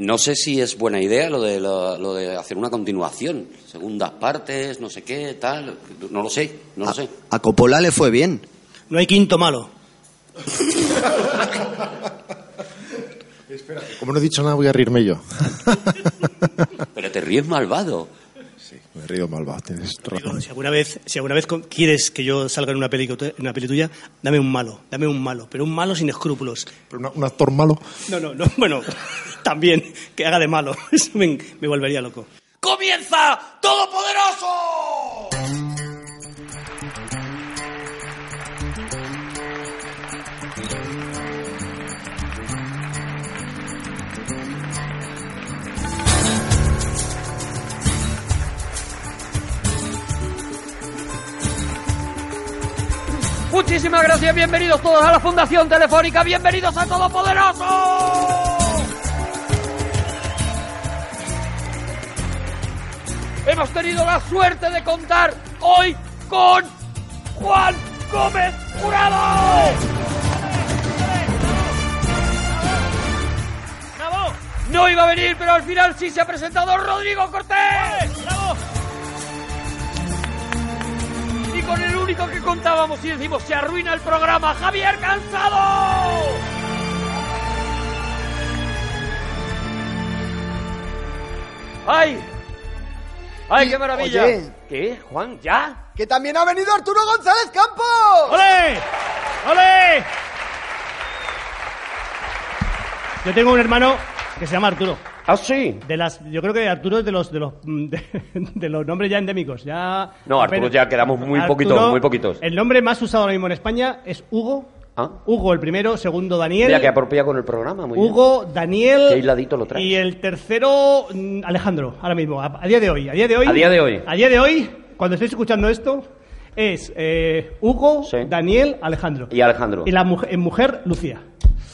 No sé si es buena idea lo de, lo, lo de hacer una continuación, segundas partes, no sé qué, tal. No lo sé, no lo sé. A Coppola le fue bien. No hay quinto malo. Como no he dicho nada, voy a reírme yo. Pero te ríes malvado. Me he reído malvado, tienes razón. Si alguna vez, si alguna vez quieres que yo salga en una peli, en una peli tuya, dame un malo, dame un malo, pero un malo sin escrúpulos. Pero una- un actor malo. No, no, no, bueno, también que haga de malo. Eso me, me volvería loco. ¡Comienza Todopoderoso! Muchísimas gracias, bienvenidos todos a la Fundación Telefónica, bienvenidos a Todopoderoso. Hemos tenido la suerte de contar hoy con Juan Gómez Jurado. No iba a venir, pero al final sí se ha presentado Rodrigo Cortés. Y con el único que contábamos y decimos se arruina el programa, Javier Cansado. ¡Ay! ¡Ay, qué maravilla! Oye. ¿Qué, Juan? ¿Ya? ¡Que también ha venido Arturo González Campos! ¡Ole! ¡Ole! Yo tengo un hermano que se llama Arturo. ¿Ah, sí? De las, yo creo que Arturo es de los de los de, de los nombres ya endémicos. Ya No, Arturo ya quedamos muy poquitos, muy poquitos. El nombre más usado ahora mismo en España es Hugo. Ah. Hugo el primero, segundo Daniel. Mira que apropia con el programa, muy bien. Hugo, Daniel. Qué hiladito lo traes. Y el tercero, mm, Alejandro, ahora mismo, a, a día de hoy. A día de hoy. A día de hoy. A día de hoy, cuando estéis escuchando esto, es eh, Hugo, Sí. Daniel, Alejandro. Y Alejandro. Y la mujer, en mujer, Lucía.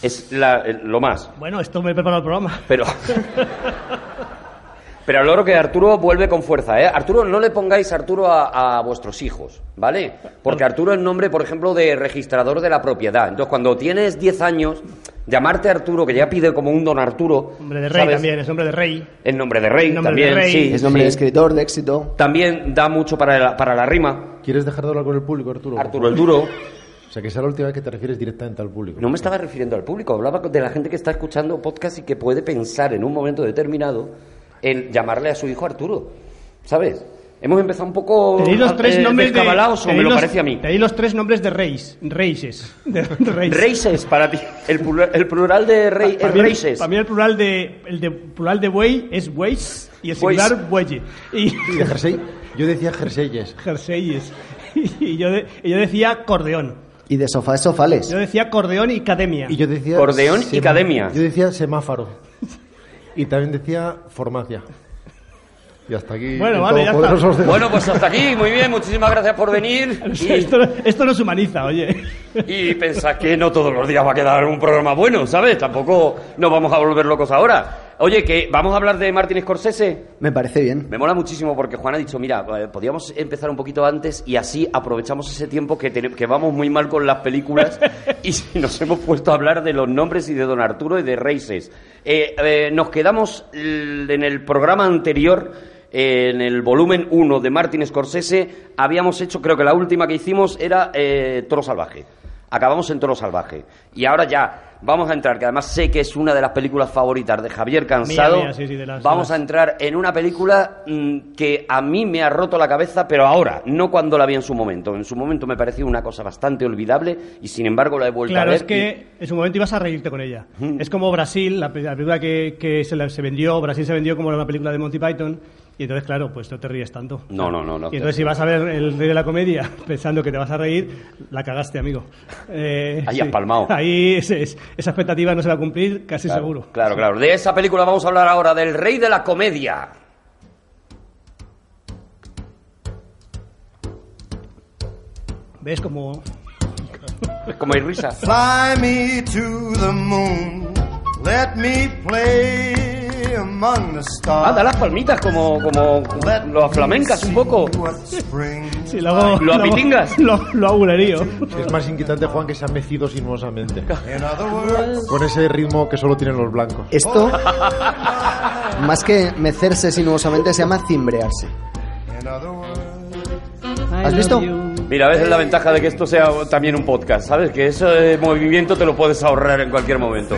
Es la- el- lo más. Bueno, esto me he preparado el programa. Pero. Pero al loro que Arturo vuelve con fuerza, ¿eh? Arturo, no le pongáis Arturo a, a vuestros hijos, ¿vale? Porque Arturo es nombre, por ejemplo, de registrador de la propiedad. Entonces, cuando tienes 10 años, llamarte Arturo, que ya pide como un don Arturo. Nombre de rey ¿sabes? también, es nombre de rey. El nombre de rey Nombre también, de rey. sí. Es nombre de escritor, de éxito. También da mucho para la, para la rima. ¿Quieres dejar de hablar con el público, Arturo? Arturo el Duro. O sea, que sea la última vez que te refieres directamente al público. No me estaba refiriendo al público, hablaba de la gente que está escuchando podcast y que puede pensar en un momento determinado en llamarle a su hijo Arturo. ¿Sabes? Hemos empezado un poco Tenéis los tres eh, nombres de. o me tenéis lo los- parece a mí. Tenéis los tres nombres de reis. Reises. De, de reis. Reises, para ti. El plural, el plural de rey Para es mí, reises. para mí el plural de el de plural de buey es bueyes y el singular bueye. Y ¿Y de jersey? Yo decía jerseyes. jerseyes. Y yo, de- y yo decía cordeón. Y de sofá es sofales. Yo decía cordeón y academia. Y yo decía... Cordeón y academia. Yo decía semáforo. Y también decía farmacia. Y hasta aquí... Bueno, vale, ya está. Bueno, pues hasta aquí, muy bien, muchísimas gracias por venir. Y, esto, esto nos humaniza, oye. y pensad que no todos los días va a quedar un programa bueno, ¿sabes? Tampoco nos vamos a volver locos ahora. Oye, que vamos a hablar de Martin Scorsese. Me parece bien. Me mola muchísimo porque Juan ha dicho, mira, eh, podíamos empezar un poquito antes y así aprovechamos ese tiempo que, tene- que vamos muy mal con las películas y nos hemos puesto a hablar de los nombres y de Don Arturo y de Reises. Eh, eh, nos quedamos l- en el programa anterior, eh, en el volumen 1 de Martin Scorsese, habíamos hecho, creo que la última que hicimos era eh, Toro Salvaje. Acabamos en Toro Salvaje. Y ahora ya vamos a entrar, que además sé que es una de las películas favoritas de Javier Cansado. mía, sí, sí, de las- vamos de a entrar en una película mm, que a mí me ha roto la cabeza, pero ahora, no cuando la vi en su momento. En su momento me pareció una cosa bastante olvidable y sin embargo la he vuelto Claro, a ver. es que en su momento ibas a reírte con ella. Es como Brasil, la, pe- la película que, que se, la- se vendió, Brasil se vendió como una película de Monty Python, y entonces, claro, pues no te ríes tanto. No, no, no, no. Y entonces si vas a ver el rey de la comedia pensando que te vas a reír, la cagaste, amigo. Eh, Ahí has palmado. Ahí es- esa expectativa no se va a cumplir, casi Claro, seguro. Claro, claro. De esa película vamos a hablar ahora, del rey de la comedia. ¿Ves como Como hay risa. Fly me to the moon, let me play Anda, las palmitas como, como, como los flamencas un poco. Sí, luego, ¿Lo apitingas? Lo, lo. Es más inquietante, Juan, que se ha mecido sinuosamente. Con ese ritmo que solo tienen los blancos. Esto, más que mecerse sinuosamente, se llama cimbrearse. ¿Has visto? Mira, a veces la ventaja de que esto sea también un podcast, ¿sabes? Que ese movimiento te lo puedes ahorrar en cualquier momento.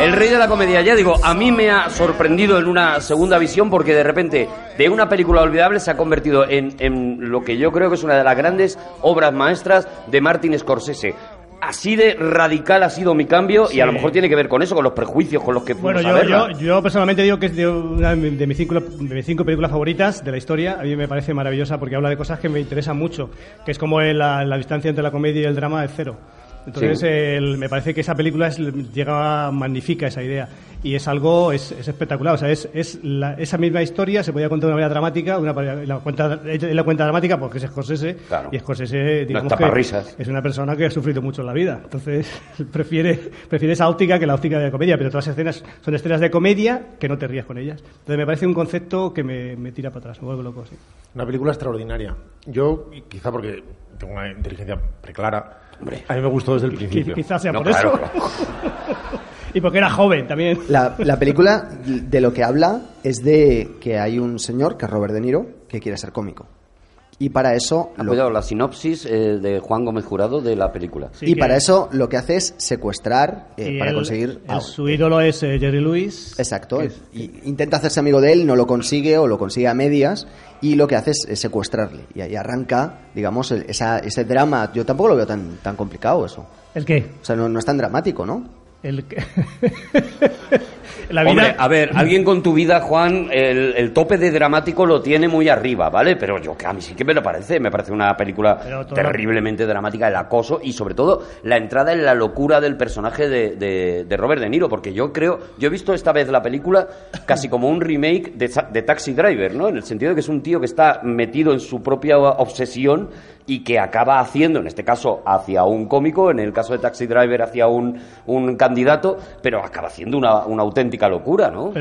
El rey de la comedia, ya digo, a mí me ha sorprendido en una segunda visión porque de repente de una película olvidable se ha convertido en, en lo que yo creo que es una de las grandes obras maestras de Martin Scorsese. Así de radical ha sido mi cambio y a lo mejor tiene que ver con eso, con los prejuicios con los que fuimos Bueno, a yo, verla. yo, yo personalmente digo que es de una de mis, cinco, de mis cinco películas favoritas de la historia. A mí me parece maravillosa porque habla de cosas que me interesan mucho, que es como la, la distancia entre la comedia y el drama es cero. Entonces, Sí. el- me parece que esa película es, llega magnifica esa idea y es algo es, es espectacular. O sea, es, es la- esa misma historia se podía contar de una manera dramática, una, la cuenta, la cuenta dramática porque es Scorsese Claro. y Scorsese digamos que taparrisas. es una persona que ha sufrido mucho en la vida. Entonces, prefiere, prefiere esa óptica que la óptica de la comedia. Pero todas las escenas son escenas de comedia que no te rías con ellas. Entonces, me parece un concepto que me, me tira para atrás, me vuelve loco. sí. Una película extraordinaria. Yo, quizá porque tengo una inteligencia preclara, Hombre. a mí me gustó desde el principio. Quizás sea No, por claro, eso. claro. y porque era joven también. La, la película de lo que habla es de que hay un señor, que es Robert De Niro, que quiere ser cómico. Y para eso... Ha lo- apoyado la sinopsis eh, de Juan Gómez Jurado de la película. Sí, y que- para eso lo que hace es secuestrar eh, y para él- conseguir... él- a- su ídolo es eh, Jerry Lewis. Exacto. Y intenta hacerse amigo de él, no lo consigue o lo consigue a medias y lo que hace es, es secuestrarle. Y ahí arranca, digamos, el- esa- ese drama. Yo tampoco lo veo tan, tan complicado eso. ¿El qué? O sea, no, no es tan dramático, ¿no? El que- la vida. Hombre, a ver, alguien con tu vida, Juan, el, el tope de dramático lo tiene muy arriba, ¿vale? Pero yo que a mí sí que me lo parece, me parece una película terriblemente dramática, el acoso y sobre todo la entrada en la locura del personaje de, de- de Robert De Niro, porque yo creo, yo he visto esta vez la película casi como un remake de, de Taxi Driver, ¿no? En el sentido de que es un tío que está metido en su propia obsesión y que acaba haciendo, en este caso, hacia un cómico, en el caso de Taxi Driver, hacia un, un candidato, pero acaba haciendo una, una auténtica locura, ¿no?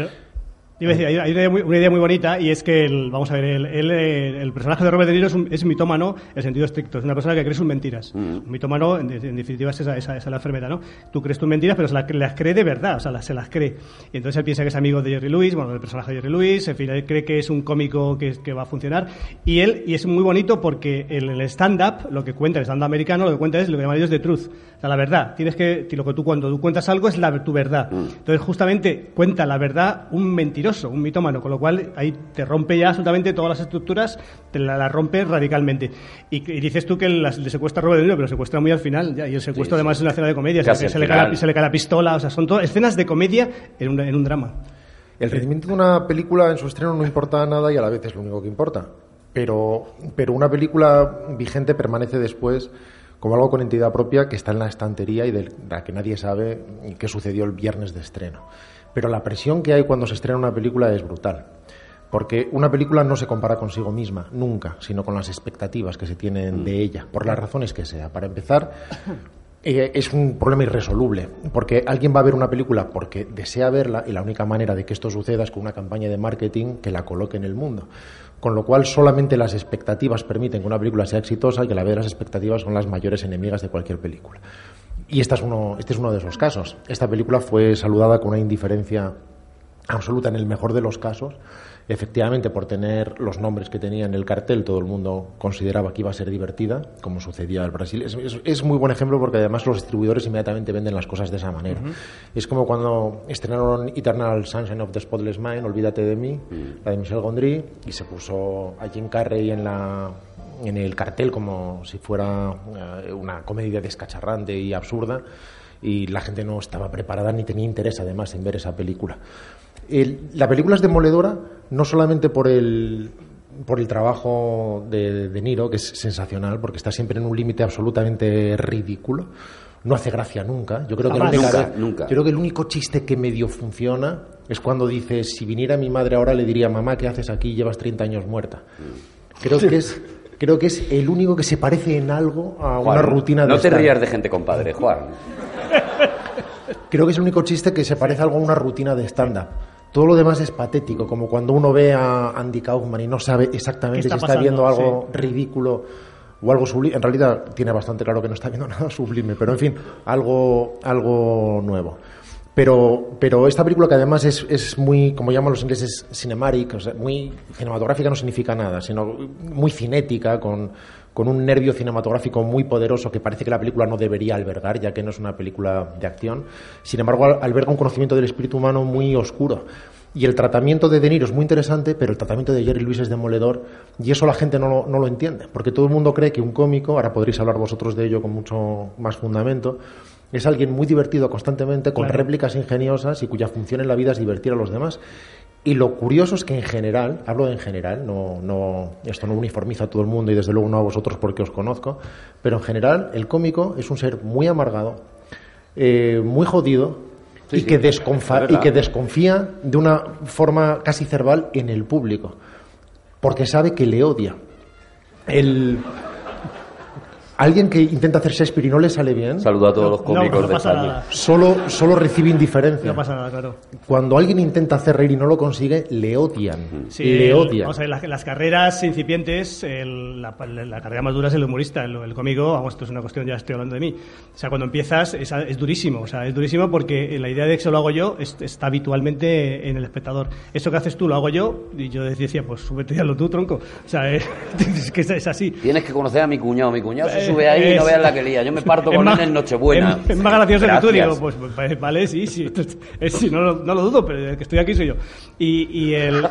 Hay, una, idea muy, una idea muy bonita y es que, el, vamos a ver, el, el, el personaje de Robert De Niro es, un- es mitómano en el sentido estricto. Es una persona que cree sus mentiras. Un mitómano, en, en definitiva, es esa, esa, esa es la enfermedad, ¿no? Tú crees tus mentiras, pero se las, las cree de verdad, o sea, las- se las cree. Y entonces él piensa que es amigo de Jerry Lewis, bueno, del personaje de Jerry Lewis, en fin, él cree que es un cómico que, que va a funcionar. Y él, y es muy bonito porque el, el stand-up, lo que cuenta, el stand-up americano, lo que cuenta es lo que llaman ellos de truth. O sea, la verdad. Tienes que, lo que tú, cuando tú cuentas algo es la, tu verdad. Entonces, justamente, cuenta la verdad un mentiroso, un mitómano, con lo cual ahí te rompe ya absolutamente todas las estructuras, te la, la rompe radicalmente. Y, y dices tú que las- le secuestra a Robert De Niro, pero lo secuestra muy al final, ya, y el secuestro Sí, además sí. es una escena de comedia, se, se le cae se le cae la pistola, o sea, son todas escenas de comedia en un, en un drama. El rendimiento de una película en su estreno no importa nada y a la vez es lo único que importa. Pero, pero una película vigente permanece después como algo con entidad propia que está en la estantería y de la que nadie sabe qué sucedió el viernes de estreno. Pero la presión que hay cuando se estrena una película es brutal. Porque una película no se compara consigo misma, nunca, sino con las expectativas que se tienen de ella, por las razones que sea. Para empezar, eh, es un problema irresoluble, porque alguien va a ver una película porque desea verla y la única manera de que esto suceda es con una campaña de marketing que la coloque en el mundo. Con lo cual solamente las expectativas permiten que una película sea exitosa y que la vez las expectativas son las mayores enemigas de cualquier película. Y esta es uno, este es uno de esos casos. Esta película fue saludada con una indiferencia absoluta en el mejor de los casos. Efectivamente, por tener los nombres que tenía en el cartel, todo el mundo consideraba que iba a ser divertida, como sucedía al Brasil. Es, es- es muy buen ejemplo porque además los distribuidores inmediatamente venden las cosas de esa manera. Es como cuando estrenaron Eternal Sunshine of the Spotless Mind, Olvídate de mí, la de Michel Gondry, y se puso a Jim Carrey en la en el cartel como si fuera eh, una comedia descacharrante y absurda y la gente no estaba preparada ni tenía interés además en ver esa película. El- la película es demoledora no solamente por el por el trabajo de De Niro, que es sensacional, porque está siempre en un límite absolutamente ridículo. No hace gracia nunca. Yo creo que. Nunca, vez- nunca. yo creo que el único chiste que medio funciona es cuando dice, si viniera mi madre ahora le diría, mamá, ¿qué haces aquí? Llevas 30 años muerta. Creo que es, creo que es el único que se parece en algo a Juan, una rutina de No te rías de gente compadre, Juan. Creo que es el único chiste que se parece algo a una rutina de stand-up. todo lo demás es patético, como cuando uno ve a Andy Kaufman y no sabe exactamente ¿Qué está si está pasando? viendo algo Sí. ridículo o algo sublime. En realidad tiene bastante claro que no está viendo nada sublime, pero en fin, algo, algo nuevo. Pero, pero esta película que además es, es muy, como llaman los ingleses, cinematic, o sea, muy cinematográfica no significa nada, sino muy cinética, con, con un nervio cinematográfico muy poderoso que parece que la película no debería albergar, ya que no es una película de acción. Sin embargo, al- alberga un conocimiento del espíritu humano muy oscuro. Y el tratamiento de De Niro es muy interesante, pero el tratamiento de Jerry Lewis es demoledor y eso la gente no no lo entiende, porque todo el mundo cree que un cómico, ahora podréis hablar vosotros de ello con mucho más fundamento, es alguien muy divertido constantemente, con Claro. réplicas ingeniosas y cuya función en la vida es divertir a los demás. Y lo curioso es que en general, hablo en general, no, no, esto no uniformiza a todo el mundo y desde luego no a vosotros porque os conozco, pero en general el cómico es un ser muy amargado, eh, muy jodido Sí, y, sí, que y que desconfía de una forma casi cerval en el público, porque sabe que le odia. El... Alguien que intenta hacer Shakespeare y no le sale bien, Saludo a todos los No, cómicos no de pasa España. nada. solo, solo recibe indiferencia. No pasa nada, claro. Cuando alguien intenta hacer reír y no lo consigue, le odian. Sí, le el- odian. vamos a ver, las, las carreras incipientes, el- la, la carrera más dura es el humorista, el, el cómico, vamos, esto es una cuestión, ya estoy hablando de mí. O sea, cuando empiezas es, es durísimo, o sea, es durísimo porque la idea de que se lo hago yo es- está habitualmente en el espectador. Eso que haces tú lo hago yo, y yo decía, pues súbete y hazlo tú, tronco. O sea, es, es que es, así. Tienes que conocer a mi cuñado. Mi cuñado Eh, sube ahí y no es- veas la que lía. Yo me parto es con él en Nochebuena. Es, es más gracioso que tú, Gracias. digo, pues, vale, sí, sí, es- es- no, no lo dudo, pero el que estoy aquí soy yo. Y, y el,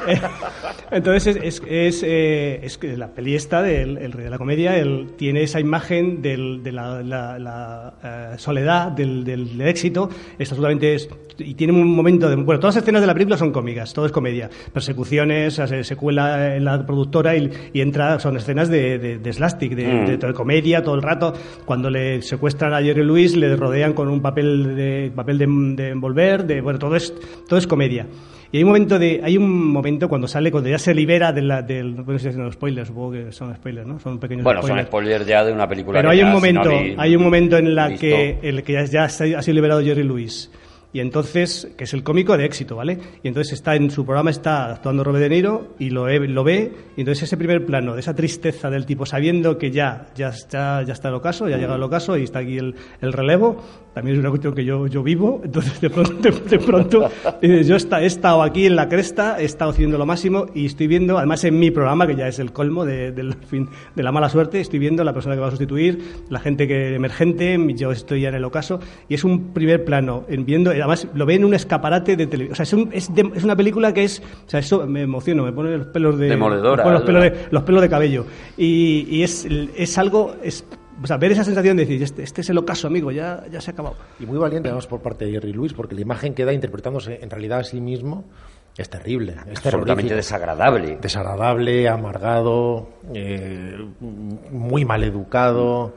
entonces es, es, es, eh, es que la peli esta del el rey de la comedia, él tiene esa imagen del- de la, la- la, eh, soledad, del, del- del éxito, es absolutamente... es- y tiene un momento de... Bueno, todas las escenas de la película son cómicas, todo es comedia. Persecuciones, sea, se, cuela en la productora y, y entra, son escenas de, de, de slapstick, de, Mm. de de comedia todo el rato. Cuando le secuestran a Jerry Lewis, le rodean con un papel de papel de, de envolver, de bueno, todo es todo es comedia. Y hay un momento de hay un momento cuando sale cuando ya se libera de la, del no puedo decir haciendo spoilers, supongo que son spoilers, ¿no? Son pequeños Bueno, son spoilers. ya de una película. Pero que hay un si no momento, hay un momento en la visto- que el que ya, ya ha sido liberado Jerry Lewis. Y entonces, que es el cómico de éxito, ¿vale? Y entonces está en su programa, está actuando Robert De Niro y lo, lo ve, y entonces ese primer plano, de esa tristeza del tipo, sabiendo que ya, ya, está, ya está el ocaso, ya ha llegado el ocaso y está aquí el, el relevo, también es una cuestión que yo, yo vivo, entonces de pronto, de, de pronto yo está- he estado aquí en la cresta, he estado haciendo lo máximo y estoy viendo, además en mi programa, que ya es el colmo de, del fin, de la mala suerte, estoy viendo la persona que va a sustituir, la gente que emergente, yo estoy ya en el ocaso, y es un primer plano, en viendo, además lo ve en un escaparate de televisión, o sea, es, un- es, de- es una película que es, o sea, eso me emociono, me pone los pelos de... Demoledora, me pone los, pelos de, ¿verdad? los pelos de cabello, y, y es, es algo... Es, o sea, ver esa sensación de decir, este, este es el ocaso, amigo, ya, ya se ha acabado. Y muy valiente además por parte de Jerry Lewis, porque la imagen que da interpretándose en realidad a sí mismo es terrible. Es absolutamente desagradable. desagradable, amargado, eh, muy mal educado,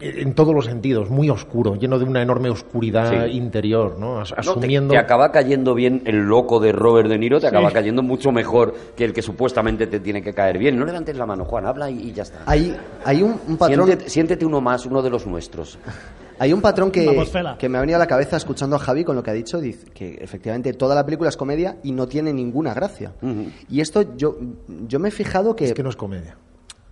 en todos los sentidos, muy oscuro, lleno de una enorme oscuridad Sí. interior, ¿no? As- No, te- asumiendo. te, acaba cayendo bien el loco de Robert De Niro, te acaba cayendo mucho mejor que el que supuestamente te tiene que caer bien. No levantes la mano, Juan, habla y, y ya está. Hay, hay un, un patrón, Siéntete, siéntete uno más, uno de los nuestros. hay un patrón que, Vamos, que me ha venido a la cabeza escuchando a Javi con lo que ha dicho, dice que efectivamente toda la película es comedia y no tiene ninguna gracia. Y esto yo, yo me he fijado que, Es que no es comedia.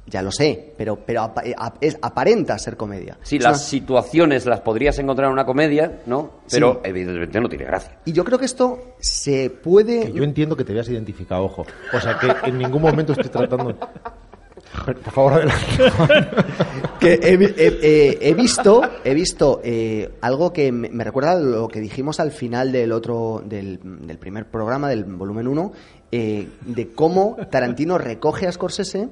Ya lo sé, pero, pero apa- eh, ap- es- aparenta ser comedia. Sí, Es las una- situaciones las podrías encontrar en una comedia, ¿no? Pero Sí. evidentemente no tiene gracia. Y yo creo que esto se puede... Que yo entiendo que te veas identificado, ojo. O sea, que en ningún momento estoy tratando. Por favor, adelante. que he, vi- he- he- he visto, he visto eh, algo que me, me recuerda a lo que dijimos al final del otro, del, del primer programa, del volumen 1, eh, de cómo Tarantino recoge a Scorsese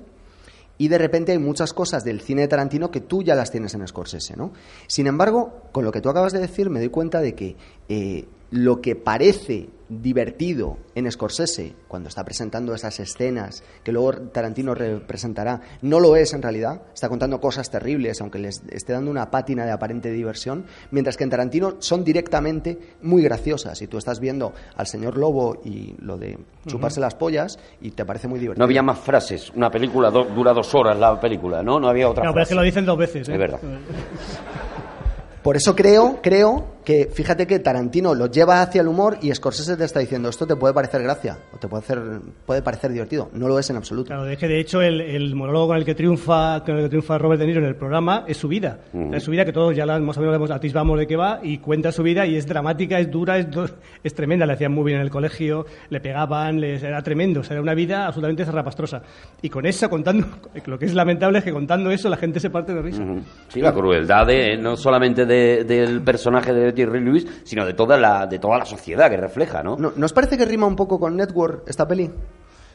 y de repente hay muchas cosas del cine de Tarantino que tú ya las tienes en Scorsese, ¿no? Sin embargo, con lo que tú acabas de decir, me doy cuenta de que eh, lo que parece divertido en Scorsese, cuando está presentando esas escenas que luego Tarantino representará, no lo es en realidad, está contando cosas terribles, aunque les esté dando una pátina de aparente diversión, mientras que en Tarantino son directamente muy graciosas, y tú estás viendo al señor Lobo y lo de chuparse las pollas, y te parece muy divertido. No había más frases. Una película do- dura dos horas la película, ¿no? No había otra No, pero es frase. que lo dicen dos veces. ¿eh? Es verdad. Por eso creo, creo que, fíjate que Tarantino lo lleva hacia el humor y Scorsese te está diciendo, esto te puede parecer gracia, o te puede, hacer, puede parecer divertido. No lo es en absoluto. Claro, es que de hecho el, el monólogo con el que triunfa con el que triunfa Robert De Niro en el programa es su vida. Es su vida que todos ya la, más o menos atisbamos de qué va y cuenta su vida y es dramática, es dura, es, do- es tremenda. Le hacían muy bien en el colegio, le pegaban, les, era tremendo. O sea, era una vida absolutamente zarrapastrosa. Y con eso, contando, lo que es lamentable es que contando eso la gente se parte de risa. Sí, la crueldad de, no solamente de- del personaje de Jerry Lewis, sino de toda la, de toda la sociedad que refleja, ¿no? ¿No, ¿no os parece que rima un poco con Network esta peli?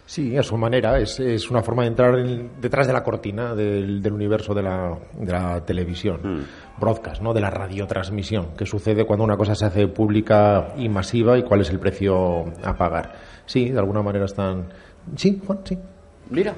Sí, a su manera, es, es una forma de entrar en- detrás de la cortina del, del universo de la, de la televisión, broadcast, ¿no? de la radiotransmisión, que sucede cuando una cosa se hace pública y masiva y cuál es el precio a pagar. Sí, de alguna manera están... Sí, Juan, sí. Mira,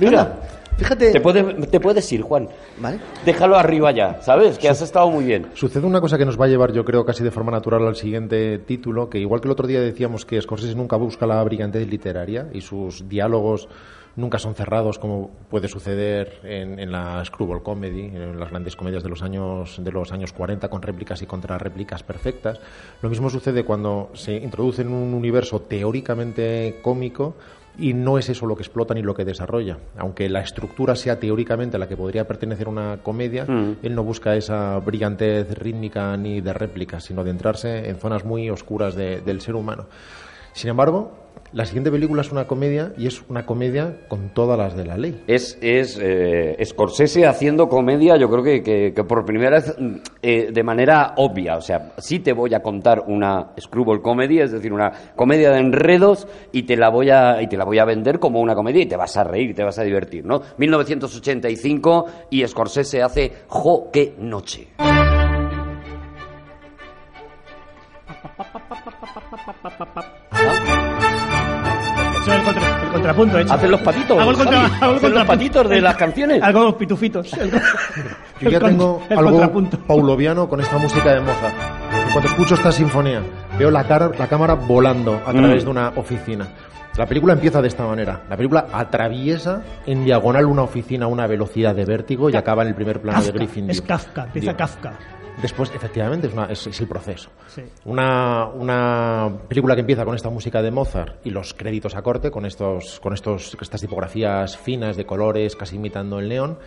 mira, Fíjate. te, puedes, te puedes ir, Juan. ¿Vale? Déjalo arriba ya, ¿sabes? Que has estado muy bien. Sucede una cosa que nos va a llevar, yo creo, casi de forma natural al siguiente título, que igual que el otro día decíamos que Scorsese nunca busca la brillantez literaria y sus diálogos nunca son cerrados como puede suceder en, en la screwball comedy, en las grandes comedias de los años de los años 40 con réplicas y contrarréplicas perfectas. Lo mismo sucede cuando se introduce en un universo teóricamente cómico y no es eso lo que explota ni lo que desarrolla. Aunque la estructura sea teóricamente a la que podría pertenecer una comedia, él no busca esa brillantez rítmica ni de réplica, sino de entrarse en zonas muy oscuras de- del ser humano. Sin embargo, la siguiente película es una comedia y es una comedia con todas las de la ley. Es, es eh, Scorsese haciendo comedia, yo creo que, que- que por primera vez mm, eh, de manera obvia. O sea, sí te voy a contar una screwball comedy, es decir, una comedia de enredos, y te la voy a, y te la voy a vender como una comedia y te vas a reír y te vas a divertir, ¿no? 1985 y Scorsese hace Jo, qué noche. Eso es el, contra- el contrapunto hecho. Hacen los patitos, Hago el, contra- Javi, hago el hacen los contrapunto. patitos de las canciones. Hago los pitufitos. El, Yo ya con- tengo el algo contrapunto. pauloviano con esta música de Mozart. En cuanto escucho esta sinfonía, veo la, cara, la cámara volando a través Mm. de una oficina. La película empieza de esta manera. La película atraviesa en diagonal una oficina a una velocidad de vértigo y acaba en el primer plano de Griffin. es Kafka, empieza Kafka. Después, efectivamente, es, una- es- es el proceso. Sí. Una, una película que empieza con esta música de Mozart y los créditos a corte, con, estos, con estos, estas tipografías finas de colores, casi imitando el neón,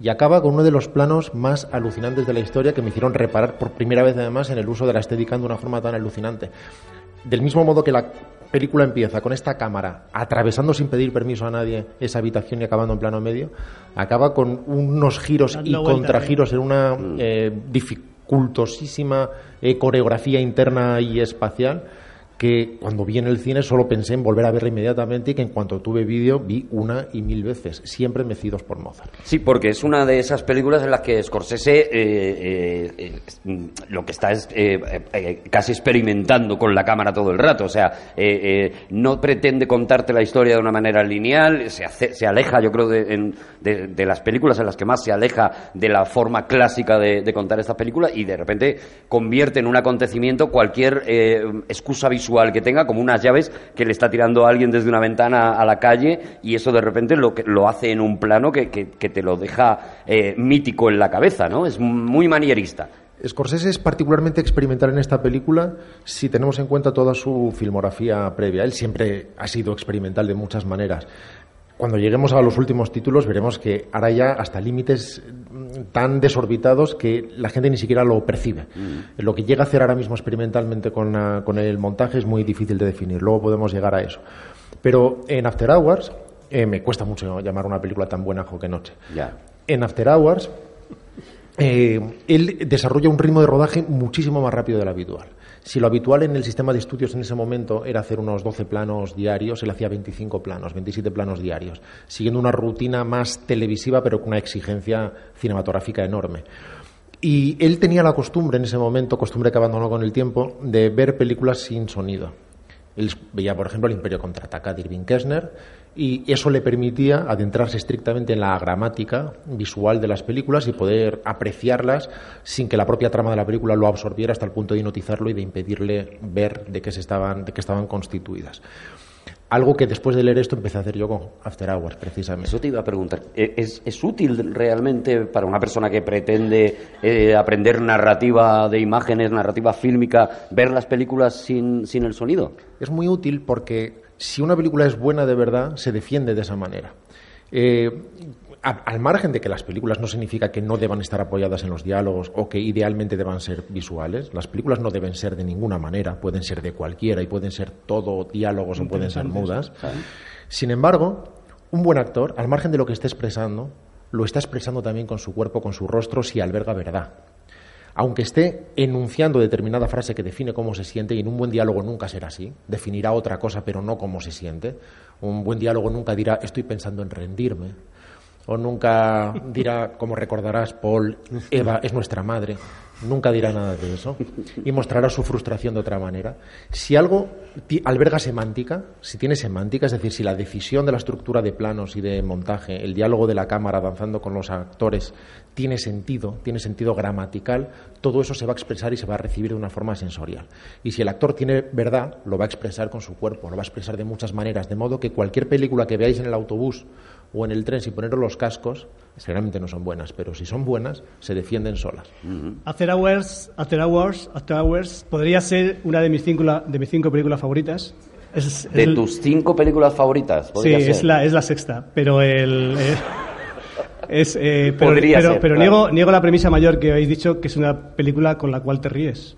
y acaba con uno de los planos más alucinantes de la historia que me hicieron reparar por primera vez, además, en el uso de la estética de una forma tan alucinante. Del mismo modo que la película empieza con esta cámara atravesando sin pedir permiso a nadie esa habitación y acabando en plano medio, acaba con unos giros Dando y vueltas, contragiros en una eh, dificultosísima eh, coreografía interna y espacial que cuando vi en el cine solo pensé en volver a verla inmediatamente y que en cuanto tuve vídeo vi una y mil veces, siempre mecidos por Mozart. Sí, porque es una de esas películas en las que Scorsese eh, eh, eh, lo que está es eh, eh, eh, casi experimentando con la cámara todo el rato. O sea, no pretende contarte la historia de una manera lineal, se, hace- se aleja, yo creo, de, en- de- de las películas en las que más se aleja de la forma clásica de, de contar estas películas y de repente convierte en un acontecimiento cualquier excusa visual que tenga, como unas llaves que le está tirando alguien desde una ventana a la calle y eso de repente lo, lo hace en un plano que, que- que te lo deja eh, mítico en la cabeza, ¿no? Es muy manierista. Scorsese es particularmente experimental en esta película si tenemos en cuenta toda su filmografía previa. Él siempre ha sido experimental de muchas maneras. Cuando lleguemos a los últimos títulos veremos que ahora ya hasta límites mm, tan desorbitados que la gente ni siquiera lo percibe. Lo que llega a hacer ahora mismo experimentalmente con, la- con el montaje es muy difícil de definir. Luego podemos llegar a eso. Pero en After Hours eh, me cuesta mucho llamar una película tan buena jo que noche. Ya. En After Hours eh, él desarrolla un ritmo de rodaje muchísimo más rápido del habitual. Si lo habitual en el sistema de estudios en ese momento era hacer unos 12 planos diarios, él hacía 25 planos, 27 planos diarios, siguiendo una rutina más televisiva pero con una exigencia cinematográfica enorme. Y él tenía la costumbre en ese momento, costumbre que abandonó con el tiempo, de ver películas sin sonido. Él veía, por ejemplo, El Imperio contraataca de Irving Kessner y eso le permitía adentrarse estrictamente en la gramática visual de las películas y poder apreciarlas sin que la propia trama de la película lo absorbiera hasta el punto de hipnotizarlo y de impedirle ver de qué, se estaban, de qué estaban constituidas. Algo que después de leer esto empecé a hacer yo con After Hours, precisamente. Eso te iba a preguntar. ¿E- ¿Es, es útil realmente para una persona que pretende eh, aprender narrativa de imágenes, narrativa fílmica, ver las películas sin, sin el sonido? Es muy útil porque si una película es buena de verdad, se defiende de esa manera. Eh, al margen de que las películas no significa que no deban estar apoyadas en los diálogos o que idealmente deban ser visuales, las películas no deben ser de ninguna manera, pueden ser de cualquiera y pueden ser todo diálogos o pueden ser mudas. Sin embargo, un buen actor, al margen de lo que esté expresando, lo está expresando también con su cuerpo, con su rostro, si alberga verdad aunque esté enunciando determinada frase que define cómo se siente, y en un buen diálogo nunca será así, definirá otra cosa, pero no cómo se siente. Un buen diálogo nunca dirá estoy pensando en rendirme, o nunca dirá, como recordarás, Paul, Eva es nuestra madre. Nunca dirá nada de eso y mostrará su frustración de otra manera. Si algo alberga semántica, si tiene semántica, es decir, si la decisión de la estructura de planos y de montaje, el diálogo de la cámara avanzando con los actores, tiene sentido, tiene sentido gramatical, todo eso se va a expresar y se va a recibir de una forma sensorial. Y si el actor tiene verdad, lo va a expresar con su cuerpo, lo va a expresar de muchas maneras, de modo que cualquier película que veáis en el autobús o en el tren sin poneros los cascos, generalmente no son buenas, pero si son buenas, se defienden solas. After Hours, After Hours, After Hours podría ser una de mis cinco, de mis cinco películas favoritas. Es, De tus cinco películas favoritas, Sí, ser. es la, es la sexta, pero el... eh, es, eh, pero Podría pero, ser, pero claro. niego, niego la premisa mayor que habéis dicho, que es una película con la cual te ríes.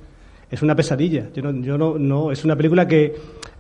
Es una pesadilla. Yo no, yo no, no- es una película que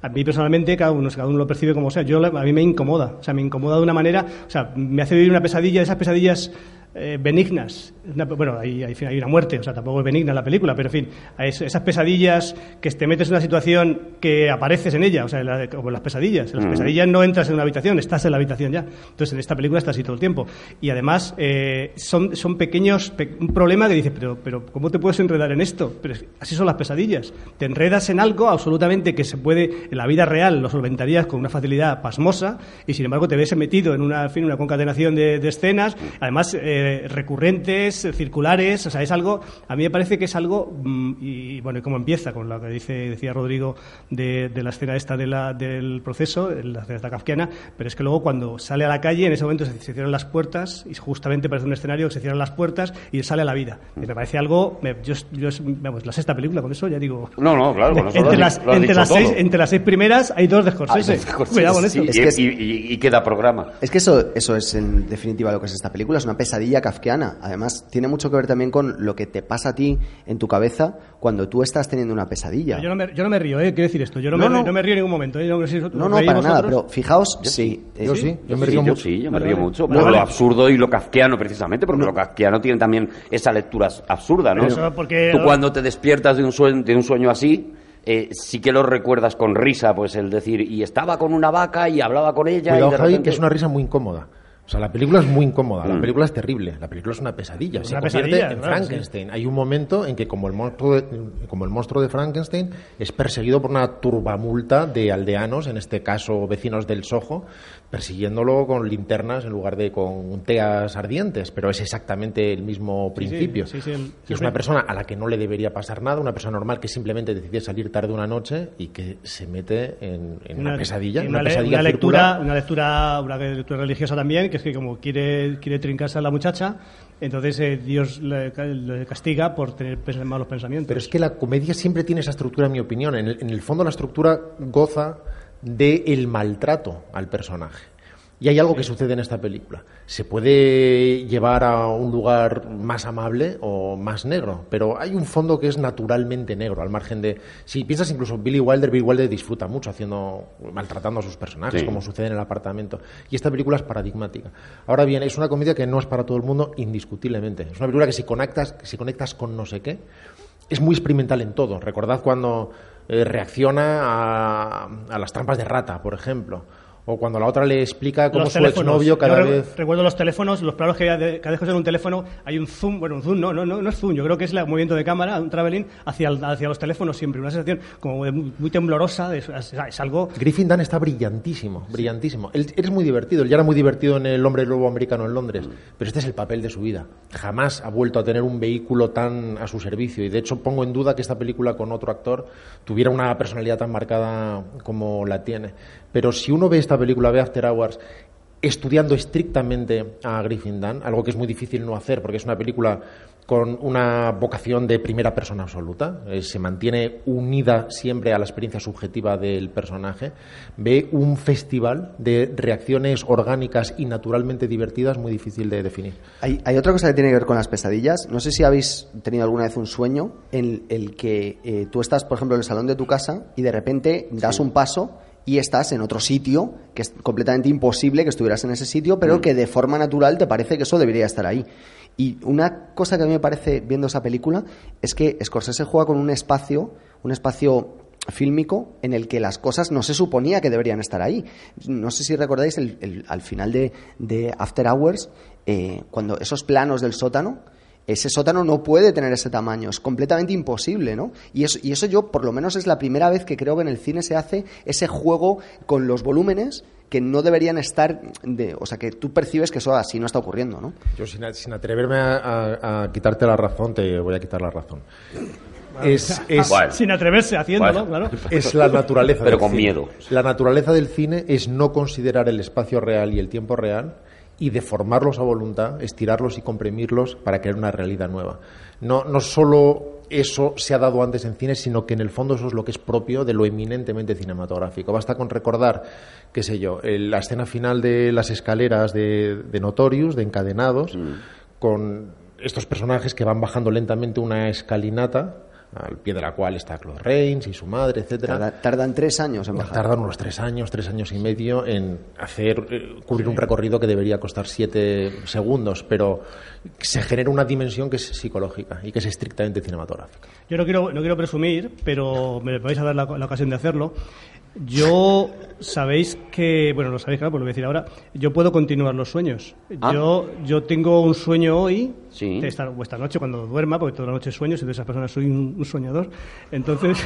a mí personalmente cada uno, cada uno lo percibe como sea. Yo a mí me incomoda, o sea, me incomoda de una manera, o sea, me hace vivir una pesadilla, esas pesadillas eh, benignas. Una- bueno, hay, hay, en una muerte, o sea, tampoco es benigna la película, pero en fin, hay es- esas pesadillas que te metes en una situación que apareces en ella, o sea, la- como las pesadillas. En las pesadillas no entras en una habitación, estás en la habitación ya. Entonces, en esta película estás así todo el tiempo. Y además, eh, son, son pequeños, pe- un problema que dices, pero, pero ¿cómo te puedes enredar en esto? Pero así son las pesadillas. Te enredas en algo absolutamente que se puede, en la vida real lo solventarías con una facilidad pasmosa y sin embargo te ves metido en una, en fin, una concatenación de, de escenas, además eh, recurrentes, circulares, o sea, es algo, a mí me parece que es algo, mm, y bueno, y cómo empieza con lo que dice, decía Rodrigo de, de la escena esta de la, del proceso, la escena esta kafkiana, pero es que luego cuando sale a la calle, en ese momento se, se cierran las puertas y justamente parece un escenario que se cierran las puertas y sale a la vida. Y me parece algo, me- yo, yo, vamos, la sexta película, con eso ya digo... No, no, claro, con eso lo entre, has las, di- lo has entre, dicho las seis, todo. entre las seis primeras hay dos de Scorsese. Cuidado con sí, eso. Es y, que es- y- y- y queda programa. Es que eso, eso es en definitiva lo que es esta película, es una pesadilla kafkiana. Además, tiene mucho que ver también con lo que te pasa a ti en tu cabeza cuando tú estás teniendo una pesadilla. Yo no, me, yo no me río, ¿eh? quiero decir esto. Yo no, No, me, no. no me río en ningún momento. ¿eh? No, No, para nada, pero fijaos, sí. Yo sí, yo me Sí, río yo mucho. sí, yo me río mucho. Lo absurdo y lo kafkiano, precisamente, porque lo kafkiano tiene también esa lectura absurda, ¿no? Eso porque- Tú cuando te despiertas de un sueño, de un sueño así, eh, sí que lo recuerdas con risa, pues el decir, y estaba con una vaca y hablaba con ella. Cuidado, y de Javi, que es una risa muy incómoda. O sea, la película es muy incómoda, Mm. la película es terrible, la película es una pesadilla, Es se una convierte pesadilla, en claro, Frankenstein. Hay un momento en que como el monstruo de, como el monstruo de Frankenstein es perseguido por una turbamulta de aldeanos, en este caso vecinos del Soho, persiguiéndolo con linternas en lugar de con teas ardientes, pero es exactamente el mismo sí, principio. sí, sí, Y es una persona a la que no le debería pasar nada, una persona normal que simplemente decide salir tarde una noche y que se mete en, en una, pesadilla, y una, pesadilla una lectura, una lectura, una lectura religiosa también, que es que como quiere, quiere trincarse a la muchacha, entonces eh, Dios le, le castiga por tener malos pensamientos. Pero es que la comedia siempre tiene esa estructura, en mi opinión. En el, en el fondo, la estructura goza del maltrato al personaje. Y hay algo que sucede en esta película. Se puede llevar a un lugar más amable o más negro, pero hay un fondo que es naturalmente negro, al margen de... Si piensas incluso Billy Wilder, Billy Wilder disfruta mucho haciendo, maltratando a sus personajes, Sí. como sucede en el apartamento. Y esta película es paradigmática. Ahora bien, es una comedia que no es para todo el mundo, indiscutiblemente. Es una película que si conectas, si conectas con no sé qué, es muy experimental en todo. Recordad cuando eh, reacciona a, a las trampas de rata, por ejemplo, O cuando la otra le explica cómo los su teléfonos. exnovio cada Yo vez... Recuerdo los teléfonos, los planos que de- cada vez que usas un teléfono hay un zoom, bueno, un zoom no, no, no, no es zoom, yo creo que es el movimiento de cámara, un traveling hacia, el- hacia los teléfonos siempre, una sensación como de muy, temblorosa, de- es, es algo... Griffin Dunn está brillantísimo, brillantísimo. Él, él es muy divertido, él ya era muy divertido en El hombre lobo americano en Londres, pero este es el papel de su vida. Jamás ha vuelto a tener un vehículo tan a su servicio y de hecho pongo en duda que esta película con otro actor tuviera una personalidad tan marcada como la tiene. Pero si uno ve esta película, ve After Hours, estudiando estrictamente a Griffin Dunn, algo que es muy difícil no hacer porque es una película con una vocación de primera persona absoluta, eh, se mantiene unida siempre a la experiencia subjetiva del personaje, ve un festival de reacciones orgánicas y naturalmente divertidas muy difícil de definir. Hay, hay otra cosa que tiene que ver con las pesadillas. No sé si habéis tenido alguna vez un sueño en el que eh, tú estás, por ejemplo, en el salón de tu casa y de repente das un paso y estás en otro sitio que es completamente imposible que estuvieras en ese sitio, pero que de forma natural te parece que eso debería estar ahí. Y una cosa que a mí me parece viendo esa película es que Scorsese juega con un espacio, un espacio fílmico en el que las cosas no se suponía que deberían estar ahí. No sé si recordáis el- el- al final de, de After Hours, eh, cuando esos planos del sótano, ese sótano no puede tener ese tamaño, es completamente imposible, ¿no? Y eso, y eso yo, por lo menos, es la primera vez que creo que en el cine se hace ese juego con los volúmenes que no deberían estar, de, o sea, que tú percibes que eso así no está ocurriendo, ¿no? Yo sin, sin atreverme a, a- a quitarte la razón, te voy a quitar la razón. Es, es. Sin atreverse haciéndolo, Bueno. claro. es la naturaleza Pero del con cine. miedo. La naturaleza del cine es no considerar el espacio real y el tiempo real y deformarlos a voluntad, estirarlos y comprimirlos para crear una realidad nueva. No, no solo eso se ha dado antes en cine, sino que en el fondo eso es lo que es propio de lo eminentemente cinematográfico. Basta con recordar, qué sé yo, el- la escena final de las escaleras de, de Notorious, de Encadenados, con estos personajes que van bajando lentamente una escalinata al pie de la cual está Claude Rains y su madre, etcétera. Tarda- tardan tres años en bajar. Tardan unos tres años, tres años y medio en hacer eh, cubrir un recorrido que debería costar siete segundos, pero se genera una dimensión que es psicológica y que es estrictamente cinematográfica. Yo no quiero, no quiero presumir, pero me vais a dar la, la ocasión de hacerlo. Yo, sabéis que, bueno, lo sabéis, claro, pues lo voy a decir ahora, yo puedo continuar los sueños. Ah. Yo, yo tengo un sueño hoy, Sí. esta, o esta noche cuando duerma, porque toda la noche sueño, soy de esas personas, soy un, un soñador. Entonces,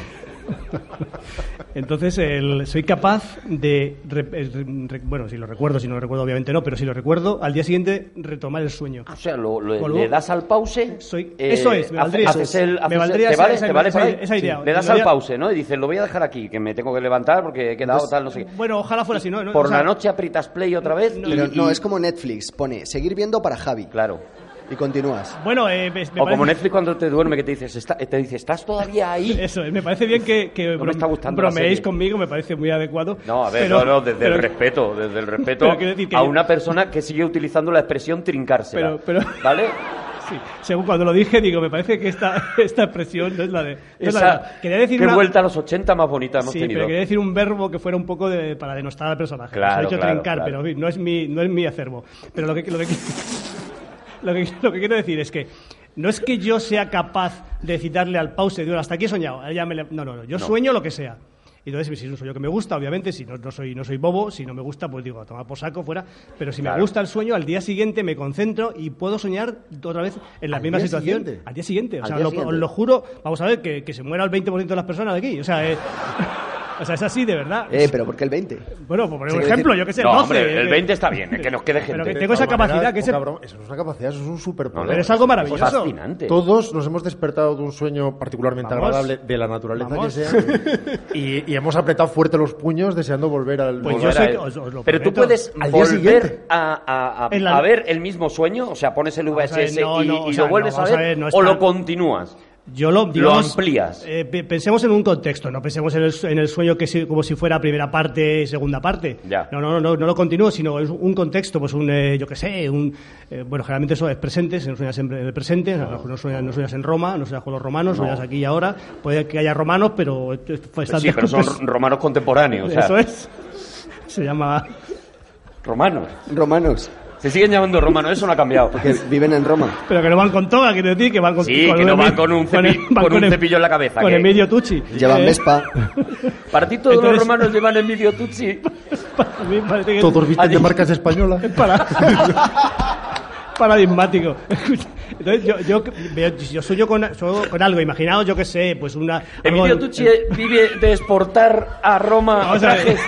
entonces el- soy capaz de, re- re- bueno, si lo recuerdo, si no lo recuerdo, obviamente no, pero si lo recuerdo, al día siguiente retomar el sueño. O sea, lo, lo- le das al pause. Soy- eh, eso es, me valdría haces eso. el- Me haces el- valdría ¿Te esa- vale? esa- ¿Te vale esa- por ahí? esa idea. Le das al pause, ¿no? Y dices, lo voy a dejar aquí, que me tengo que levantar porque he quedado tal, no sé qué. Bueno, ojalá fuera así, ¿no? No, Por o sea, la noche aprietas play otra vez y, Pero no, y- es como Netflix, pone seguir viendo para Javi. Claro. Y continúas. Bueno, eh, me- me O como parece- Netflix cuando te duerme que te dices, está- te dice, ¿estás todavía ahí? Eso, es, me parece bien que, que No me está gustando bromeéis conmigo, me parece muy adecuado. No, a ver, pero- no, no, desde pero- el respeto, desde el respeto que a yo- una persona que sigue utilizando la expresión trincársela. Pero- pero- ¿Vale? Sí, según cuando lo dije, digo, me parece que esta, esta expresión no es la de. no es la Esa, de- quería decir qué una- vuelta a los 80 más bonita hemos Sí, tenido. pero quería decir un verbo que fuera un poco de, para denostar al personaje. Claro, Se ha dicho claro, trincar, claro. pero no es mi, no es mi acervo. Pero lo que, lo que, lo que, lo que quiero decir es que no es que yo sea capaz de citarle al pause, digo, hasta aquí he soñado. ya me le- no, no, no, yo sueño lo que sea. Y entonces, si es un sueño que me gusta, obviamente, si no, no soy, no soy bobo, si no me gusta, pues digo, a tomar por saco fuera. Pero si me gusta el sueño, al día siguiente me concentro y puedo soñar otra vez en la ¿Al misma situación. siguiente? Al día siguiente. O sea, lo, os lo juro, vamos a ver, que, que se muera el 20% de las personas de aquí. O sea, eh, o sea, es así, de verdad. Eh, pero ¿por qué el 20? Bueno, por Sí, ejemplo, decir- yo que sé, No, 12. hombre, el eh, 20 está bien, es que nos quede gente. Pero que De tengo esa capacidad, que ese- poca broma, eso no es una capacidad, eso es un superpoder. Pero es algo maravilloso. Es fascinante. Todos nos hemos despertado de un sueño particularmente Vamos. agradable de la naturaleza Vamos. que sea y, y hemos apretado fuerte los puños deseando volver al Pues Volver yo sé que os- os lo Pero tú puedes Al día volver siguiente. a, a- a- En la- a ver el mismo sueño, o sea, pones el ver, VHS no, y, no, o sea, lo vuelves no, a ver, no o lo continúas. Yo lo, digamos, amplías. eh, pe- pensemos en un contexto, no pensemos en el, en el sueño que si- como si fuera primera parte, segunda parte. Ya. No, no, no, no, no lo continúo, sino es un contexto, pues un, eh, yo qué sé, un, eh, bueno, generalmente eso es presente, no sueñas siempre en el presente, no, no sueñas, no sueñas en Roma, no sueñas con los romanos, sueñas aquí y ahora. Puede que haya romanos, pero están sí, pero son pues, romanos contemporáneos, o sea, eso es. Se llama romanos. Romanos, Se siguen llamando romanos, eso no ha cambiado. que viven en Roma. Pero que no van con toga, quiero decir, que van con Sí, que no van con un cepi- van con un el- cepillo en la cabeza, Con que- Emilio Tucci. Llevan Eh, Vespa. Para ti todos Entonces- los romanos llevan Emilio Tucci. A mí parece que Todos visten de marcas españolas. es para... paradigmático. Entonces, yo, yo, yo sueño con, sueño con algo. Imaginaos, yo qué sé, pues una... algo Emilio en- Tucci vive de exportar a Roma Vamos a ver. trajes.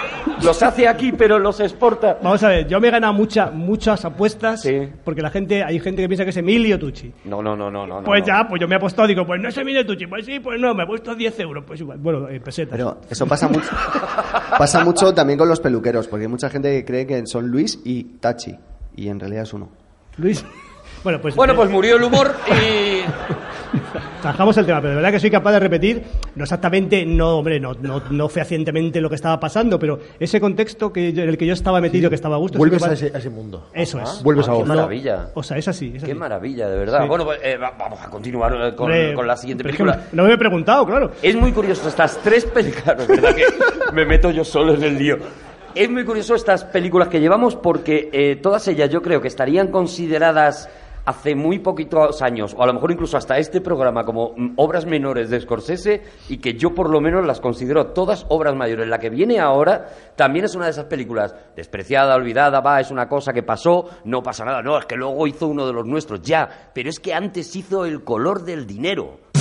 Los hace aquí, pero los exporta. Vamos a ver, yo me he ganado mucha, muchas apuestas Sí. porque la gente, hay gente que piensa que es Emilio Tucci. No, no, no, no, no. Pues no. ya, pues yo me he apostado, digo, pues no es Emilio Tucci, pues sí, pues no, me he puesto 10 euros, pues igual, bueno, eh, pesetas. Pero eso pasa mucho. pasa mucho también con los peluqueros, porque hay mucha gente que cree que son Luis y Tachi, y en realidad es uno. Luis, bueno, pues, Bueno, eh, pues murió el humor y. trabajamos el tema, pero de verdad que soy capaz de repetir, no exactamente, no, hombre, no, no, no fehacientemente lo que estaba pasando, pero ese contexto que yo- en el que yo estaba metido, que estaba a gusto. Vuelves a ese, a ese mundo. Eso es. Vuelves Ah, a qué maravilla. O sea, es así. Es Qué así. maravilla, de verdad. Sí. Bueno, pues eh, va- vamos a continuar eh, con, Hombre, con la siguiente película. No me he preguntado, claro. Es muy curioso estas tres películas, ¿verdad? Que me meto yo solo en el lío. Es muy curioso estas películas que llevamos porque eh, todas ellas yo creo que estarían consideradas hace muy poquitos años, o a lo mejor incluso hasta este programa, como mm, obras menores de Scorsese, y que yo por lo menos las considero todas obras mayores. La que viene ahora también es una de esas películas despreciada, olvidada, va, es una cosa que pasó, no pasa nada, no, es que luego hizo uno de los nuestros, ya, pero es que antes hizo El color del dinero.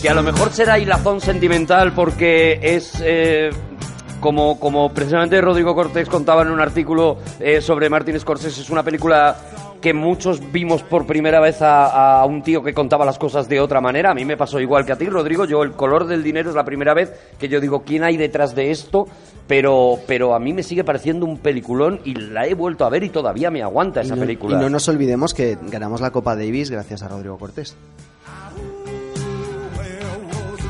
Que a lo mejor será hilazón sentimental porque es eh, como, como precisamente Rodrigo Cortés contaba en un artículo eh, sobre Martin Scorsese, es una película que muchos vimos por primera vez a, a un tío que contaba las cosas de otra manera. A mí me pasó igual que a ti, Rodrigo. Yo, El color del dinero es la primera vez que yo digo, ¿quién hay detrás de esto? Pero, pero a mí me sigue pareciendo un peliculón y la he vuelto a ver y todavía me aguanta esa y, no, película. y no nos olvidemos que ganamos la Copa Davis gracias a Rodrigo Cortés.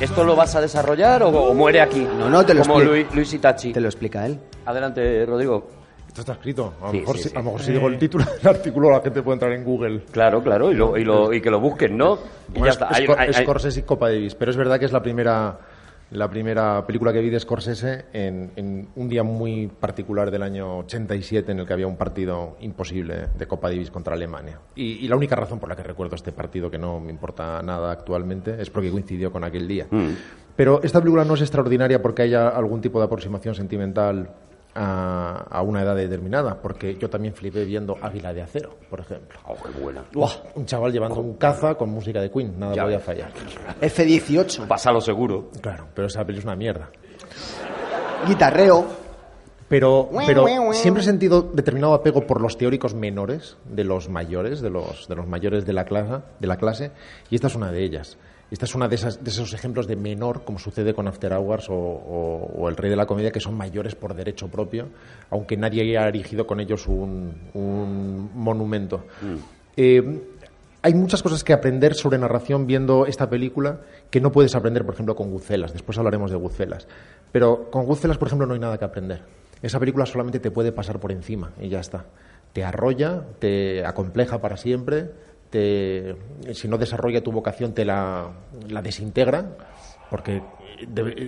¿Esto lo vas a desarrollar o, o muere aquí? No, no, te lo Como explico. Luis, Luis Itachi. Te lo explica él. Adelante, Rodrigo. Esto está escrito. A lo Sí, mejor, sí, si, sí. a lo mejor si digo el título del artículo la gente puede entrar en Google. Claro, claro, y, lo, y, lo- y que lo busquen, ¿no? Y Bueno, ya es- está. es hay- hay- Scorsese y Copa Davis, pero es verdad que es la primera la primera película que vi de Scorsese en, en un día muy particular del año 87 en el que había un partido imposible de Copa Davis contra Alemania. Y, y la única razón por la que recuerdo este partido, que no me importa nada actualmente, es porque coincidió con aquel día. Mm. Pero esta película no es extraordinaria porque haya algún tipo de aproximación sentimental a, a una edad determinada, porque yo también flipé viendo Águila de Acero, por ejemplo. Oh, qué buena. Un chaval llevando un caza con música de Queen, nada Ya podía fallar. F18, Pásalo seguro. Claro, pero esa peli es una mierda. guitarreo. Pero, pero siempre he sentido determinado apego por los teóricos menores de los mayores, de los, de los mayores de la, clase, de la clase, y esta es una de ellas. Esta es una de, esas, de esos ejemplos de menor, como sucede con After Hours o, o- o El Rey de la Comedia, que son mayores por derecho propio, aunque nadie haya erigido con ellos un, un monumento. Eh, hay muchas cosas que aprender sobre narración viendo esta película que no puedes aprender, por ejemplo, con Goodfellas. Después hablaremos de Goodfellas. Pero con Goodfellas, por ejemplo, no hay nada que aprender. Esa película solamente te puede pasar por encima y ya está. Te arrolla, te acompleja para siempre, te, si no desarrolla tu vocación te la, la desintegra, porque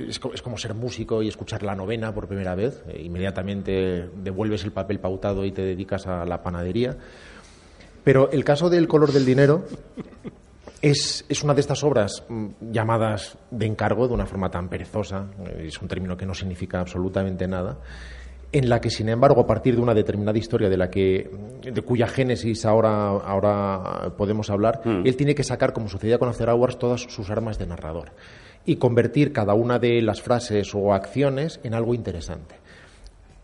es, co- es como ser músico y escuchar la novena por primera vez. Eh, inmediatamente devuelves el papel pautado y te dedicas a la panadería. Pero el caso del color del dinero es, es una de estas obras mm, llamadas de encargo de una forma tan perezosa, es un término que no significa absolutamente nada, en la que, sin embargo, a partir de una determinada historia de la que de cuya génesis ahora, ahora podemos hablar, él tiene que sacar, como sucedía con After Hours, todas sus armas de narrador y convertir cada una de las frases o acciones en algo interesante.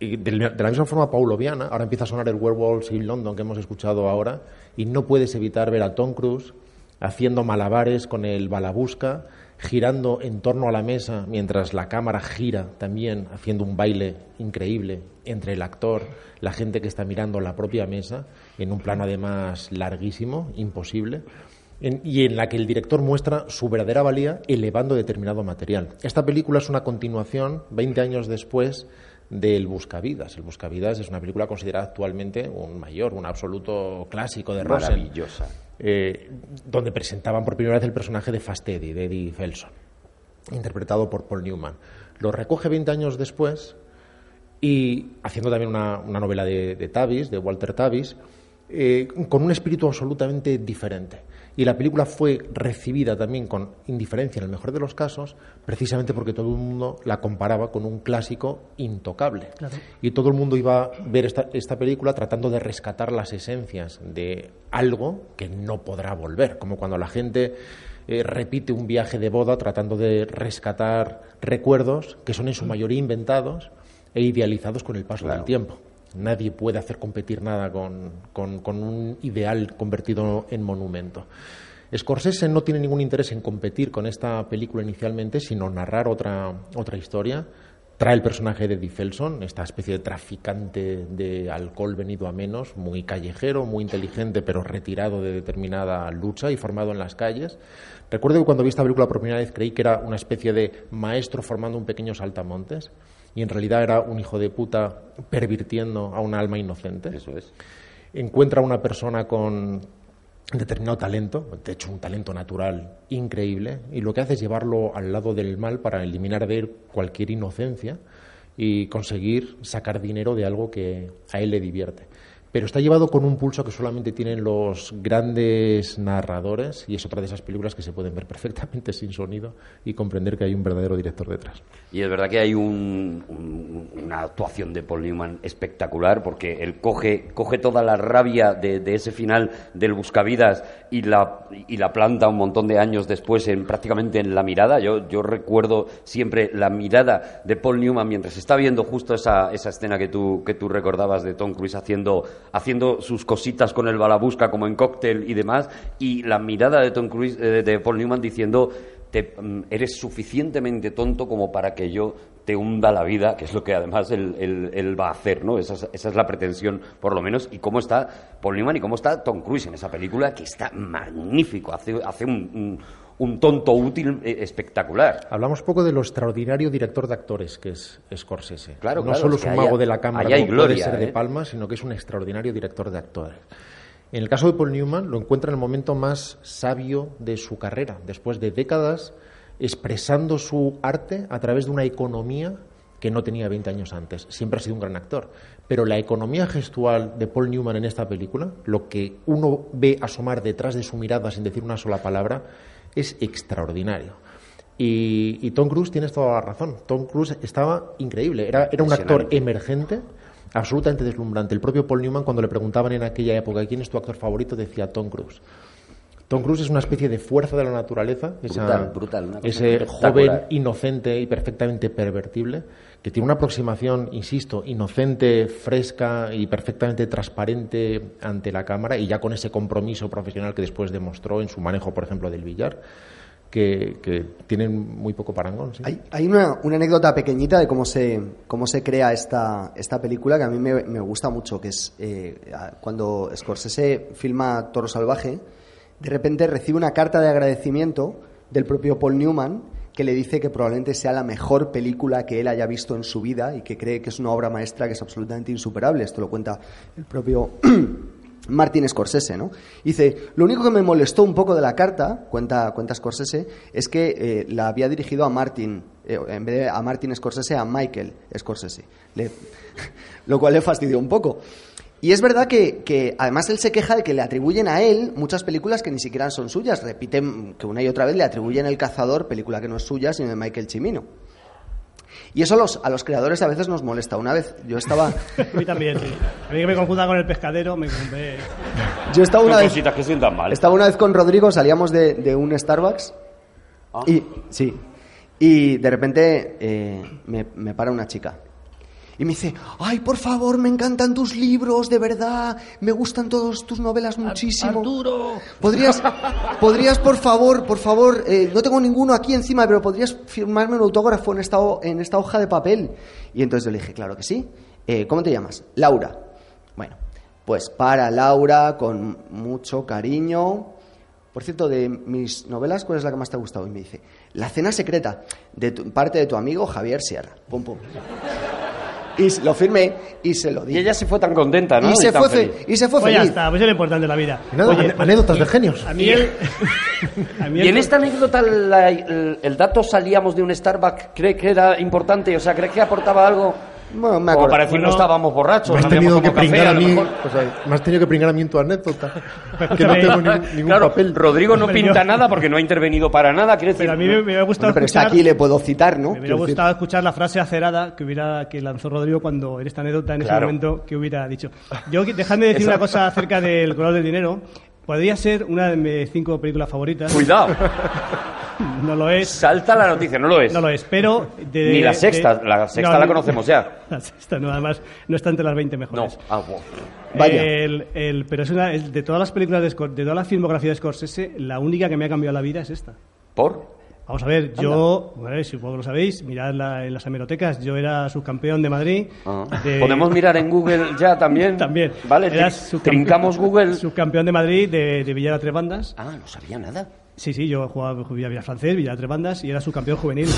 Y de, la de la misma forma pauloviana, ahora empieza a sonar el Werewolves in London que hemos escuchado ahora, y no puedes evitar ver a Tom Cruise haciendo malabares con el balabusca, girando en torno a la mesa mientras la cámara gira también, haciendo un baile increíble entre el actor, la gente que está mirando la propia mesa, en un plano además larguísimo, imposible en- y en la que el director muestra su verdadera valía elevando determinado material. Esta película es una continuación, 20 años después, del Buscavidas. El Buscavidas es una película considerada actualmente un mayor, un absoluto clásico de Rosen, Maravillosa. Eh, donde presentaban por primera vez el personaje de Fast Eddie, de Eddie Felson, interpretado por Paul Newman. Lo recoge 20 años después y haciendo también una, novela de, de Tavis, de Walter Tavis, eh, con un espíritu absolutamente diferente. Y la película fue recibida también con indiferencia en el mejor de los casos, precisamente porque todo el mundo la comparaba con un clásico intocable. Y todo el mundo iba a ver esta, esta película tratando de rescatar las esencias de algo que no podrá volver, como cuando la gente eh, repite un viaje de boda tratando de rescatar recuerdos que son en su mayoría inventados e idealizados con el paso del tiempo. Nadie puede hacer competir nada con, un ideal convertido en monumento. Scorsese no tiene ningún interés en competir con esta película inicialmente, sino narrar otra, otra historia. Trae el personaje de Eddie Felson, esta especie de traficante de alcohol venido a menos, muy callejero, muy inteligente, pero retirado de determinada lucha y formado en las calles. Recuerdo que cuando vi esta película por primera vez creí que era una especie de maestro formando un pequeño saltamontes y en realidad era un hijo de puta pervirtiendo a un alma inocente. Eso es. Encuentra a una persona con determinado talento, de hecho un talento natural increíble, y lo que hace es llevarlo al lado del mal para eliminar de él cualquier inocencia y conseguir sacar dinero de algo que a él le divierte. Pero está llevado con un pulso que solamente tienen los grandes narradores y es otra de esas películas que se pueden ver perfectamente sin sonido y comprender que hay un verdadero director detrás. Y es verdad que hay un- un- una actuación de Paul Newman espectacular porque él coge, coge toda la rabia de, de ese final del Buscavidas y la, y la planta un montón de años después en prácticamente en la mirada. Yo, yo recuerdo siempre la mirada de Paul Newman mientras está viendo justo esa, esa escena que tú, que tú recordabas de Tom Cruise haciendo, haciendo sus cositas con el balabusca como en cóctel y demás y la mirada de Tom Cruise, eh, de Paul Newman diciendo te- mm, eres suficientemente tonto como para que yo te hunda la vida, que es lo que además él, va a hacer, ¿no? Esa es, esa es la pretensión, por lo menos, y cómo está Paul Newman y cómo está Tom Cruise en esa película, que está magnífico, hace, hace un- un tonto útil eh, espectacular. Hablamos poco de lo extraordinario director de actores que es Scorsese. Claro, no claro, solo es un mago hay- de la cámara como puede gloria, ser de ¿eh? Palma, sino que es un extraordinario director de actores. En el caso de Paul Newman lo encuentra en el momento más sabio de su carrera, después de décadas expresando su arte a través de una economía que no tenía 20 años antes. Siempre ha sido un gran actor. Pero la economía gestual de Paul Newman en esta película, lo que uno ve asomar detrás de su mirada sin decir una sola palabra, es extraordinario. Y, y Tom Cruise tienes toda la razón. Tom Cruise estaba increíble. Era, era un actor emergente, absolutamente deslumbrante. El propio Paul Newman, cuando le preguntaban en aquella época quién es tu actor favorito, decía Tom Cruise. Tom Cruise es una especie de fuerza de la naturaleza, esa- Brutal, brutal, una cosa ese joven inocente y perfectamente pervertible, tiene una aproximación, insisto, inocente, fresca y perfectamente transparente ante la cámara y ya con ese compromiso profesional que después demostró en su manejo, por ejemplo, del billar, que, tienen muy poco parangón. Hay, una, anécdota pequeñita de cómo se, cómo se crea esta, esta película que a mí me, gusta mucho, que es eh, cuando Scorsese filma Toro Salvaje, de repente recibe una carta de agradecimiento del propio Paul Newman que le dice que probablemente sea la mejor película que él haya visto en su vida y que cree que es una obra maestra que es absolutamente insuperable. Esto lo cuenta el propio Martin Scorsese, ¿no? Dice, lo único que me molestó un poco de la carta, cuenta, cuenta Scorsese, es que eh, la había dirigido a Martin, eh, en vez de a Martin Scorsese, a Michael Scorsese, lo cual le fastidió un poco. Y es verdad que, que además él se queja de que le atribuyen a él muchas películas que ni siquiera son suyas. Repiten que una y otra vez le atribuyen El Cazador, película que no es suya, sino de Michael Cimino. Y eso a los, a los creadores a veces nos molesta. Una vez yo estaba, A mí también, sí. A mí que me confunda con el pescadero, me me- yo estaba una vez, cositas que sientan mal. Estaba una vez con Rodrigo, salíamos de, de un Starbucks Ah. y sí, y de repente eh, me, me para una chica y me dice, ay, por favor, me encantan tus libros, de verdad, me gustan todas tus novelas muchísimo. Arturo. ¿Podrías, podrías, por favor, por favor, eh, no tengo ninguno aquí encima, pero podrías firmarme un autógrafo en esta, en esta hoja de papel? Y entonces yo le dije, claro que sí. Eh, ¿Cómo te llamas? Laura. Bueno, pues para Laura, con mucho cariño. Por cierto, de mis novelas, ¿cuál es la que más te ha gustado? Y me dice, La cena secreta, de tu- parte de tu amigo Javier Sierra. Pum, pum. Y lo firmé y se lo di. Y ella se fue tan contenta, ¿no? y, se fue, feliz. fe- y se fue Pues ya feliz. está, pues es lo importante de la vida. Nada, anécdotas de genios. A mí el... a mí Y en esta anécdota la- el, el dato salíamos de un Starbucks, ¿cree que era importante? O sea, ¿cree que aportaba algo? Bueno, me acuerdo. para decir, no estábamos borrachos, Me has tenido que tomado café, pringar a mí, mejor. o sea, me has tenido que pringar a mí en tu anécdota. que no tengo ningún, ningún Claro, papel. Rodrigo no pinta nada porque no ha intervenido para nada. Quiere decir, Pero a mí me, me hubiera gustado Bueno, pero está escuchar... aquí, le puedo citar, ¿no? Me hubiera gustado escuchar la frase acerada que hubiera que lanzó Rodrigo cuando en esta anécdota en ese Claro. momento que hubiera dicho. Yo dejadme decir una cosa acerca del color del dinero. Podría ser una de mis cinco películas favoritas. Cuidado, No lo es. salta la noticia, no lo es. No lo es, pero... de- Ni la de- sexta, la sexta no, la conocemos ya. La sexta, no, además, no está entre las 20 No, mejores. ah, bueno. Vaya. El, el- pero es una, el- de todas las películas de, de toda la filmografía de Scorsese, la única que me ha cambiado la vida es esta. ¿Por? Vamos a ver, yo, bueno, supongo que lo sabéis, mirad la- en las hemerotecas, yo era subcampeón de Madrid. Ah. de- ¿Podemos mirar en Google ya también? También. Vale, subcampeón- trincamos Google. Subcampeón de Madrid de, de Villar a tres bandas. Ah, no sabía nada. Sí, sí, yo jugaba jugaba Villar francés, Villar a tres bandas y era subcampeón juvenil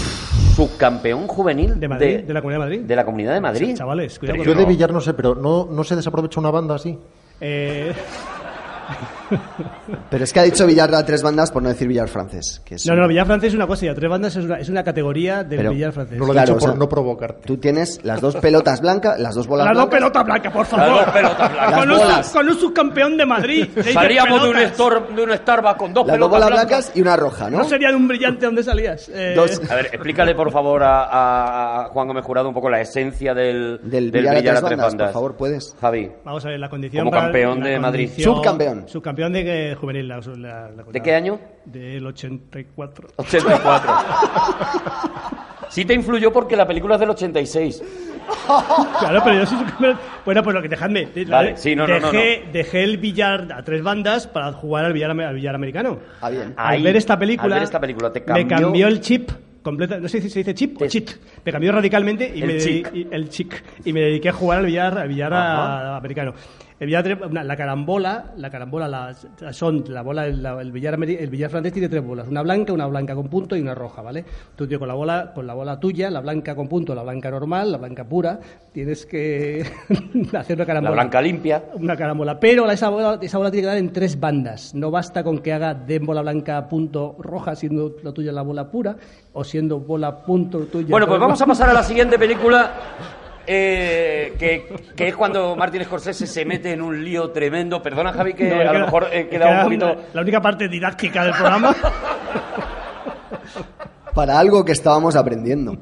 Subcampeón juvenil de Madrid, de, la Comunidad de Madrid. de la Comunidad de Madrid. Chavales, cuidado Yo de. Villar no sé, pero no, no se desaprovecha una banda así. Eh, Pero es que ha dicho Villar a tres bandas por no decir Villar francés. Que es no, un- no, Villar francés es una cosa y a tres bandas es una, es una categoría del Pero- Villar francés. No lo he Claro, dicho o por sea, no provocarte. Tú tienes las dos pelotas blancas, las dos bolas Las dos blancas. pelotas blancas, por favor. Las dos pelotas blancas. Con, Las un, bolas. con un subcampeón de Madrid. Salíamos de un, pelotas. Stor- de un Starbucks con dos Las dos pelotas bolas blancas. blancas y una roja, ¿no? ¿No sería de un brillante donde salías? Eh, Dos. A ver, explícale por favor a, a- Juan Gómez Jurado un poco la esencia del, Del del Villar a tres bandas, por favor, ¿puedes? Javi, Vamos a ver, la condición. Como campeón de Madrid. condición- Subcampeón. Subcampeón de que- juvenil. la- la- la- ¿de qué año? Del 84. 84. Sí te influyó porque la película es del 86. Claro, pero yo soy subcampeón. Bueno, pues lo que dejadme. Vale, sí, no, no, no, dejé, dejé el billar a tres bandas para jugar al billar, al billar americano. Ah, bien. Ahí, al ver esta película, ver esta película, te me cambió- cambió el chip. Completa, no sé si se dice chip Te- o chit. Me cambió radicalmente y El me chic. dediqué, y- el chic. Y me dediqué a jugar al billar, al billar a- americano. Una- la carambola, la carambola las- son la bola, la- el billar, el billar francés tiene tres bolas, una blanca, una blanca con punto y una roja, ¿vale? Tú tío, con la bola, con la bola tuya, la blanca con punto, la blanca normal, la blanca pura, tienes que hacer una La carambola. blanca limpia. Una carambola. Pero la- esa bola, esa bola tiene que dar en tres bandas. No basta con que haga de bola blanca punto roja, siendo la tuya la bola pura, o siendo bola punto tuya. Bueno, pues vamos a pasar a la siguiente película. Eh, que, que es cuando Martin Scorsese se mete en un lío tremendo. Perdona, Javi, que No, a lo mejor he quedado un poquito. una- La única parte didáctica del programa. Para algo que estábamos aprendiendo.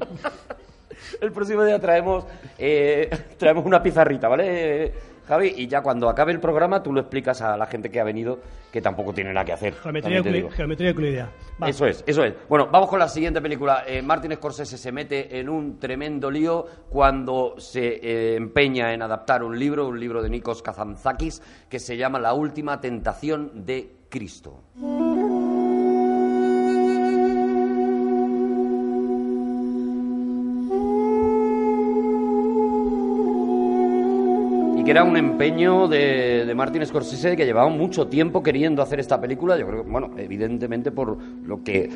El próximo día traemos, eh, traemos una pizarrita, ¿vale, eh, Javi? Y ya cuando acabe el programa tú lo explicas a la gente que ha venido, que tampoco tiene nada que hacer. geometría, también te eucli- digo. geometría euclidea. Va. Eso es, eso es. Bueno, vamos con la siguiente película. Eh, Martin Scorsese se mete en un tremendo lío cuando se eh, empeña en adaptar un libro, un libro de Nikos Kazantzakis, que se llama La última tentación de Cristo. Que era un empeño de, de Martin Scorsese que llevaba mucho tiempo queriendo hacer esta película. Yo creo que, bueno, evidentemente por lo que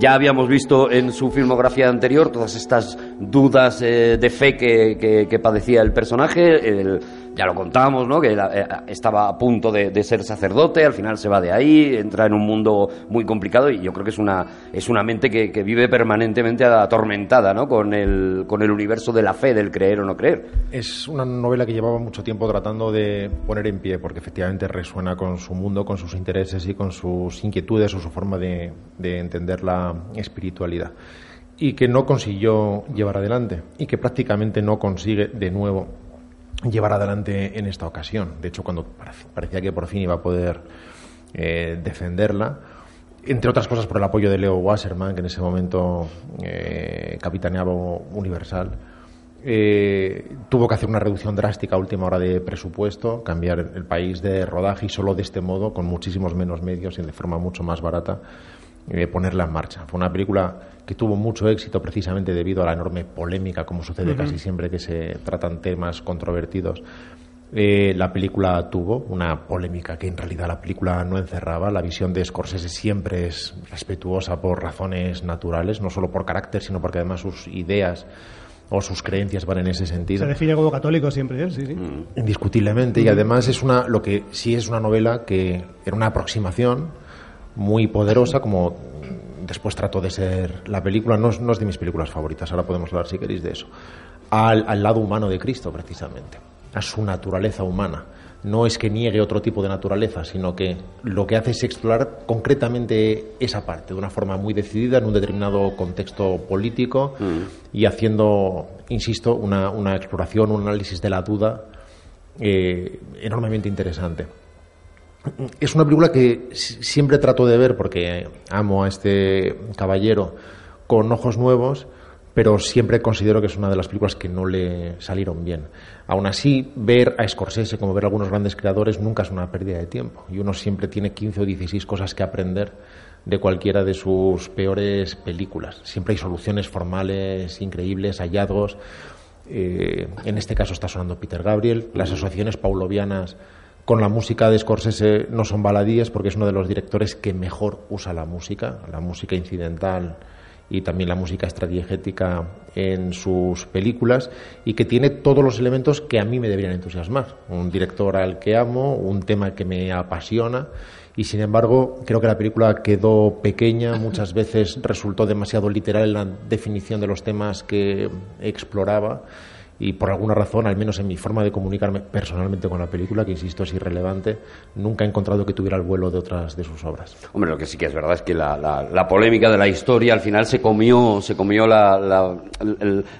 ya habíamos visto en su filmografía anterior, todas estas dudas eh, de fe que, que- que padecía el personaje. el- ya lo contábamos, ¿no? Que eh, estaba a punto de, ser sacerdote, al final se va de ahí, entra en un mundo muy complicado y yo creo que es una, es una mente que, vive permanentemente atormentada, ¿no? Con el, con el universo de la fe, del creer o no creer. Es una novela que llevaba mucho tiempo tratando de poner en pie, porque efectivamente resuena con su mundo, con sus intereses y con sus inquietudes o su forma de entender la espiritualidad. Y que no consiguió llevar adelante, y que prácticamente no consigue de nuevo llevar adelante en esta ocasión. De hecho, cuando parec- parecía que por fin iba a poder eh, defenderla, entre otras cosas por el apoyo de Leo Wasserman, que en ese momento eh, capitaneaba Universal, eh, tuvo que hacer una reducción drástica a última hora de presupuesto, cambiar el país de rodaje y solo de este modo, con muchísimos menos medios y de forma mucho más barata, eh, ponerla en marcha. Fue una película que tuvo mucho éxito precisamente debido a la enorme polémica, como sucede casi siempre que se tratan temas controvertidos. Eh, la película tuvo una polémica que en realidad la película no encerraba. La visión de Scorsese siempre es respetuosa por razones naturales, no solo por carácter, sino porque además sus ideas o sus creencias van en ese sentido. Se define como católico siempre, ¿eh? sí, sí. Indiscutiblemente, y además es una, lo que sí es una novela que era una aproximación muy poderosa, como después trató de ser la película, no es, no es de mis películas favoritas, ahora podemos hablar si queréis de eso. al, al lado humano de Cristo, precisamente, a su naturaleza humana. No es que niegue otro tipo de naturaleza, sino que lo que hace es explorar concretamente esa parte de una forma muy decidida en un determinado contexto político y haciendo, insisto, una, una exploración, un análisis de la duda eh, enormemente interesante. Es una película que si- siempre trato de ver porque amo a este caballero con ojos nuevos, pero siempre considero que es una de las películas que no le salieron bien. Aún así, ver a Scorsese como ver a algunos grandes creadores nunca es una pérdida de tiempo y uno siempre tiene 15 o 16 cosas que aprender de cualquiera de sus peores películas. Siempre hay soluciones formales increíbles, hallazgos. Eh, en este caso está sonando Peter Gabriel. Las asociaciones paulovianas con la música de Scorsese no son baladíes porque es uno de los directores que mejor usa la música, la música incidental y también la música estrategética en sus películas y que tiene todos los elementos que a mí me deberían entusiasmar. Un director al que amo, un tema que me apasiona y sin embargo creo que la película quedó pequeña, muchas veces resultó demasiado literal en la definición de los temas que exploraba y por alguna razón, al menos en mi forma de comunicarme personalmente con la película, que insisto es irrelevante, nunca he encontrado que tuviera el vuelo de otras de sus obras. Hombre, lo que sí que es verdad es que la, la- la polémica de la historia al final se comió, se comió la,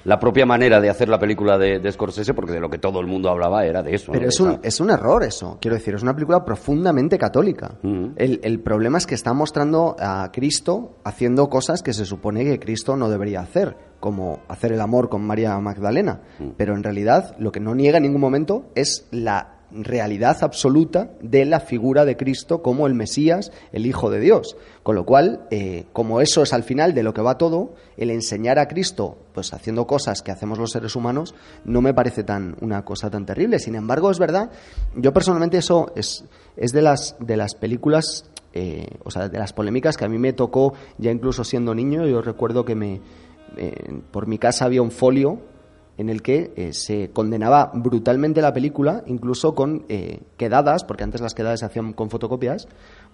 la- propia manera de hacer la película de, de Scorsese, porque de lo que todo el mundo hablaba era de eso. Pero es un, es un error eso. Quiero decir, es una película profundamente católica. Ujú. el, el problema es que está mostrando a Cristo haciendo cosas que se supone que Cristo no debería hacer, como hacer el amor con María Magdalena. Pero en realidad lo que no niega en ningún momento es la realidad absoluta de la figura de Cristo como el Mesías, el Hijo de Dios. Con lo cual, eh, como eso es al final de lo que va todo, el enseñar a Cristo, pues haciendo cosas que hacemos los seres humanos, no me parece tan una cosa tan terrible. Sin embargo, es verdad, yo personalmente eso es, es de las de las películas, eh, o sea, de las polémicas que a mí me tocó ya incluso siendo niño. Yo recuerdo que me eh, por mi casa había un folio en el que eh, se condenaba brutalmente la película, incluso con eh, quedadas, porque antes las quedadas se hacían con fotocopias,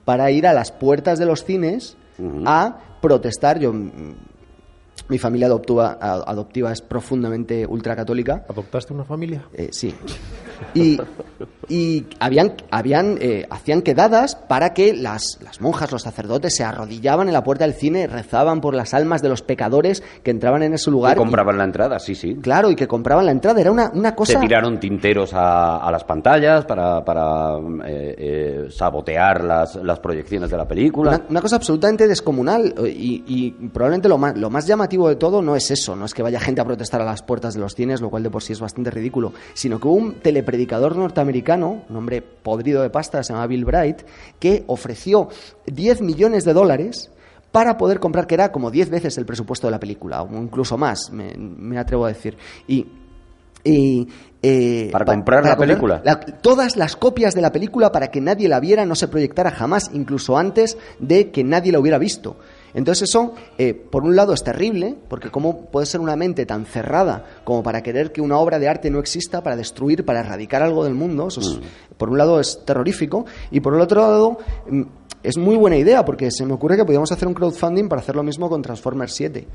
para ir a las puertas de los cines a protestar. Yo, mm, mi familia adoptiva, adoptiva es profundamente ultracatólica. ¿Adoptaste una familia? Eh, sí. Y, y habían, habían, eh, hacían quedadas para que las, las monjas, los sacerdotes se arrodillaban en la puerta del cine y rezaban por las almas de los pecadores que entraban en ese que lugar. y- compraban la entrada, sí, sí. claro, y que compraban la entrada. Era una, una cosa... Se tiraron tinteros a, a las pantallas para, para eh, eh, sabotear las, las proyecciones de la película. Una, una cosa absolutamente descomunal y, y probablemente lo más, lo más llamativo de todo no es eso, no es que vaya gente a protestar a las puertas de los cines, lo cual de por sí es bastante ridículo, sino que hubo un telepredicador norteamericano, un hombre podrido de pasta, se llama Bill Bright, que ofreció 10 millones de dólares para poder comprar, que era como 10 veces el presupuesto de la película, o incluso más, me, me atrevo a decir. Y y, eh, ¿Para pa- comprar la película? la- todas las copias de la película para que nadie la viera, no se proyectara jamás, incluso antes de que nadie la hubiera visto. Entonces eso, eh, por un lado, es terrible, porque cómo puede ser una mente tan cerrada como para querer que una obra de arte no exista, para destruir, para erradicar algo del mundo. Eso es- por un lado es terrorífico y por el otro lado mm, es muy buena idea, porque se me ocurre que podríamos hacer un crowdfunding para hacer lo mismo con Transformers 7.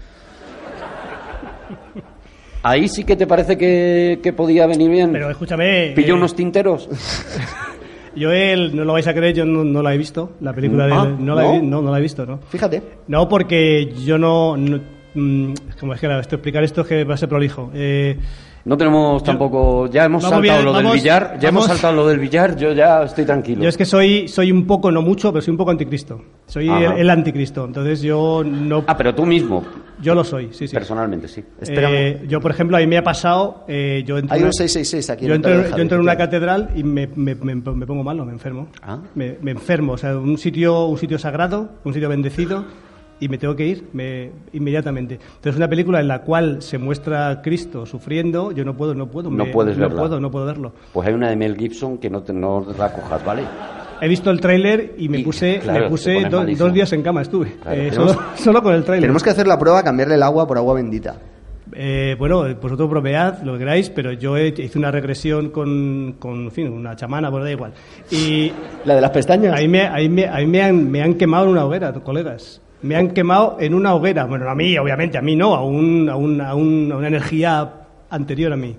Ahí sí que te parece que, que podía venir bien. Pero escúchame. ¿Pilló eh, unos tinteros? Yo él, no lo vais a creer, yo no, no la he visto. La película de Ah, no, La he, ¿no? la he visto, ¿no? Fíjate. No, porque yo no. no mm, como es que esto, explicar esto es que va a ser prolijo. Eh, No tenemos tampoco... Ya hemos Vamos saltado bien, lo vamos- del billar. Ya hemos saltado lo del billar. Yo ya estoy tranquilo. yo es que soy, soy un poco, no mucho, pero soy un poco anticristo. Soy el, el anticristo. Entonces yo no. Ah, pero tú mismo, Yo lo soy, sí, sí. personalmente, sí. Eh, yo, por ejemplo, a mí me ha pasado. eh, yo entro Hay un una- 666 aquí. Yo en entro, yo entro en una catedral y me, me- me- me pongo malo, me enfermo. Ah. Me, me enfermo, o sea, un sitio, un sitio sagrado, un sitio bendecido y me tengo que ir me, inmediatamente. Entonces, una película en la cual se muestra a Cristo sufriendo, yo no puedo, no puedo. No me- puedes no verla. puedo, no puedo verlo. Pues hay una de Mel Gibson que no, te, no la cojas, ¿vale? He visto el tráiler y me Y, puse, claro, me puse do- dos días en cama estuve, Claro, eh, tenemos- solo, solo con el tráiler. Tenemos que hacer la prueba, cambiarle el agua por agua bendita. Eh, bueno, vosotros bromead lo que queráis, pero yo he- hice una regresión con, con en fin, una chamana, pues da igual. Y La de las pestañas. ahí me, ahí me, ahí me, han, me han quemado en una hoguera, colegas. Me han quemado en una hoguera. Bueno, a mí, obviamente, a mí no, a, un, a, un- a un- a una energía anterior a mí.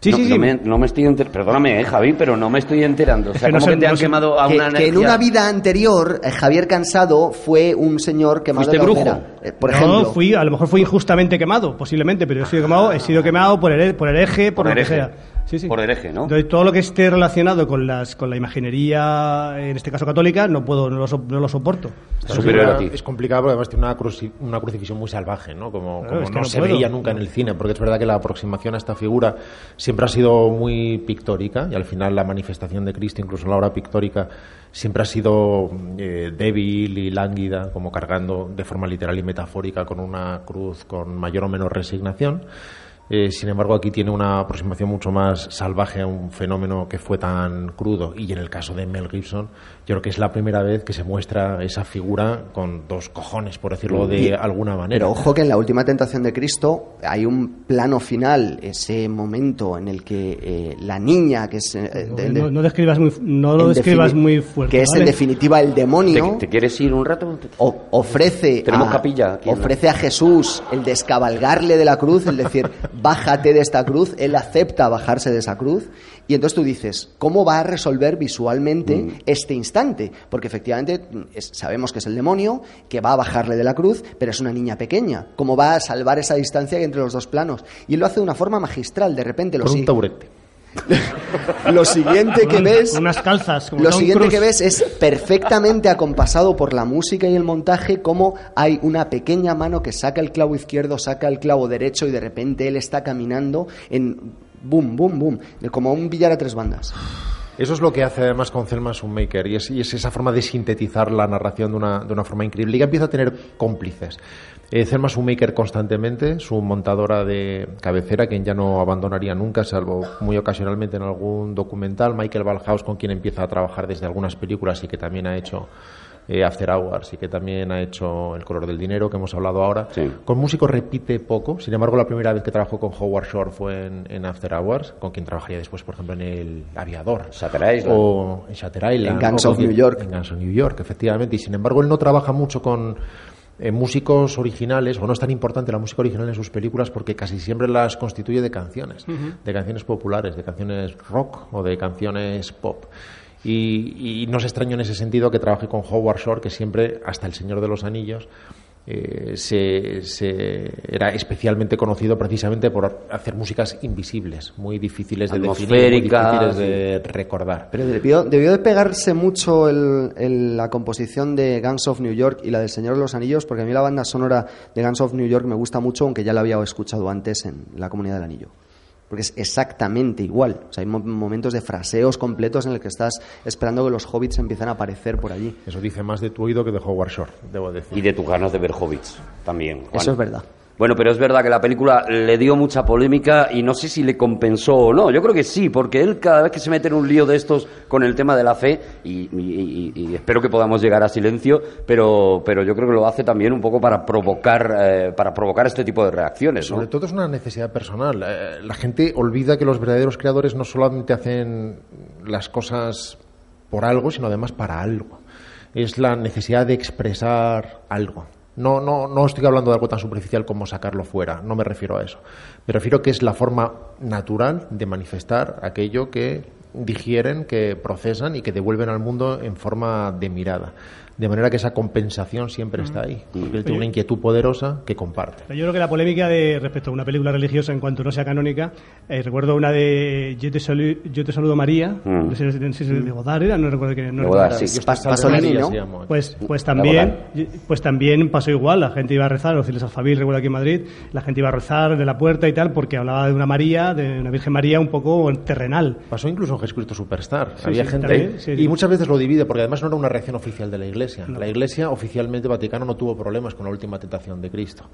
Sí, no, sí, no sí. me, no me estoy enter- Perdóname, eh, Javi, pero no me estoy enterando. O sea, que no ¿cómo sé- que te no han quemado a que, una que en una vida anterior eh, Javier Cansado fue un señor quemado ¿Fuiste en la brujo? hoguera, eh, por no, fui, a lo mejor fui injustamente quemado, posiblemente, pero he sido quemado, he sido quemado por, here- por hereje, por, Por lo hereje. que sea. Sí, sí. Por hereje, ¿no? Entonces, todo lo que esté relacionado con las con la imaginería, en este caso católica, no puedo, no lo, so- no lo soporto. Superior a ti. Es complicado porque además tiene una, cruci- una crucifixión muy salvaje, ¿no? Como, Claro, como es que no, no se puedo. veía nunca en el cine, porque es verdad que la aproximación a esta figura siempre ha sido muy pictórica y al final la manifestación de Cristo, incluso la obra pictórica, siempre ha sido eh, débil y lánguida, como cargando de forma literal y metafórica con una cruz con mayor o menor resignación. Eh, sin embargo, aquí tiene una aproximación mucho más salvaje a un fenómeno que fue tan crudo. Y en el caso de Mel Gibson, yo creo que es la primera vez que se muestra esa figura con dos cojones, por decirlo de alguna manera. Pero ojo que en la última tentación de Cristo hay un plano final, ese momento en el que eh, la niña, que es... eh, de- No, no describas muy, no lo en describas muy fuerte. Que es en definitiva el demonio. ¿Te, te quieres ir un rato? o- ofrece Tenemos a, capilla aquí, ¿no? ofrece a Jesús el descabalgarle de la cruz, el decir, bájate de esta cruz, él acepta bajarse de esa cruz, y entonces tú dices, ¿cómo va a resolver visualmente Mm. este instante? Porque efectivamente es- sabemos que es el demonio, que va a bajarle de la cruz, pero es una niña pequeña, ¿cómo va a salvar esa distancia entre los dos planos? Y él lo hace de una forma magistral, de repente lo Con un taburete. lo siguiente que ves con unas calzas. como lo Tom siguiente que ves es perfectamente acompasado por la música y el montaje, como hay una pequeña mano que saca el clavo izquierdo, saca el clavo derecho y de repente él está caminando en boom, boom, boom, como un billar a tres bandas. Eso es lo que hace además con Selma Sunmaker y es, esa forma de sintetizar la narración de una, de una forma increíble y que empieza a tener cómplices. Eh, Selma Sunmaker constantemente, su montadora de cabecera, quien ya no abandonaría nunca, salvo muy ocasionalmente en algún documental, Michael Balhaus, con quien empieza a trabajar desde algunas películas y que también ha hecho eh, After Hours y que también ha hecho El color del dinero, que hemos hablado ahora. Sí. Con músicos repite poco, sin embargo la primera vez que trabajó con Howard Shore fue en, en After Hours, con quien trabajaría después, por ejemplo, en El Aviador. Island. O en Shutter Island. En Guns of New York. En Guns of New York, efectivamente. Y sin embargo él no trabaja mucho con eh, músicos originales, o no es tan importante la música original en sus películas porque casi siempre las constituye de canciones, de canciones populares, de canciones rock o de canciones pop. Y, y no es extraño en ese sentido que trabaje con Howard Shore, que siempre, hasta El Señor de los Anillos, eh, se, se- era especialmente conocido precisamente por hacer músicas invisibles, muy difíciles de definir, muy difíciles de recordar. Pero debió, debió de pegarse mucho el- el- la composición de Guns of New York y la del Señor de los Anillos, porque a mí la banda sonora de Guns of New York me gusta mucho, aunque ya la había escuchado antes en La Comunidad del Anillo. Porque es exactamente igual. O sea, hay mo- momentos de fraseos completos en el que estás esperando que los hobbits empiecen a aparecer por allí. Eso dice más de tu oído que de Howard Shore, debo decir. Y de tus ganas de ver hobbits también. Juan. Eso es verdad. Bueno, pero es verdad que la película le dio mucha polémica y no sé si le compensó o no. Yo creo que sí, porque él cada vez que se mete en un lío de estos con el tema de la fe, y, y- y- y espero que podamos llegar a silencio, pero, pero yo creo que lo hace también un poco para provocar, eh, para provocar este tipo de reacciones. Sobre todo es una necesidad personal. Eh, La gente olvida que los verdaderos creadores no solamente hacen las cosas por algo, sino además para algo. Es la necesidad de expresar algo. No, no, no estoy hablando de algo tan superficial como sacarlo fuera, no me refiero a eso. Me refiero que es la forma natural de manifestar aquello que digieren, que procesan y que devuelven al mundo en forma de mirada. De manera que esa compensación siempre está ahí. Porque él tiene una inquietud poderosa que comparte. Yo creo que la polémica de respecto a una película religiosa en cuanto no sea canónica, eh, recuerdo una de Yo te, salu- Yo te saludo María, Mm. no sé si es de Godard era, no recuerdo que no De Godard, recuerdo. sí. Pasolini, ¿no? se. Pues, pues La también, pues también pasó igual, la gente iba a rezar, los fieles alfabil, recuerdo aquí en Madrid, la gente iba a rezar de la puerta y tal, porque hablaba de una María, de una Virgen María un poco terrenal. Pasó incluso en Jesucristo Superstar. Sí, Había sí, gente también, sí, sí. y muchas veces lo divide porque además no era una reacción oficial de la Iglesia. La Iglesia oficialmente Vaticano no tuvo problemas con la última tentación de Cristo.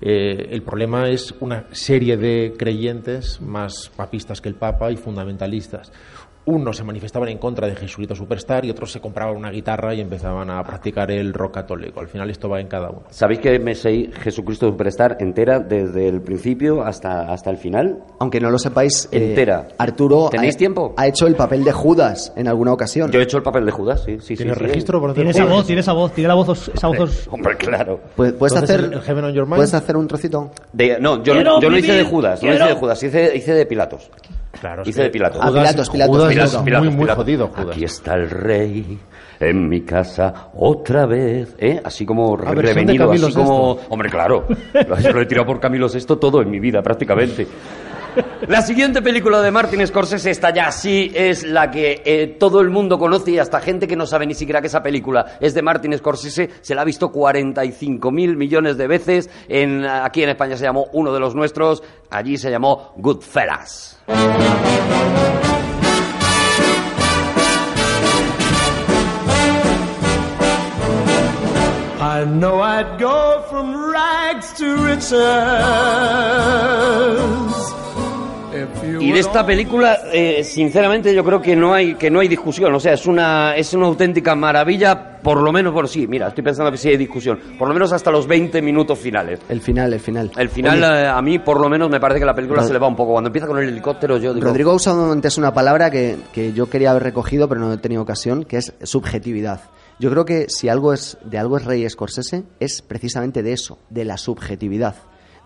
Eh, el problema es una serie de creyentes más papistas que el Papa y fundamentalistas. Unos se manifestaban en contra de Jesucristo Superstar y otros se compraban una guitarra y empezaban a practicar el rock católico. Al final esto va en cada uno. ¿Sabéis que me sé Jesucristo Superstar entera desde el principio hasta, hasta el final? Aunque no lo sepáis, eh, Entera. Arturo ¿Tenéis ha, tiempo? ha hecho el papel de Judas en alguna ocasión. Yo he hecho el papel de Judas, sí, sí, sí. ¿Tienes sí. registro por hacer Tiene esa voz, tiene esa voz, tiene la voz, esa voz os- Hombre, claro. ¿Puedes, puedes hacer, el- on Your Mind? ¿Puedes hacer un trocito? De- no, yo, yo no hice de Judas, no hice de Judas, hice, hice de Pilatos. Claro, es Hice que de Pilatos. Ah, Pilatos, Pilatos, Judas Pilatos. Pilatos, muy, muy Pilatos. jodido, Judas. Aquí está el rey en mi casa otra vez, ¿eh? Así como de revenido, así como... Hombre, claro, lo, lo he tirado por Camilo VI todo en mi vida, prácticamente. La siguiente película de Martin Scorsese, esta ya sí es la que eh, todo el mundo conoce y hasta gente que no sabe ni siquiera que esa película es de Martin Scorsese se la ha visto 45 mil millones de veces. Aquí en España se llamó Uno de los Nuestros, allí se llamó Goodfellas. I know I'd go from rags to riches. Y de esta película, eh, sinceramente, yo creo que no hay que no hay discusión. O sea, es una es una auténtica maravilla, por lo menos por sí. Mira, estoy pensando que sí hay discusión. Por lo menos hasta los 20 minutos finales. El final, el final. El final, Oye, eh, a mí, por lo menos, me parece que la película Rod- se le va un poco. Cuando empieza con el helicóptero, yo digo. Rodrigo ha usado antes una palabra que, que yo quería haber recogido, pero no he tenido ocasión, que es subjetividad. Yo creo que si algo es de algo es Rey Scorsese, es precisamente de eso, de la subjetividad.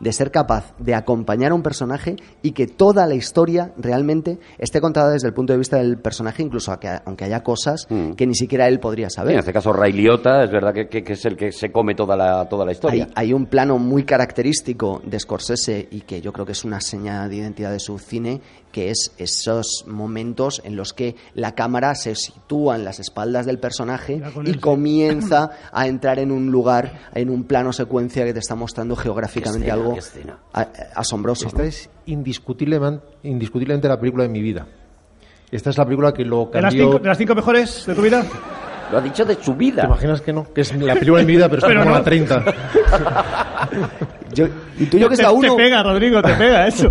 De ser capaz de acompañar a un personaje y que toda la historia realmente esté contada desde el punto de vista del personaje, incluso a que- aunque haya cosas Mm. que ni siquiera él podría Sí, saber. en este caso, Ray Liotta, es verdad que, que- que es el que se come toda la, toda la historia. Hay, hay un plano muy característico de Scorsese y que yo creo que es una señal de identidad de su cine, que es esos momentos en los que la cámara se sitúa en las espaldas del personaje con y comienza a entrar en un lugar, en un plano secuencia que te está mostrando geográficamente escena, algo a- asombroso. Esta ¿no? es indiscutiblemente, indiscutiblemente la película de mi vida. Esta es la película que lo ¿De las, cambió... cinco, de las cinco mejores de tu vida? Lo ha dicho de su ¿Te vida. imaginas que no? Que es la película de mi vida, pero es Pero como no. la 30. Yo- y tú y yo que te, está te uno. pega, Rodrigo, te pega eso.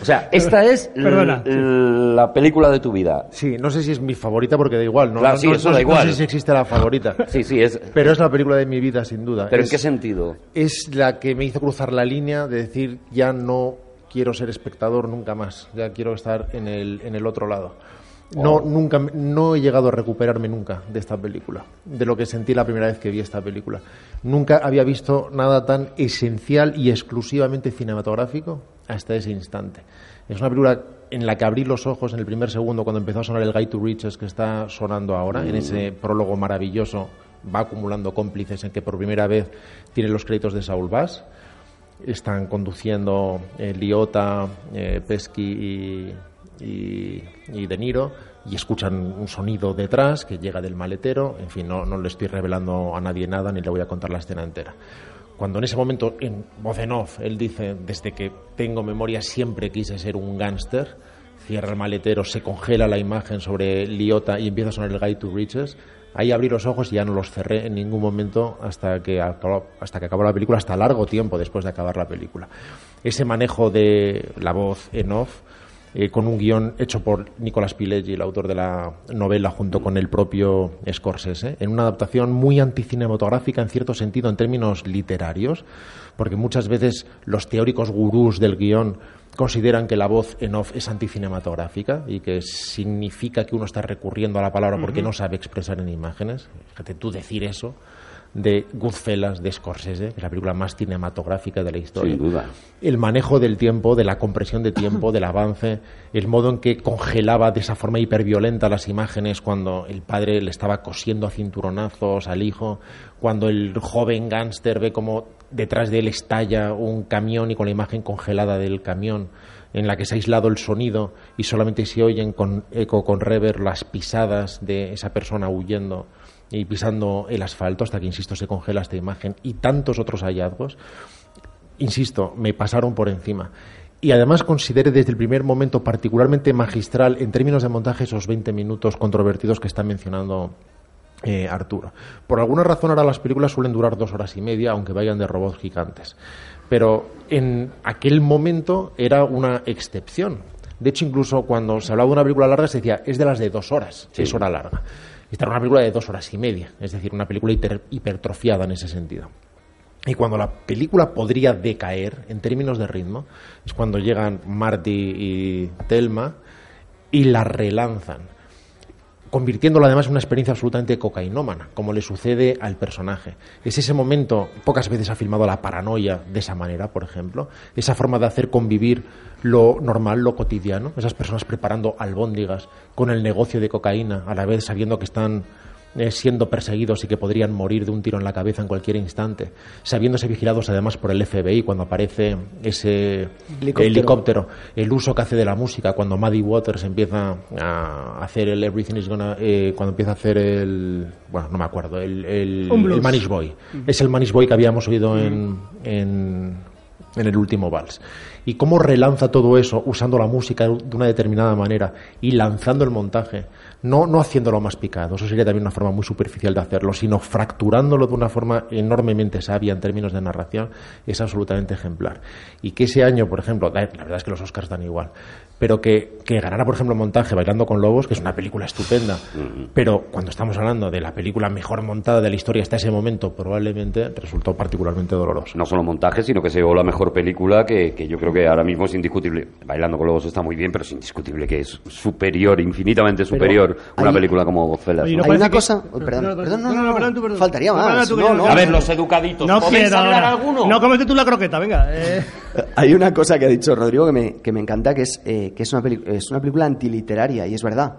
O sea, esta es Perdona, sí. la película de tu vida. Sí, no sé si es mi favorita porque da igual. No, Claro, no, sí, no- eso no- da no igual. sé si existe la favorita. Sí, sí, es. Pero es la película de mi vida, sin duda. ¿Pero en qué sentido? es la que me hizo cruzar la línea de decir ya no quiero ser espectador nunca más, ya quiero estar en el, en el otro lado. No, nunca, no he llegado a recuperarme nunca de esta película, de lo que sentí la primera vez que vi esta película. Nunca había visto nada tan esencial y exclusivamente cinematográfico hasta ese instante. Es una película en la que abrí los ojos en el primer segundo cuando empezó a sonar el Guide to Riches que está sonando ahora, en ese prólogo maravilloso, va acumulando cómplices en que por primera vez tiene los créditos de Saul Bass están conduciendo eh, Liota, eh, Pesky y, y, y De Niro y escuchan un sonido detrás que llega del maletero. En fin, no, no le estoy revelando a nadie nada ni le voy a contar la escena entera. Cuando en ese momento, en voz en off, él dice, desde que tengo memoria siempre quise ser un gángster, cierra el maletero, se congela la imagen sobre Liota y empieza a sonar el Guide to Riches. Ahí abrí los ojos y ya no los cerré en ningún momento hasta que acabó, hasta que acabó la película, hasta largo tiempo después de acabar la película. Ese manejo de la voz en off, eh, con un guion hecho por Nicolas Pileggi, el autor de la novela, junto con el propio Scorsese, en una adaptación muy anticinematográfica en cierto sentido en términos literarios, porque muchas veces los teóricos gurús del guion consideran que la voz en off es anticinematográfica y que significa que uno está recurriendo a la palabra porque no sabe expresar en imágenes. Fíjate tú decir eso de Goodfellas de Scorsese, que es la película más cinematográfica de la historia. Sin duda. El manejo del tiempo, de la compresión de tiempo, del avance, el modo en que congelaba de esa forma hiperviolenta las imágenes cuando el padre le estaba cosiendo a cinturonazos al hijo, cuando el joven gángster ve como detrás de él estalla un camión y con la imagen congelada del camión en la que se ha aislado el sonido y solamente se oyen con eco, con rever las pisadas de esa persona huyendo y pisando el asfalto hasta que, insisto, se congela esta imagen y tantos otros hallazgos, insisto, me pasaron por encima. Y además considere desde el primer momento particularmente magistral en términos de montaje esos 20 minutos controvertidos que está mencionando eh, Arturo. Por alguna razón ahora las películas suelen durar dos horas y media, aunque vayan de robots gigantes. Pero en aquel momento era una excepción. De hecho, incluso cuando se hablaba de una película larga se decía, es de las de dos horas, es hora larga. Esta era una película de dos horas y media, es decir, una película hiper- hipertrofiada en ese sentido. Y cuando la película podría decaer en términos de ritmo, es cuando llegan Marty y Thelma y la relanzan, convirtiéndola además en una experiencia absolutamente cocainómana, como le sucede al personaje. Es ese momento, pocas veces ha filmado la paranoia de esa manera, por ejemplo, esa forma de hacer convivir lo normal, lo cotidiano, esas personas preparando albóndigas con el negocio de cocaína, a la vez sabiendo que están eh, siendo perseguidos y que podrían morir de un tiro en la cabeza en cualquier instante, sabiéndose vigilados además por el FBI cuando aparece ese Helicóptero. helicóptero, el uso que hace de la música cuando Maddie Waters empieza a hacer el Everything is Gonna, eh, cuando empieza a hacer el, bueno, no me acuerdo, el, el, el Manish Boy. Es el Manish Boy que habíamos oído en, en, en el último vals. Y cómo relanza todo eso usando la música de una determinada manera y lanzando el montaje, no, no haciéndolo más picado, eso sería también una forma muy superficial de hacerlo, sino fracturándolo de una forma enormemente sabia en términos de narración, es absolutamente ejemplar. Y que ese año, por ejemplo, la verdad es que los Oscars dan igual, pero que, que ganara, por ejemplo, montaje Bailando con Lobos, que es una película estupenda, pero cuando estamos hablando de la película mejor montada de la historia hasta ese momento, probablemente resultó particularmente doloroso. No solo montaje, sino que se llevó la mejor película que, que yo creo que ahora mismo es indiscutible. Bailando con Lobos está muy bien, pero es indiscutible que es superior, infinitamente superior una hay- película como Goodfellas. ¿no? ¿no Hay una que- cosa- perdón, no, perdón, no, no, no, no, no. perdón, tú, perdón. Faltaría más. A ver, los educaditos, No ¿podéis quiero hablar alguno? No, cómete tú la croqueta, venga. eh. Hay una cosa que ha dicho Rodrigo que me, que me encanta, que es eh, que es una, es una película antiliteraria, y es verdad.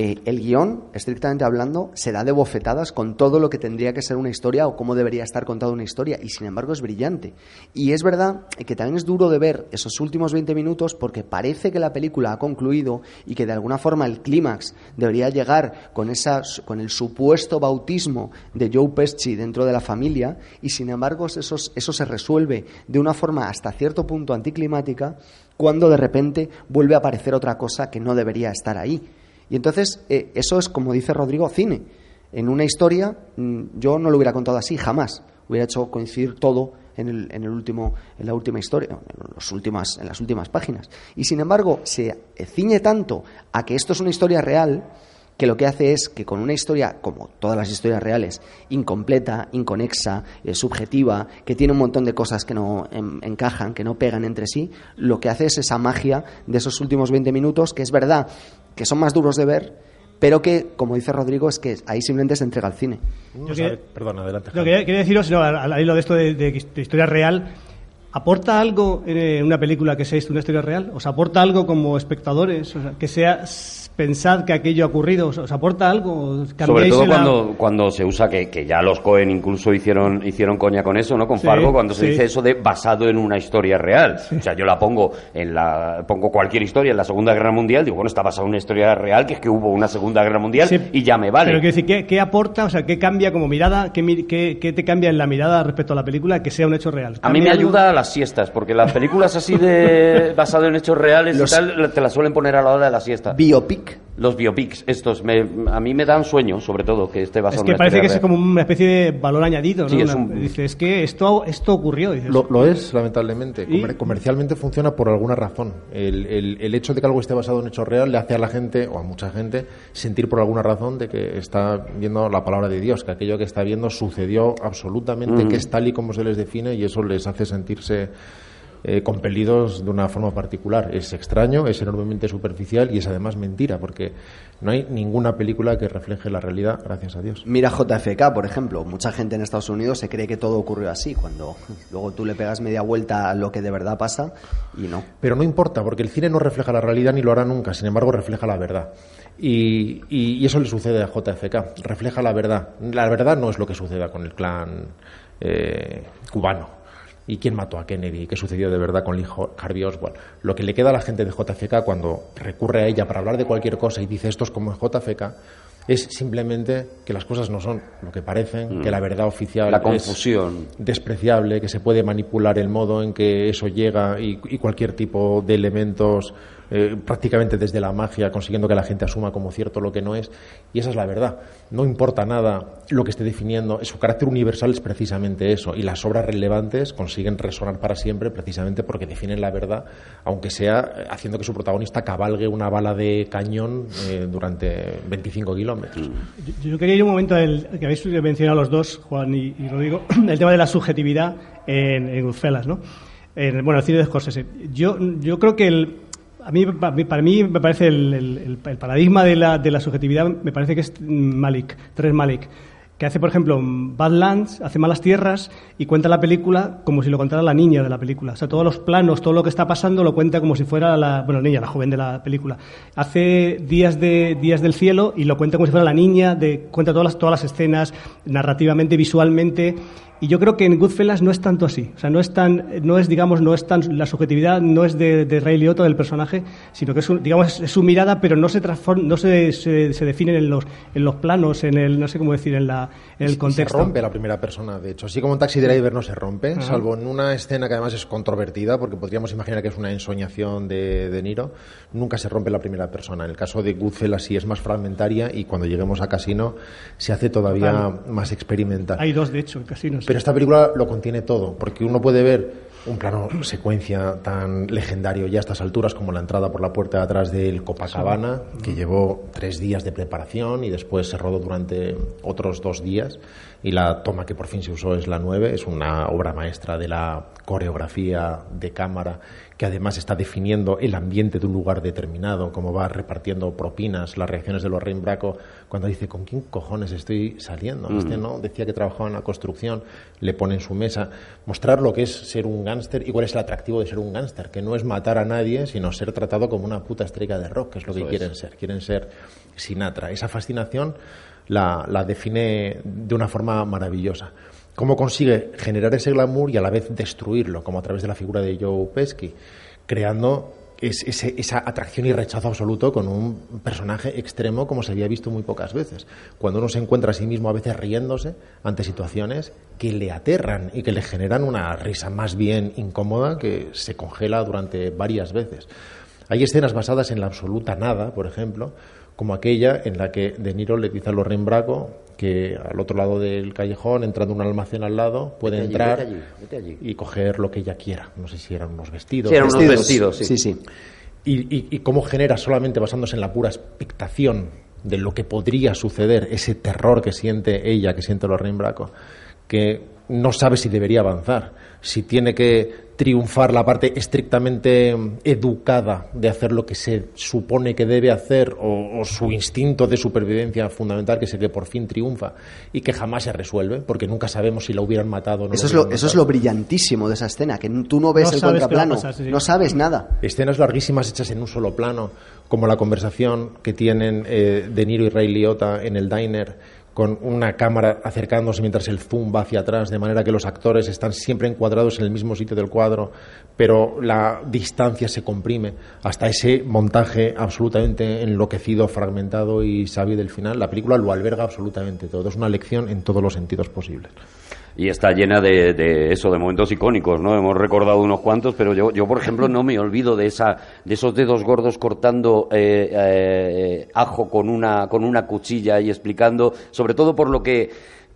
Eh, el guion, estrictamente hablando, se da de bofetadas con todo lo que tendría que ser una historia o cómo debería estar contada una historia, y sin embargo es brillante. Y es verdad que también es duro de ver esos últimos 20 minutos porque parece que la película ha concluido y que de alguna forma el clímax debería llegar con, esa, con el supuesto bautismo de Joe Pesci dentro de la familia, y sin embargo eso, eso se resuelve de una forma hasta cierto punto anticlimática cuando de repente vuelve a aparecer otra cosa que no debería estar ahí. Y entonces eh, eso es, como dice Rodrigo, cine. En una historia mm, yo no lo hubiera contado así, jamás. Hubiera hecho coincidir todo en, el, último, en la última historia, en, los últimas, en las últimas páginas. Y sin embargo, se ciñe tanto a que esto es una historia real que lo que hace es que con una historia, como todas las historias reales, incompleta, inconexa, eh, subjetiva, que tiene un montón de cosas que no en, encajan, que no pegan entre sí, lo que hace es esa magia de esos últimos 20 minutos, que es verdad que son más duros de ver, pero que, como dice Rodrigo, es que ahí simplemente se entrega al cine. Yo quería- Perdón, adelante. Lo que quería deciros, no, al, hilo de esto de, de- de historia real, ¿aporta algo en una película que sea una historia real? ¿Os aporta algo como espectadores? O sea, que sea pensad que aquello ha ocurrido, ¿os, os aporta algo? ¿Os Sobre todo la- cuando, cuando se usa, que, que ya los Cohen incluso hicieron, hicieron coña con eso, ¿no? Con Sí, Fargo, cuando se sí. dice eso de basado en una historia real. O sea, yo la pongo en la, pongo cualquier historia en la Segunda Guerra Mundial, digo, bueno, está basado en una historia real, que es que hubo una Segunda Guerra Mundial Sí, y ya me vale. Pero quiero decir, ¿qué, qué aporta, o sea, qué cambia como mirada, qué, mi- qué- qué te cambia en la mirada respecto a la película que sea un hecho real? A mí me ayuda a las siestas, porque las películas así de basado en hechos reales Los- y tal, te las suelen poner a la hora de la siesta. Biopic. Los biopics, estos, me- a mí me dan sueño, sobre todo, que esté basado Es que en parece que es como una especie de valor añadido, ¿no? Sí, es Una- un- Dice, es que esto, esto ocurrió. Dices, Lo, lo es, lamentablemente. Comercialmente funciona por alguna razón. El, el- el hecho de que algo esté basado en hechos real le hace a la gente, o a mucha gente, sentir por alguna razón de que está viendo la palabra de Dios, que aquello que está viendo sucedió absolutamente, que es tal y como se les define, y eso les hace sentirse eh, compelidos de una forma particular. Es extraño, es enormemente superficial y es además mentira, porque no hay ninguna película que refleje la realidad, gracias a Dios. Mira JFK, por ejemplo. Mucha gente en Estados Unidos se cree que todo ocurrió así, cuando luego tú le pegas media vuelta a lo que de verdad pasa y no. Pero no importa, porque el cine no refleja la realidad ni lo hará nunca, sin embargo refleja la verdad. Y, y- y eso le sucede a JFK, refleja la verdad. La verdad no es lo que suceda con el clan eh, cubano. ¿Y quién mató a Kennedy? ¿Qué sucedió de verdad con Lee Harvey Oswald? Lo que le queda a la gente de JFK cuando recurre a ella para hablar de cualquier cosa y dice esto es como en JFK, es simplemente que las cosas no son lo que parecen, que la verdad oficial La es confusión. despreciable, que se puede manipular el modo en que eso llega y, y cualquier tipo de elementos eh, prácticamente desde la magia, consiguiendo que la gente asuma como cierto lo que no es. Y esa es la verdad. No importa nada lo que esté definiendo, su carácter universal es precisamente eso. Y las obras relevantes consiguen resonar para siempre precisamente porque definen la verdad, aunque sea eh, haciendo que su protagonista cabalgue una bala de cañón eh, durante 25 kilómetros. Yo, yo quería ir un momento al que habéis mencionado los dos, Juan y, y Rodrigo, el tema de la subjetividad en, en Goodfellas, ¿no? En, bueno, el cine de Scorsese. Yo, yo creo que el, a mí, pa- para mí me parece el, paradigma de la, de la subjetividad, me parece que es Malik, Tres Malik, que hace, por ejemplo, Badlands, hace Malas Tierras y cuenta la película como si lo contara la niña de la película. O sea, todos los planos, todo lo que está pasando lo cuenta como si fuera la, bueno, niña, la joven de la película. Hace Días, de, Días del Cielo y lo cuenta como si fuera la niña, de, cuenta todas las, todas las escenas, narrativamente, visualmente. Y yo creo que en Goodfellas no es tanto así. O sea, no es tan, no es, digamos, no es tan, la subjetividad no es de, de Ray Liotta, del personaje, sino que es, su- digamos, es, su mirada, pero no se transforma, no se, se, se definen en los, en los planos, en el, no sé cómo decir, en la, en el Se contexto. rompe la primera persona, de hecho. Así como en Taxi Driver no se rompe, salvo en una escena que además es controvertida, porque podríamos imaginar que es una ensoñación de De Niro, nunca se rompe la primera persona. En el caso de Goodfellas sí es más fragmentaria y cuando lleguemos a Casino se hace todavía más experimental. Hay dos, de hecho, en casinos. Pero esta película lo contiene todo, porque uno puede ver un plano secuencia tan legendario ya a estas alturas como la entrada por la puerta de atrás del Copacabana, que llevó tres días de preparación y después se rodó durante otros dos días. Y la toma que por fin se usó es la 9, es una obra maestra de la coreografía de cámara que además está definiendo el ambiente de un lugar determinado, cómo va repartiendo propinas, las reacciones de los Braco cuando dice, ¿con quién cojones estoy saliendo? Este no decía que trabajaba en la construcción, le pone en su mesa, mostrar lo que es ser un gángster y cuál es el atractivo de ser un gángster, que no es matar a nadie, sino ser tratado como una puta estrella de rock, que es lo que quieren ser, quieren ser Sinatra. Esa fascinación la, define de una forma maravillosa. ¿Cómo consigue generar ese glamour y a la vez destruirlo? Como a través de la figura de Joe Pesci, creando esa atracción y rechazo absoluto con un personaje extremo como se había visto muy pocas veces. Cuando uno se encuentra a sí mismo a veces riéndose ante situaciones que le aterran y que le generan una risa más bien incómoda que se congela durante varias veces. Hay escenas basadas en la absoluta nada, por ejemplo, como aquella en la que De Niro le dice a Lorraine Bracco que al otro lado del callejón, entrando un almacén al lado, puede Vete allí, entrar vete allí, vete allí. y coger lo que ella quiera. No sé si eran unos vestidos. Sí, eran unos vestidos, sí. sí. sí. y, y- y cómo genera solamente basándose en la pura expectación de lo que podría suceder, ese terror que siente ella, que siente Lorraine Bracco, que no sabe si debería avanzar, si tiene que triunfar la parte estrictamente educada de hacer lo que se supone que debe hacer o, o su instinto de supervivencia fundamental que es el que por fin triunfa y que jamás se resuelve porque nunca sabemos si la hubieran matado o no Eso es, lo, hubieran eso es matado. lo brillantísimo de esa escena, que tú no ves No el contraplano, pasar, sí, sí. no sabes nada. Escenas larguísimas hechas en un solo plano, como la conversación que tienen eh, De Niro y Ray Liotta en el diner, con una cámara acercándose mientras el zoom va hacia atrás, de manera que los actores están siempre encuadrados en el mismo sitio del cuadro, pero la distancia se comprime hasta ese montaje absolutamente enloquecido, fragmentado y sabio del final. La película lo alberga absolutamente todo, es una lección en todos los sentidos posibles. Y está llena de, de eso, de momentos icónicos, ¿no? Hemos recordado unos cuantos, pero yo, yo por ejemplo, no me olvido de esa, de esos dedos gordos cortando eh, eh, ajo con una, con una cuchilla y explicando, sobre todo por lo que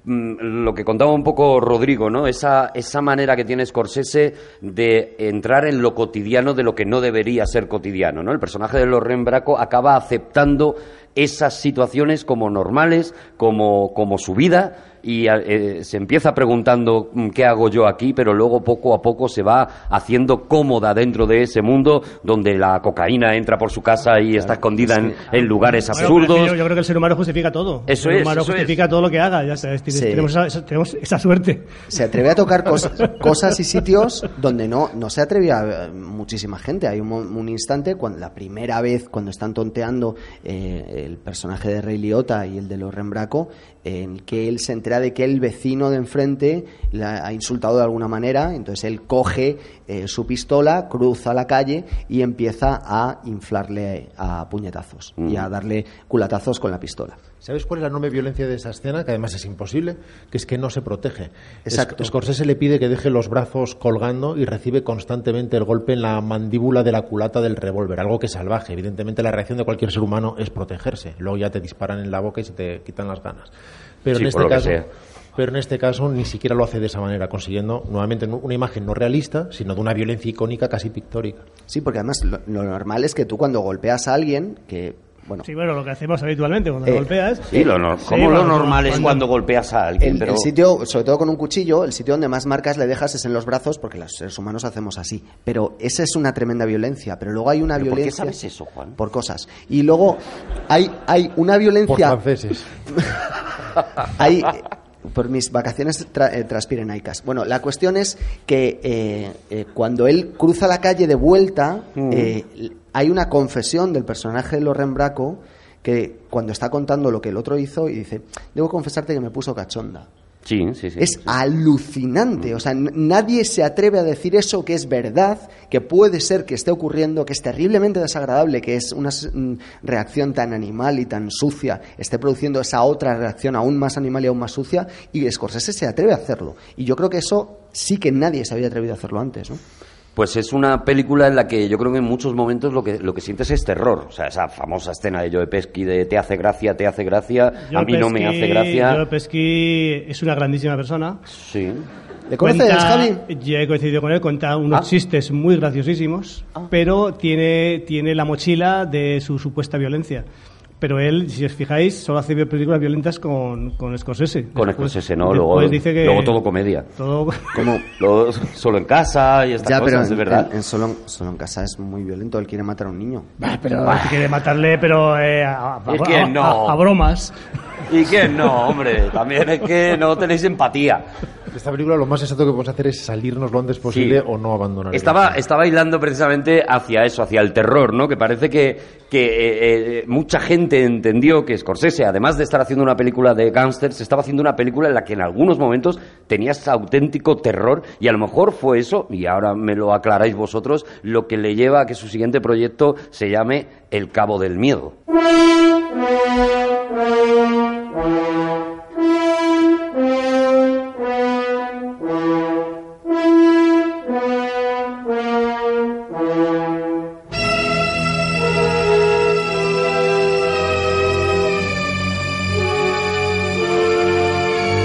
mm, lo que contaba un poco Rodrigo, ¿no? Esa, esa manera que tiene Scorsese de entrar en lo cotidiano de lo que no debería ser cotidiano, ¿no? El personaje de Lorraine Bracco acaba aceptando esas situaciones como normales, como, como su vida, y eh, se empieza preguntando mm, qué hago yo aquí, pero luego poco a poco se va haciendo cómoda dentro de ese mundo donde la cocaína entra por su casa y está escondida en, en lugares Bueno, absurdos. yo, yo creo que el ser humano justifica todo. Eso el ser es, humano eso es. justifica todo lo que haga. Ya sabes, Sí. tenemos, esa, tenemos esa suerte. Se atreve a tocar cosas, cosas y sitios donde no, no se atrevía eh, muchísima gente. Hay un, mo- un instante, cuando la primera vez, cuando están tonteando eh, el personaje de Rey Liotta y el de los Rembraco, en que él se entera de que el vecino de enfrente la ha insultado de alguna manera, entonces él coge eh, su pistola, cruza la calle y empieza a inflarle a puñetazos y a darle culatazos con la pistola. ¿Sabes cuál es la enorme violencia de esa escena? Que además es imposible, que es que no se protege. Exacto. Es- Scorsese le pide que deje los brazos colgando y recibe constantemente el golpe en la mandíbula de la culata del revólver, algo que es salvaje. Evidentemente la reacción de cualquier ser humano es protegerse. Luego ya te disparan en la boca y se te quitan las ganas. Pero Sí, en por este lo que caso, sea. pero en este caso ni siquiera lo hace de esa manera, consiguiendo nuevamente una imagen no realista, sino de una violencia icónica casi pictórica. Sí, porque además lo, lo normal es que tú cuando golpeas a alguien, que, bueno, Sí, bueno, lo que hacemos habitualmente cuando Eh, golpeas. Sí, lo Sí, como lo cuando- normal es cuando- golpeas a alguien, el, pero... el sitio, sobre todo con un cuchillo, el sitio donde más marcas le dejas es en los brazos, porque los seres humanos hacemos así. Pero esa es una tremenda violencia. Pero luego hay una ¿Pero por qué violencia. sabes eso, Juan? Por cosas. Y luego hay, hay una Por violencia. franceses. Hay, por mis vacaciones tra- eh, transpirenaicas. Bueno, la cuestión es que eh, eh, cuando él cruza la calle de vuelta, eh, l- hay una confesión del personaje de Loren Braco que cuando está contando lo que el otro hizo y dice, debo confesarte que me puso cachonda. Sí, sí, sí. Es alucinante, o sea, nadie se atreve a decir eso que es verdad, que puede ser que esté ocurriendo, que es terriblemente desagradable, que es una mm, reacción tan animal y tan sucia, esté produciendo esa otra reacción aún más animal y aún más sucia, y Scorsese se atreve a hacerlo. Y yo creo que eso sí que nadie se había atrevido a hacerlo antes, ¿no? Pues es una película en la que yo creo que en muchos momentos lo que, lo que sientes es terror. O sea, esa famosa escena de Joe Pesci de te hace gracia, te hace gracia, a mí no me hace gracia. Joe Pesci es una grandísima persona. Sí. ¿Le conoces, Cuenta- Javi? Ya he coincidido con él, cuenta unos Ah. chistes muy graciosísimos, pero tiene, tiene la mochila de su supuesta violencia. Pero él, si os fijáis, solo hace películas violentas con, con Scorsese. Con Después- Scorsese, ¿no? Luego, dice que luego todo comedia. todo- Como... Luego, solo en casa y estas Ya, pero cosas, en, es verdad. en- en solo, solo en casa es muy violento, él quiere matar a un niño. Bah, pero quiere matarle, pero eh, a, a- Es a- que a- no. a bromas. Y que no, hombre, también es que no tenéis empatía. Esta película lo más sensato que podemos hacer es salirnos lo antes posible Sí. o no abandonar. Estaba, estaba bailando precisamente hacia eso, hacia el terror, ¿no? Que parece que, que eh, eh, mucha gente entendió que Scorsese, además de estar haciendo una película de gángsters, estaba haciendo una película en la que en algunos momentos tenías auténtico terror y a lo mejor fue eso, y ahora me lo aclaráis vosotros, lo que le lleva a que su siguiente proyecto se llame El Cabo del Miedo.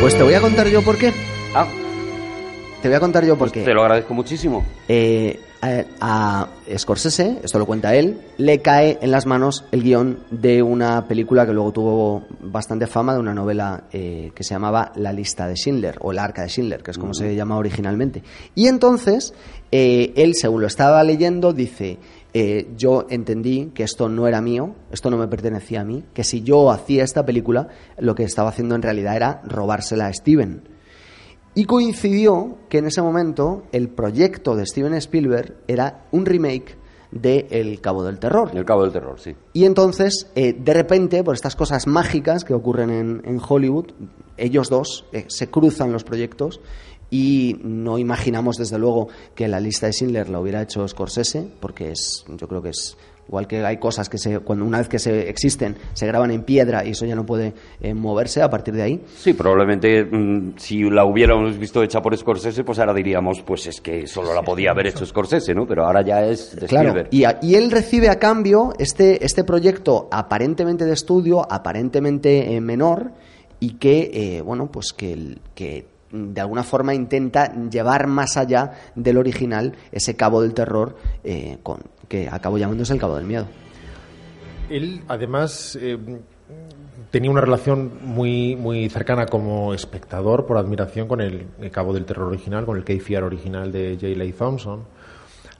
Pues te voy a contar yo por qué. Ah, Te voy a contar yo por qué. te lo agradezco muchísimo. Eh, a, a Scorsese, esto lo cuenta él, le cae en las manos el guion de una película que luego tuvo bastante fama, de una novela eh, que se llamaba La lista de Schindler, o El arca de Schindler, que es como se llama originalmente. Y entonces, eh, él, según lo estaba leyendo, dice, eh, yo entendí que esto no era mío, esto no me pertenecía a mí, que si yo hacía esta película, lo que estaba haciendo en realidad era robársela a Steven. Y coincidió que en ese momento el proyecto de Steven Spielberg era un remake de El Cabo del Terror. El Cabo del Terror, sí. Y entonces, eh, de repente, por estas cosas mágicas que ocurren en, en Hollywood, ellos dos eh, se cruzan los proyectos y no imaginamos, desde luego, que la lista de Schindler la hubiera hecho Scorsese, porque es, yo creo que es igual que hay cosas que se, cuando una vez que se existen, se graban en piedra y eso ya no puede eh, moverse a partir de ahí. Sí, probablemente mm, si la hubiéramos visto hecha por Scorsese, pues ahora diríamos, pues es que solo la podía haber hecho Scorsese, ¿no? Pero ahora ya es de Claro, Spielberg. y, a- y él recibe a cambio este, este proyecto aparentemente de estudio, aparentemente eh, menor, y que, eh, bueno, pues que, que de alguna forma intenta llevar más allá del original ese cabo del terror eh, con, que acabó llamándose el cabo del miedo. Él, además, eh, tenía una relación muy, muy cercana como espectador, por admiración, con el, el Cabo del Terror original, con el KFR original de J. Leigh Thompson,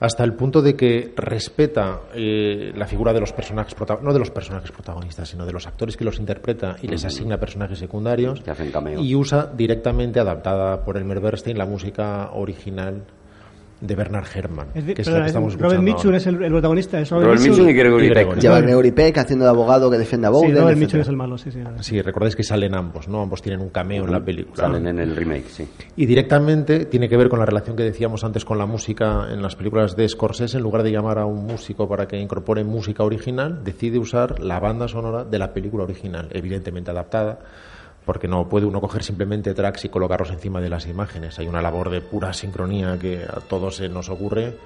hasta el punto de que respeta eh, la figura de los personajes, no de los personajes protagonistas, sino de los actores que los interpreta y les asigna personajes secundarios, y usa directamente, adaptada por Elmer Bernstein, la música original de Bernard Herrmann, Es de- que es perdona, la que estamos Robert escuchando Mitchum ahora. es el, el protagonista. Es Robert, Robert Mitchum y Gregory Y Peck. Lleva Gregory Peck haciendo de abogado que defiende a Sí, Bowden. Robert etcétera. Mitchum es el malo, sí, sí. Sí, recordáis que salen ambos, ¿no? Ambos tienen un cameo en la película. Salen en el remake, sí. Y directamente tiene que ver con la relación que decíamos antes con la música en las películas de Scorsese. En lugar de llamar a un músico para que incorpore música original, decide usar la banda sonora de la película original, evidentemente adaptada, porque no puede uno coger simplemente tracks y colocarlos encima de las imágenes. Hay una labor de pura sincronía que a todos se nos ocurre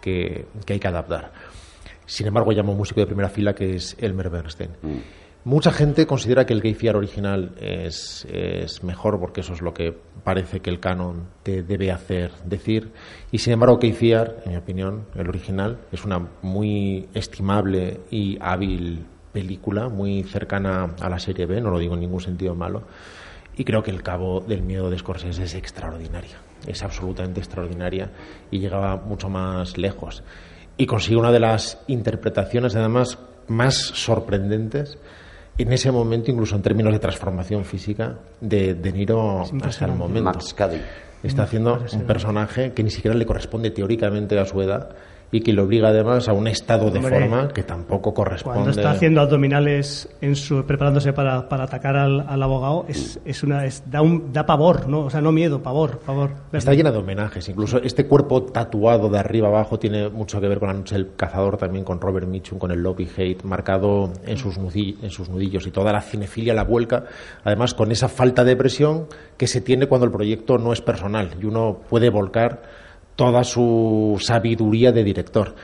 que, que hay que adaptar. Sin embargo, llamo a un músico de primera fila que es Elmer Bernstein. Mucha gente considera que el Gay Fiar original es, es mejor porque eso es lo que parece que el canon te debe hacer decir. Y sin embargo, Gay Fiar, en mi opinión, el original, es una muy estimable y hábil película, muy cercana a la serie B, no lo digo en ningún sentido malo. Y creo que el cabo del miedo de Scorsese es extraordinaria, es absolutamente extraordinaria y llegaba mucho más lejos. Y consigue una de las interpretaciones, además, más sorprendentes en ese momento, incluso en términos de transformación física, de De Niro hasta el momento. Max Cady. Está haciendo un personaje que ni siquiera le corresponde teóricamente a su edad y que le obliga además a un estado de Hombre, forma que tampoco corresponde. Cuando está haciendo abdominales en su, preparándose para, para atacar al, al abogado, es, es una, es, da, un, da pavor, ¿no? O sea, no miedo, pavor, pavor. Está llena de homenajes, incluso este cuerpo tatuado de arriba abajo tiene mucho que ver con la noche del cazador, también con Robert Mitchum, con el Love y Hate, marcado en sus, en sus nudillos y toda la cinefilia la vuelca, además con esa falta de presión que se tiene cuando el proyecto no es personal y uno puede volcar toda su sabiduría de director.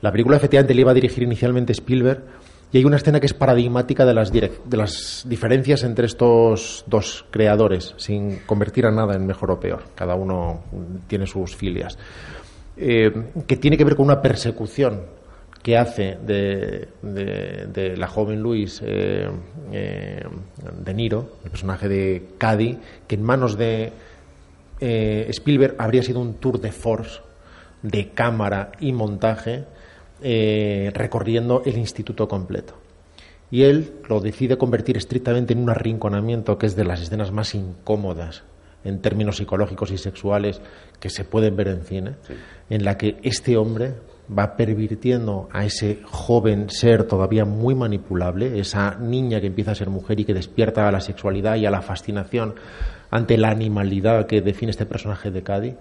La película efectivamente le iba a dirigir inicialmente Spielberg y hay una escena que es paradigmática de las, de las diferencias entre estos dos creadores, sin convertir a nada en mejor o peor. Cada uno tiene sus filias. Eh, que tiene que ver con una persecución que hace de la joven Luis eh, eh, De Niro, el personaje de Cady, que en manos de eh, Spielberg habría sido un tour de force de cámara y montaje eh, recorriendo el instituto completo. Y él lo decide convertir estrictamente en un arrinconamiento que es de las escenas más incómodas en términos psicológicos y sexuales que se pueden ver en cine, en la que este hombre va pervirtiendo a ese joven ser todavía muy manipulable, esa niña que empieza a ser mujer y que despierta a la sexualidad y a la fascinación ante la animalidad que define este personaje de Cady,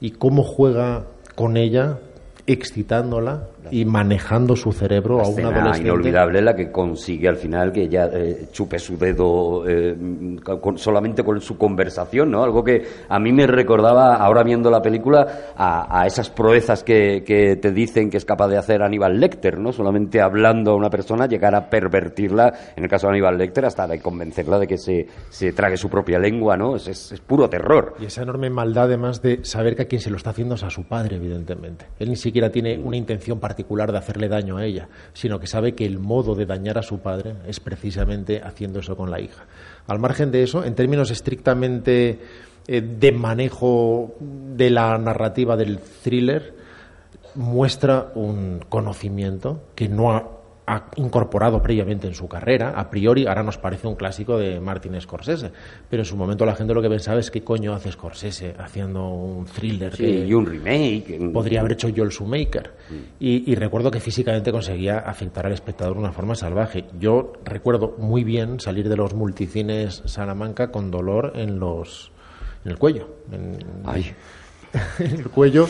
y cómo juega con ella excitándola y manejando su cerebro a un adolescente. inolvidable la que consigue al final que ella eh, chupe su dedo eh, con- solamente con su conversación, ¿no? Algo que a mí me recordaba, ahora viendo la película, a, a esas proezas que, que te dicen que es capaz de hacer Aníbal Lecter, ¿no? Solamente hablando a una persona, llegar a pervertirla, en el caso de Aníbal Lecter, hasta de convencerla de que se, se trague su propia lengua, ¿no? Es, es- es puro terror. Y esa enorme maldad, además de saber que a quien se lo está haciendo es a su padre, evidentemente. Él ni siquiera tiene una intención particular de hacerle daño a ella, sino que sabe que el modo de dañar a su padre es precisamente haciendo eso con la hija. Al margen de eso, en términos estrictamente eh, de manejo de la narrativa del thriller, muestra un conocimiento que no ha, ha incorporado previamente en su carrera, a priori, ahora nos parece un clásico de Martin Scorsese, pero en su momento la gente lo que pensaba es qué coño hace Scorsese haciendo un thriller Sí, que y un remake. podría haber hecho Joel Schumacher. Y, y recuerdo que físicamente conseguía afectar al espectador de una forma salvaje. Yo recuerdo muy bien salir de los multicines Salamanca con dolor en los en el cuello, en, Ay. en el cuello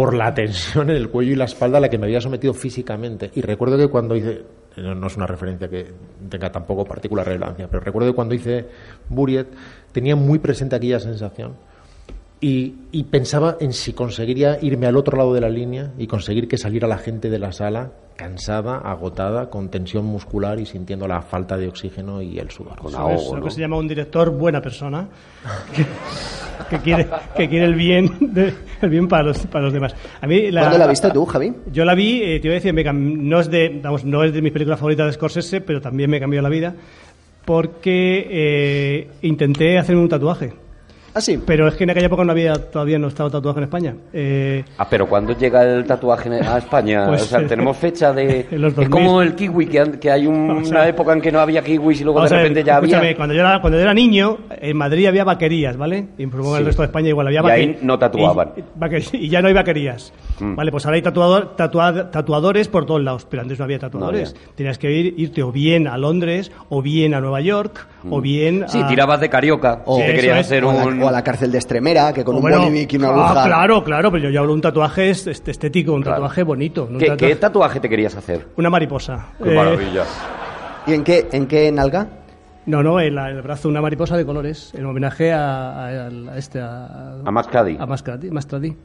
por la tensión en el cuello y la espalda a la que me había sometido físicamente. Y recuerdo que cuando hice, no es una referencia que tenga tampoco particular relevancia, pero recuerdo que cuando hice Buriet tenía muy presente aquella sensación y, y pensaba en si conseguiría irme al otro lado de la línea y conseguir que saliera la gente de la sala cansada, agotada, con tensión muscular y sintiendo la falta de oxígeno y el sudor. Con Eso es ahogo, lo ¿no? que se llama un director buena persona que, que quiere que quiere el bien de- el bien para los para los demás a mí la, ¿Cuándo la has visto tú, Javi? yo la vi eh, te iba a decir me no es de vamos no es de mis películas favoritas de Scorsese pero también me cambió la vida porque eh, intenté hacerme un tatuaje Ah, sí. Pero es que en aquella época no había todavía no estaba tatuaje en España. Eh, Ah, pero ¿cuándo llega el tatuaje a España? Pues, o sea, tenemos fecha de... es 2000. como el kiwi, que, hay un- una época en que no había kiwis y luego de ver, repente ya había... escúchame, cuando yo, era, cuando yo era niño, en Madrid había vaquerías, ¿vale? Y en Sí. el resto de España igual había Y ahí no tatuaban. Y, ya no hay vaquerías. Mm. Vale, pues ahora hay tatuador, tatua- tatuadores por todos lados, pero antes no había tatuadores. No Tenías que ir, irte o bien a Londres, o bien a Nueva York, o bien Mm. Sí, a... tirabas de carioca. O- si te querías es. hacer un... o a la cárcel de Extremera, que con o un bueno, bolivic y una ah, claro, claro, pero yo, yo hablo de un tatuaje est- est- estético, un Claro. tatuaje bonito. no un ¿Qué, tatuaje- qué tatuaje te querías hacer? Una mariposa. Qué Eh, maravilla. ¿Y en qué, en qué nalga? No, no, en, la- en el brazo una mariposa de colores, en homenaje a, a- a este... A, A Mascadi. A Mascadi. Mascadi,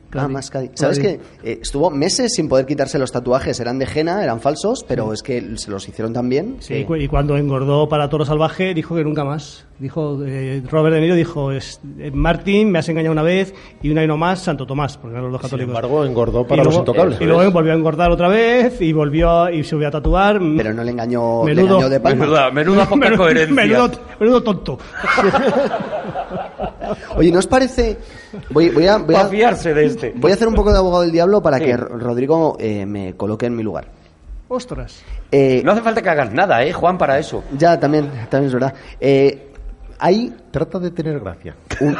Ah. ¿Sabes que eh, estuvo meses sin poder quitarse los tatuajes? Eran de henna, eran falsos, pero es que se los hicieron tan bien. Sí, que- y cuando engordó para Toro Salvaje dijo que nunca más. Dijo, eh, Robert De Niro dijo, es, eh, Martín, me has engañado una vez y una y no más, Santo Tomás, porque eran los dos Sin católicos. embargo, engordó Y para los luego- intocables. Y luego volvió a engordar otra vez y volvió a- y se volvió a tatuar. Pero no le engañó, le Menudo- engañó de palma. Menuda, menuda poca Menudo- coherencia. Menudo, menudo tonto. Oye, ¿no os parece...? Voy, voy a, voy, Para a, fiarse de este. voy a hacer un poco de abogado del diablo para Sí. que Ro- Rodrigo eh, me coloque en mi lugar. Ostras. Eh, No hace falta que hagas nada, ¿eh, Juan, para eso? Ya, también, también es verdad. Eh, hay Trata de tener gracia. un,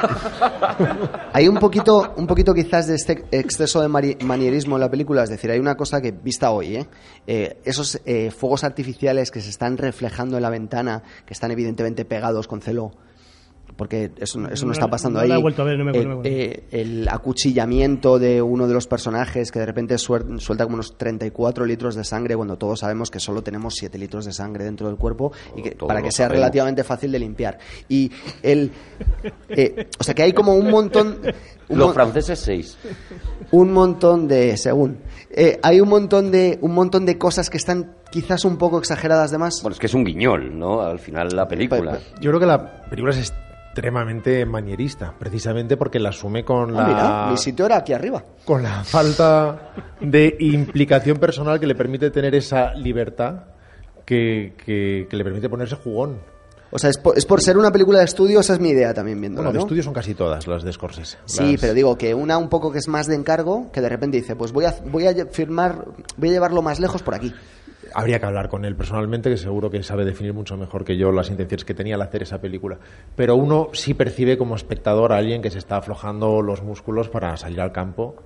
hay un poquito, un poquito quizás de este exceso de manierismo en la película. Es decir, hay una cosa que, vista hoy, ¿eh? Eh, esos eh, fuegos artificiales que se están reflejando en la ventana, que están evidentemente pegados con celo, porque eso, no- eso no No está pasando no ahí. la he vuelto a ver, no me acuerdo, Eh, me eh, el acuchillamiento de uno de los personajes que de repente suelta como unos 34 litros de sangre cuando todos sabemos que solo tenemos 7 litros de sangre dentro del cuerpo y que, para que sea sabemos. relativamente fácil de limpiar. Y el... eh, o sea que hay como un montón... Un, Los mon- franceses, seis. un montón de... según... eh, hay un montón de, un montón de cosas que están quizás un poco exageradas de más. Bueno, es que es un guiñol, ¿no? Al final la película. Yo creo que la película es extremadamente manierista, precisamente porque la asume con Ah, la mira, mi sitio era aquí arriba. con la falta de implicación personal que le permite tener esa libertad que, que- que le permite ponerse jugón. O sea, es por, es por ser una película de estudio, esa es mi idea también viéndola, Bueno, de ¿no? estudio son casi todas las de Scorsese. Sí, Las- pero digo que una un poco que es más de encargo, que de repente dice, pues voy a, voy a firmar, voy a llevarlo más lejos por aquí. Habría que hablar con él personalmente, que seguro que sabe definir mucho mejor que yo las intenciones que tenía al hacer esa película. Pero uno sí percibe como espectador a alguien que se está aflojando los músculos para salir al campo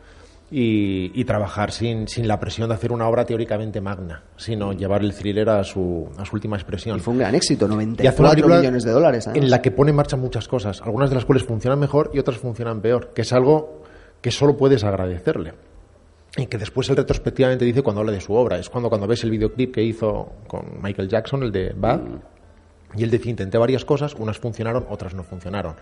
y, y trabajar sin, sin la presión de hacer una obra teóricamente magna, sino llevar el thriller a su, a su última expresión. Y fue un gran éxito, Y hace una 94 película millones de dólares. En la que pone en marcha muchas cosas, algunas de las cuales funcionan mejor y otras funcionan peor, que es algo que solo puedes agradecerle. Y que después él retrospectivamente dice cuando habla de su obra. Es cuando, cuando ves el videoclip que hizo con Michael Jackson, el de Bad, y él decía, intenté varias cosas, unas funcionaron, otras no funcionaron.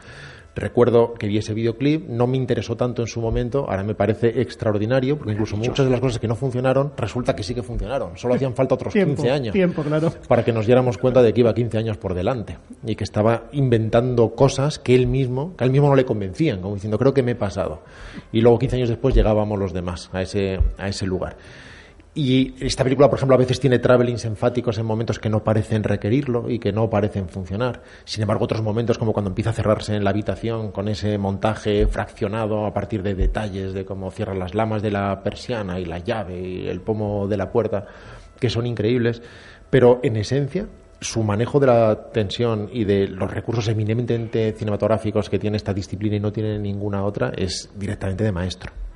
Recuerdo que vi ese videoclip, no me interesó tanto en su momento, ahora me parece extraordinario, porque incluso muchas de las cosas que no funcionaron, resulta que sí que funcionaron. Solo hacían falta otros Tiempo, 15 años tiempo, claro. para que nos diéramos cuenta de que iba 15 años por delante y que estaba inventando cosas que él mismo, que a él mismo no le convencían, como diciendo, creo que me he pasado. Y luego 15 años después llegábamos los demás a ese, a ese lugar. Y esta película, por ejemplo, a veces tiene travelings enfáticos en momentos que no parecen requerirlo y que no parecen funcionar. Sin embargo, otros momentos, como cuando empieza a cerrarse en la habitación con ese montaje fraccionado a partir de detalles de cómo cierran las lamas de la persiana y la llave y el pomo de la puerta, que son increíbles. Pero en esencia, su manejo de la tensión y de los recursos eminentemente cinematográficos que tiene esta disciplina y no tiene ninguna otra es directamente de maestro.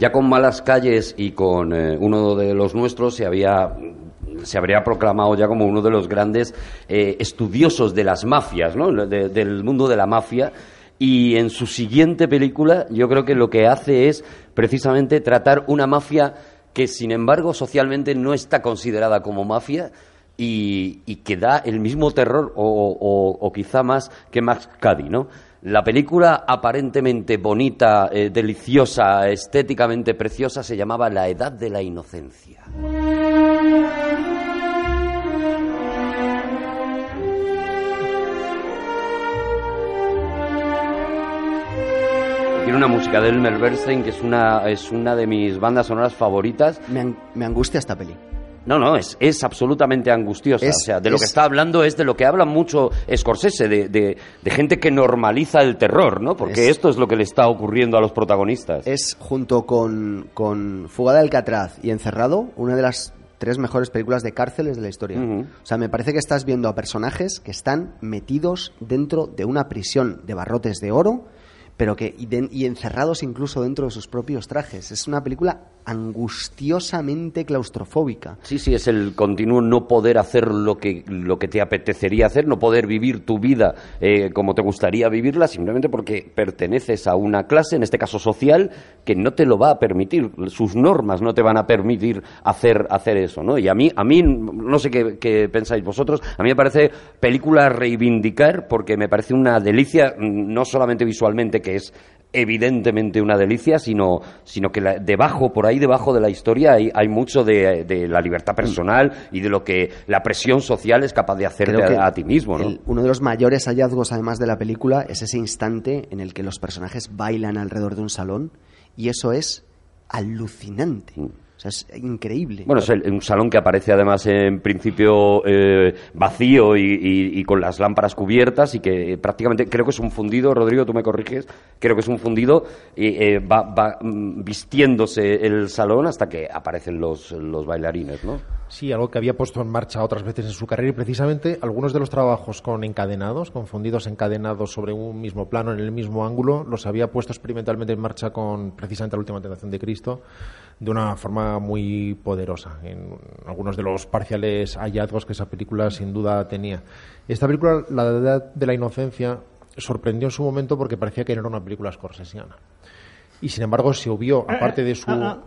Ya con Malas Calles y con eh, uno de los nuestros se había se habría proclamado ya como uno de los grandes eh, estudiosos de las mafias, ¿no? De- del mundo de la mafia. Y en su siguiente película, yo creo que lo que hace es precisamente tratar una mafia que, sin embargo, socialmente no está considerada como mafia y, que da el mismo terror o, o- o quizá más que Max Cady, ¿no? La película aparentemente bonita, eh, deliciosa, estéticamente preciosa se llamaba La Edad de la Inocencia. Tiene una música de Elmer Bernstein que es una, es una de mis bandas sonoras favoritas. Me, me angustia esta peli. No, no, es, es absolutamente angustiosa. Es- o sea, de lo que es- está hablando es de lo que habla mucho Scorsese, de, de- de gente que normaliza el terror, ¿no? Porque Es- esto es lo que le está ocurriendo a los protagonistas. Es, junto con, con Fuga de Alcatraz y Encerrado, una de las tres mejores películas de cárceles de la historia. O sea, me parece que estás viendo a personajes que están metidos dentro de una prisión de barrotes de oro, pero que y, de- y encerrados incluso dentro de sus propios trajes. Es una película angustiosamente claustrofóbica. Sí, sí, es el continuo no poder hacer lo que, lo que te apetecería hacer, no poder vivir tu vida eh, como te gustaría vivirla, simplemente porque perteneces a una clase, en este caso social, que no te lo va a permitir. Sus normas no te van a permitir hacer, hacer eso, ¿no? Y a mí, a mí, no sé qué, qué pensáis vosotros, a mí me parece película a reivindicar porque me parece una delicia, mm, no solamente visualmente, que es evidentemente una delicia, sino, sino que la- debajo, por ahí debajo de la historia, hay, hay mucho de, de la libertad personal y de lo que la presión social es capaz de hacerte a, a ti mismo, ¿no? el- uno de los mayores hallazgos, además de la película, es ese instante en el que los personajes bailan alrededor de un salón y eso es alucinante. O sea, es increíble. Bueno, es el- un salón que aparece además en principio eh, vacío y, y- y con las lámparas cubiertas y que eh, prácticamente creo que es un fundido, Rodrigo, tú me corriges, creo que es un fundido y eh, va, va, mm, vistiéndose el salón hasta que aparecen los, los bailarines, ¿no? Sí, algo que había puesto en marcha otras veces en su carrera y precisamente algunos de los trabajos con encadenados, con fundidos encadenados sobre un mismo plano, en el mismo ángulo, los había puesto experimentalmente en marcha con precisamente la última tentación de Cristo de una forma muy poderosa en algunos de los parciales hallazgos que esa película sin duda tenía. Esta película, La Edad de la Inocencia, sorprendió en su momento porque parecía que no era una película scorsesiana. Y sin embargo se obvió, aparte de su... Ah, ah.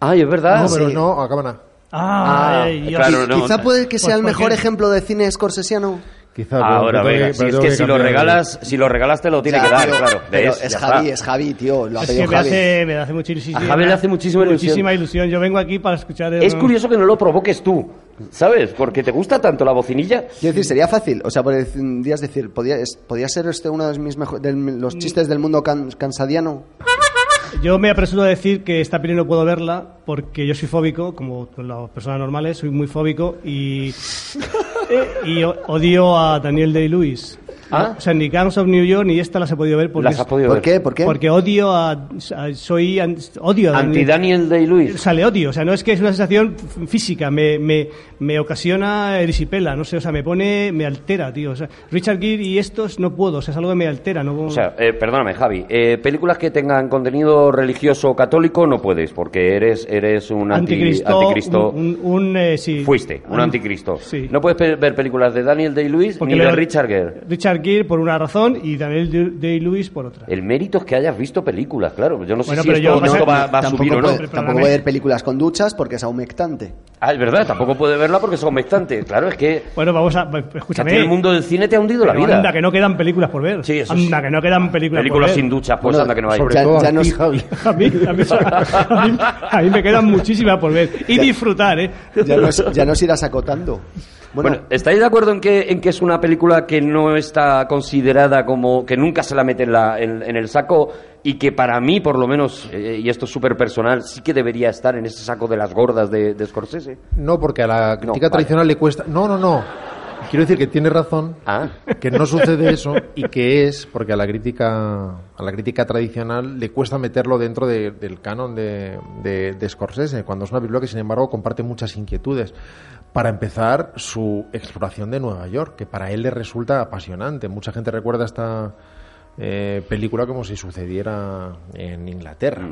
Ay, es verdad. no, pero sí. no, acaban a... Ah, Ah, ay, Dios. claro, no. Quizá puede que sea Pues el mejor ejemplo de cine scorsesiano. Quizá, Ahora, venga, que- si es que que si lo regalas, si lo regalas te lo tiene Ya, que dar, pero- claro. Es Javi, está. es Javi, tío. Lo ha Es pedido que me Javi. hace, me hace muchísima, A Javi le hace muchísima ilusión. muchísima ilusión. Yo vengo aquí para escuchar... el- Es curioso que no lo provoques tú, ¿sabes? Porque te gusta tanto la bocinilla. Quiero decir, sería fácil. O sea, podrías decir, ¿podría, ¿podría ser este uno de mis mejo- de los chistes del mundo can- cansadiano? Yo me apresuro a decir que esta peli no puedo verla porque yo soy fóbico, como las personas normales, soy muy fóbico y, odio a Daniel Day-Lewis. ¿Ah? O sea, ni Gangs of New York ni esta las he podido ver porque, Las has podido ¿Por ver. qué? ¿Por qué? porque odio a, a- soy an- odio a Anti Daniel O Day-Lewis. sea, le odio, o sea, no es que es una sensación física, me, me, me ocasiona erisipela, no sé, o sea, me pone, me altera, tío. O sea, Richard Gere y estos no puedo, o sea, es algo que me altera, no O sea, eh, perdóname, Javi. eh, películas que tengan contenido religioso católico no puedes, porque eres, eres un anti- anticristo, anticristo. un, un, un, eh, sí. Fuiste, un An- anticristo. Sí. No puedes ver películas de Daniel Day-Lewis ni de Richard Gere. Richard Gere por una razón y Daniel Day-Lewis por otra. El mérito es que hayas visto películas, claro. Yo no sé Bueno, si pero esto, yo- esto va, va a subir o no. puede, tampoco perdóname. puede ver películas con duchas porque es humectante. Ah, es verdad, tampoco puede verla porque es convectante. Claro, es que Bueno, vamos a. sea, Escúchame. que el mundo del cine te ha hundido la vida. Anda, que no quedan películas por ver. Sí, eso anda, sí. que no quedan películas, Películas por sin ver. ducha, pues Bueno, anda que no hay. Sobre Ya- todo ya a ti, nos- Javi. A mí, a, mí, a mí- a mí me quedan muchísimas por ver. Y disfrutar, ¿eh? Ya nos, ya nos irás acotando. Bueno, Bueno, ¿estáis de acuerdo en que, en que es una película que no está considerada como. que nunca se la mete en, la- en- en el saco y que para mí, por lo menos, eh, y esto es súper personal, sí que debería estar en ese saco de las gordas de, de Scorsese? No, porque a la crítica tradicional le cuesta. No, no, no. Quiero decir que tiene razón, Ah. que no sucede eso y que es porque a la crítica a la crítica tradicional le cuesta meterlo dentro de- del canon de, de, de Scorsese, cuando es una película que sin embargo comparte muchas inquietudes. Para empezar, su exploración de Nueva York, que para él le resulta apasionante. Mucha gente recuerda esta eh, película como si sucediera en Inglaterra.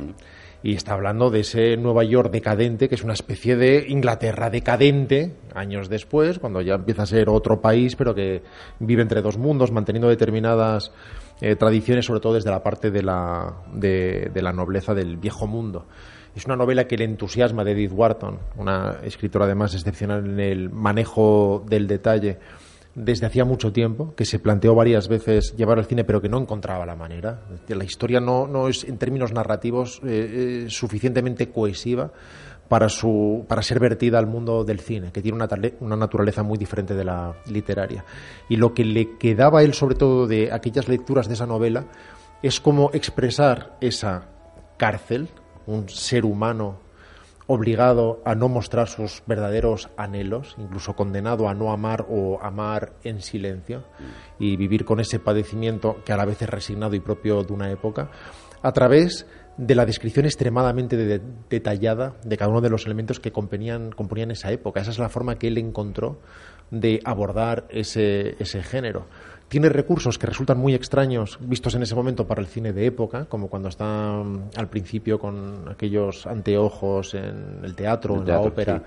Y está hablando de ese Nueva York decadente, que es una especie de Inglaterra decadente, años después, cuando ya empieza a ser otro país, pero que vive entre dos mundos, manteniendo determinadas eh, tradiciones, sobre todo desde la parte de la, de, de la nobleza del viejo mundo. Es una novela que le entusiasma de Edith Wharton, una escritora además excepcional en el manejo del detalle desde hacía mucho tiempo, que se planteó varias veces llevar al cine, pero que no encontraba la manera. La historia no, no es, en términos narrativos, eh, eh, suficientemente cohesiva para, su, para ser vertida al mundo del cine, que tiene una, una naturaleza muy diferente de la literaria. Y lo que le quedaba a él, sobre todo, de aquellas lecturas de esa novela, es cómo expresar esa cárcel, un ser humano obligado a no mostrar sus verdaderos anhelos, incluso condenado a no amar o amar en silencio y vivir con ese padecimiento que a la vez es resignado y propio de una época, a través de la descripción extremadamente de- detallada de cada uno de los elementos que componían, componían esa época. Esa es la forma que él encontró de abordar ese, ese género. Tiene recursos que resultan muy extraños vistos en ese momento para el cine de época, como cuando está mm, al principio con aquellos anteojos en el teatro, El en teatro, la ópera.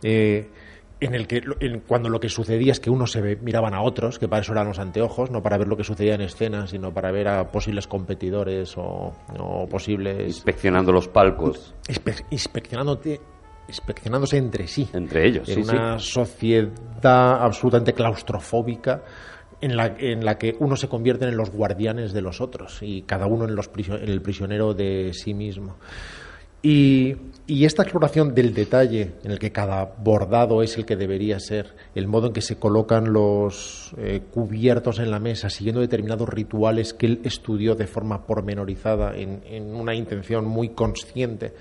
sí. eh, en el que en- cuando lo que sucedía es que unos se ve- miraban a otros, que para eso eran los anteojos, no para ver lo que sucedía en escena, sino para ver a posibles competidores o, o posibles Inspeccionando los palcos. inspe- inspeccionándote inspeccionándose entre sí Entre ellos, en sí, una sociedad absolutamente claustrofóbica en la, en la que unos se convierten en los guardianes de los otros y cada uno en, los en el prisionero de sí mismo. Y, y esta exploración del detalle en el que cada bordado es el que debería ser, el modo en que se colocan los eh, cubiertos en la mesa, siguiendo determinados rituales que él estudió de forma pormenorizada en, en una intención muy consciente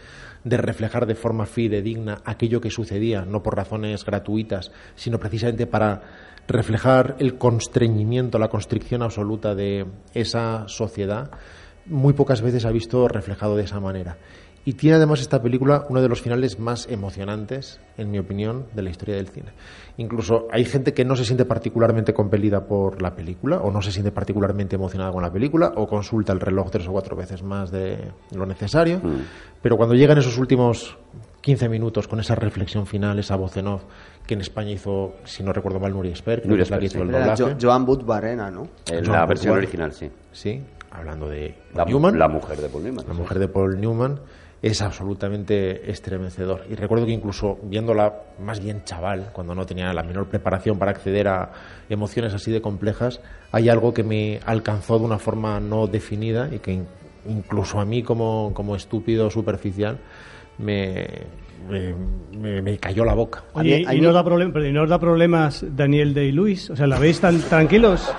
de reflejar de forma fidedigna aquello que sucedía, no por razones gratuitas, sino precisamente para reflejar el constreñimiento, la constricción absoluta de esa sociedad, muy pocas veces ha visto reflejado de esa manera. Y tiene además esta película uno de los finales más emocionantes, en mi opinión, de la historia del cine. Incluso hay gente que no se siente particularmente compelida por la película, o no se siente particularmente emocionada con la película, o consulta el reloj tres o cuatro veces más de lo necesario. Pero cuando llegan esos últimos 15 minutos con esa reflexión final, esa voz en off, que en España hizo, si no recuerdo mal, Nuria Esper, que es la que Esper, hizo el Era doblaje. Jo- Joan Bud Barrena, ¿no? En la versión original, sí. Sí, hablando de La, Newman. la mujer de Paul Newman. La mujer de Paul Newman es absolutamente estremecedor. Y recuerdo que incluso viéndola más bien chaval, cuando no tenía la menor preparación para acceder a emociones así de complejas, hay algo que me alcanzó de una forma no definida y que in- incluso a mí como, como estúpido superficial me, me, me- me cayó la boca. Oye, ¿y, no da problem- pero ¿y no os da problemas Daniel Day-Lewis? O sea, ¿la veis tan tranquilos?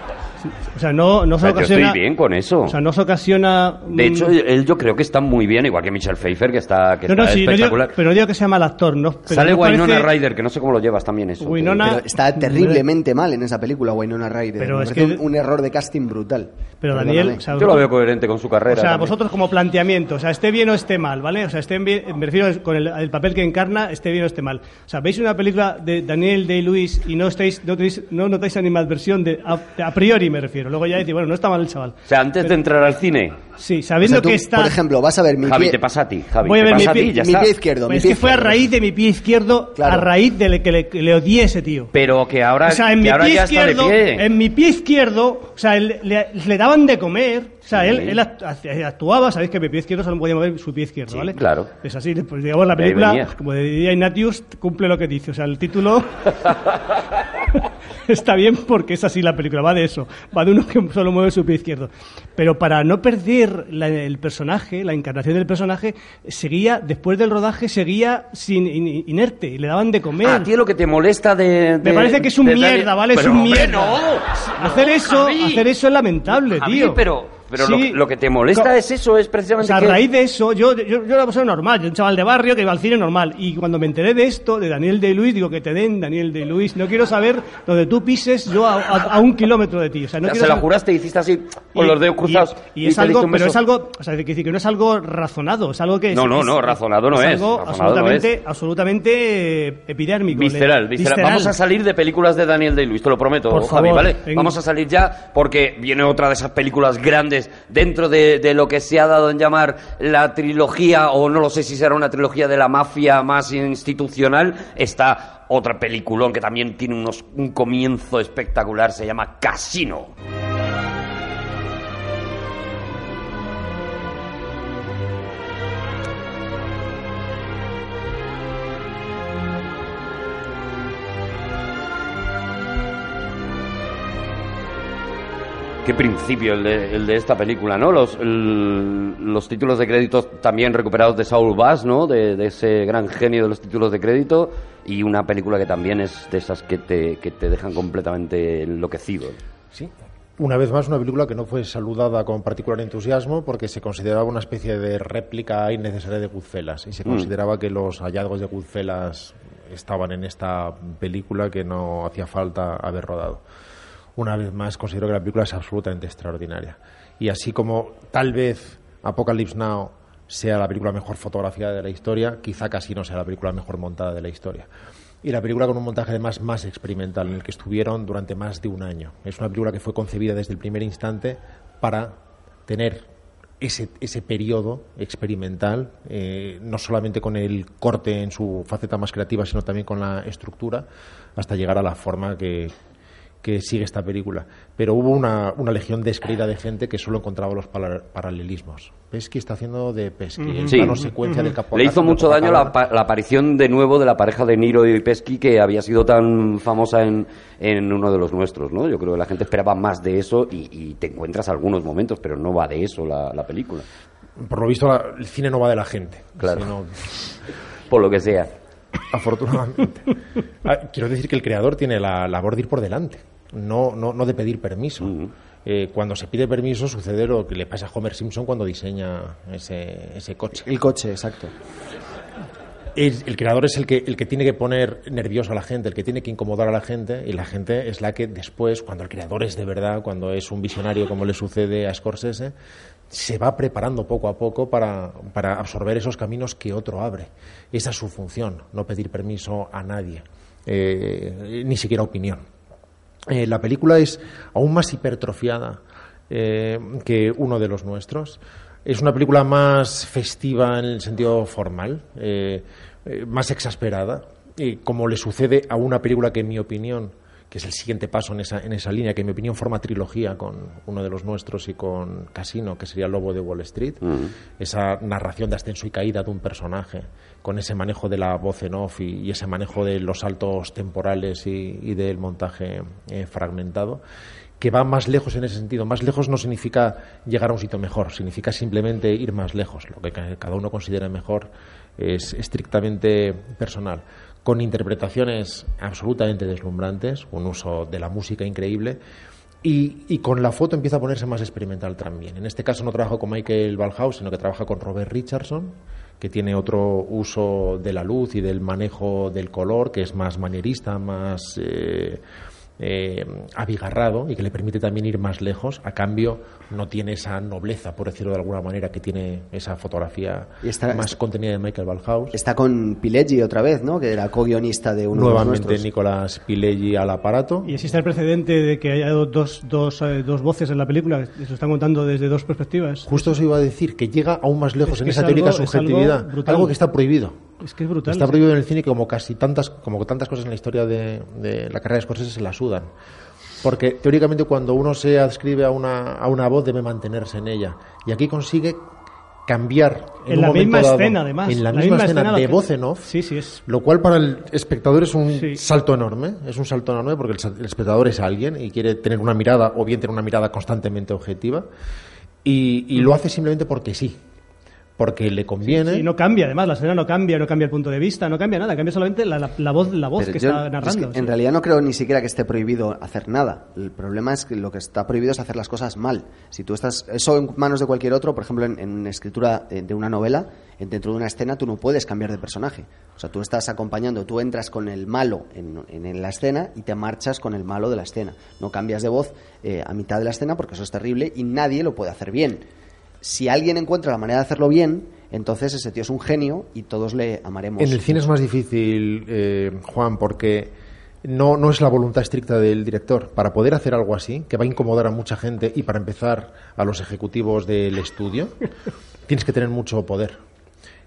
O sea, no, no O se sea, yo ocasiona... estoy bien con eso. O sea, no se ocasiona... De hecho, él yo creo que está muy bien, igual que Michelle Pfeiffer, que está, que no, no, está sí, no digo- espectacular. pero no digo que sea mal actor, ¿no? Pero Sale no Winona parece- Ryder, que no sé cómo lo llevas también eso. Winona- Pero está terriblemente mal en esa película, Winona Ryder. Pero Me es que- un, un error de casting brutal. Pero Perdóname. Daniel, o sea, Yo lo veo coherente con su O carrera. sea, también. vosotros como planteamiento, o sea, esté bien o esté mal, ¿vale? O sea, esté bien, me refiero con el, el papel que encarna, esté bien o esté mal. O sea, veis una película de Daniel Day-Lewis y no estáis, no, tenéis- no notáis animadversión de, a, a priori me refiero. Luego ya decís, bueno, no está mal el chaval. O sea, antes de entrar al cine, Sí, O sabiendo sea, tú, que está... Por ejemplo, vas a ver mi Javi, pie... te pasa a ti, Javi. Voy a ver mi pie- ti, ya mi está. pie izquierdo. mi Pues es pie que fue a izquierdo. raíz de mi pie izquierdo, Claro. a raíz de le- que le, que le odié a ese tío. Pero que ahora, O sea, en mi pie ya está de izquierdo, pie. en mi pie izquierdo, o sea, él- le, le daban de comer, o sea, Sí. él, él act- act- actuaba, sabéis que mi pie izquierdo solo podía mover su pie izquierdo, Sí, ¿vale? claro. Es así, pues digamos la película, como diría Ignatius, cumple lo que dice, o sea, el título está bien porque es así la película, va de eso, va de uno que solo mueve su pie izquierdo. Pero para no perder la- el personaje, la encarnación del personaje, seguía, después del rodaje, seguía sin in- inerte, y le daban de comer. Ah, tío, lo que te molesta de... Me parece que es un Daniel- mierda, ¿vale? Es Pero, un hombre, mierda. no. hacer No, eso, Javi. hacer eso es lamentable, Javi, tío. pero, pero lo, Sí. que- lo que te molesta es eso, es O precisamente sea, a raíz de eso, yo, yo, yo era una persona normal, yo un chaval de barrio que iba al cine normal. Y cuando me enteré de esto, de Daniel de Luis, digo que te den Daniel de Luis. No quiero saber donde tú pises yo a, a- a un kilómetro de ti. O sea, no quiero se la saber- juraste y hiciste así, con Y- los dedos cruzados. Y, es algo, pero es algo, o sea, que decir que no es algo razonado, es algo que es, No, no, es- no, razonado no es, algo razonado no absolutamente, es. absolutamente eh, epidérmico. Visceral, Vamos a salir de películas de Daniel Day-Lewis, te lo prometo, Por Javi, favor, ¿vale? venga. Vamos a salir ya porque viene otra de esas películas grandes dentro de, de lo que se ha dado en llamar la trilogía, o no lo sé si será una trilogía de la mafia más institucional. Está otra peliculón que también tiene unos, un comienzo espectacular, se llama Casino. Qué principio el de, el de esta película, ¿no? Los, el- los títulos de crédito también recuperados de Saul Bass, ¿no? De, de ese gran genio de los títulos de crédito. Y una película que también es de esas que te, que te dejan completamente enloquecido. Sí. Una vez más, una película que no fue saludada con particular entusiasmo porque se consideraba una especie de réplica innecesaria de Goodfellas y se consideraba que los hallazgos de Goodfellas estaban en esta película que no hacía falta haber rodado. Una vez más, considero que la película es absolutamente extraordinaria. Y así como tal vez Apocalypse Now sea la película mejor fotografiada de la historia, quizá Casino sea la película mejor montada de la historia y la película con un montaje además más experimental en el que estuvieron durante más de un año. Es una película que fue concebida desde el primer instante para tener ese, ese periodo experimental, eh, no solamente con el corte en su faceta más creativa, sino también con la estructura, hasta llegar a la forma que, que sigue esta película. Pero hubo una, una legión descreída de gente que solo encontraba los para- paralelismos. Pesky está haciendo de Pesky, Sí. plano secuencia del capo Le hizo mucho daño la, la aparición de nuevo de la pareja de Niro y Pesky que había sido tan famosa en, en uno de los nuestros, ¿no? Yo creo que la gente esperaba más de eso y, y te encuentras algunos momentos, pero no va de eso la, la película, Por lo visto, la- el cine no va de la gente. Claro. sino- por lo que sea. afortunadamente. Ah, Quiero decir que el creador tiene la labor de ir por delante, no, no, no de pedir permiso. Eh, cuando se pide permiso sucede lo que le pasa a Homer Simpson cuando diseña ese, ese coche. El coche, exacto. El, el creador es el que, el que tiene que poner nervioso a la gente, el que tiene que incomodar a la gente, y la gente es la que después, cuando el creador es de verdad, cuando es un visionario como le sucede a Scorsese, se va preparando poco a poco para, para absorber esos caminos que otro abre. Esa es su función, no pedir permiso a nadie, eh, ni siquiera opinión. Eh, la película es aún más hipertrofiada eh, que uno de los nuestros. Es una película más festiva en el sentido formal, eh, más exasperada, y como le sucede a una película que, en mi opinión, que es el siguiente paso en esa, en esa línea, que en mi opinión forma trilogía con uno de los nuestros y con Casino, que sería Lobo de Wall Street, esa narración de ascenso y caída de un personaje, con ese manejo de la voz en off y, ese manejo de los saltos temporales y, del montaje eh, fragmentado que va más lejos en ese sentido. Más lejos no significa llegar a un sitio mejor, significa simplemente ir más lejos. Lo que ca- cada uno considere mejor es estrictamente personal, con interpretaciones absolutamente deslumbrantes, un uso de la música increíble. Y, y con la foto empieza a ponerse más experimental también. En este caso no trabaja con Michael Ballhaus, sino que trabaja con Robert Richardson, que tiene otro uso de la luz y del manejo del color, que es más manierista, más eh, eh, abigarrado y que le permite también ir más lejos. A cambio, no tiene esa nobleza, por decirlo de alguna manera, que tiene esa fotografía Y está- más contenida de Michael Ballhaus. Está con Pileggi otra vez, ¿no? Que era co-guionista de uno de los Nuevamente. Nicolás Pileggi al aparato. Y existe el precedente de que haya dos, dos, eh, dos voces en la película, que se lo están contando desde dos perspectivas. Justo eso iba a decir, que llega aún más lejos Es en esa es teórica algo- es algo subjetividad. brutal. algo que está prohibido. Es que es brutal. Está prohibido en el cine que como casi tantas, como tantas cosas en la historia de, de la carrera de Scorsese se la sudan. Porque teóricamente cuando uno se adscribe a una, a una voz debe mantenerse en ella. Y aquí consigue cambiar en, En la misma dado, escena, además. En la, La misma, misma escena, escena, de voz en off. Sí, sí, es. Lo cual para el espectador es un Sí. salto enorme, es un salto enorme porque el, el espectador es alguien y quiere tener una mirada o bien tener una mirada constantemente objetiva y, y lo hace simplemente porque sí, porque le conviene. Y no cambia, además, la escena no cambia, no cambia el punto de vista, no cambia nada, cambia solamente la, la- la voz, la voz Pero que yo- está es narrando. que sí. En realidad no creo ni siquiera que esté prohibido hacer nada. El problema es que lo que está prohibido es hacer las cosas mal. Si tú estás eso en manos de cualquier otro, por ejemplo, en, en una escritura eh, de una novela, en- dentro de una escena tú no puedes cambiar de personaje. O sea, tú estás acompañando, tú entras con el malo en, en- en la escena y te marchas con el malo de la escena. No cambias de voz eh, a mitad de la escena porque eso es terrible y nadie lo puede hacer bien. Si alguien encuentra la manera de hacerlo bien, entonces ese tío es un genio y todos le amaremos. En el cine es más difícil, eh, Juan, porque no, no es la voluntad estricta del director. Para poder hacer algo así, que va a incomodar a mucha gente y para empezar a los ejecutivos del estudio, tienes que tener mucho poder.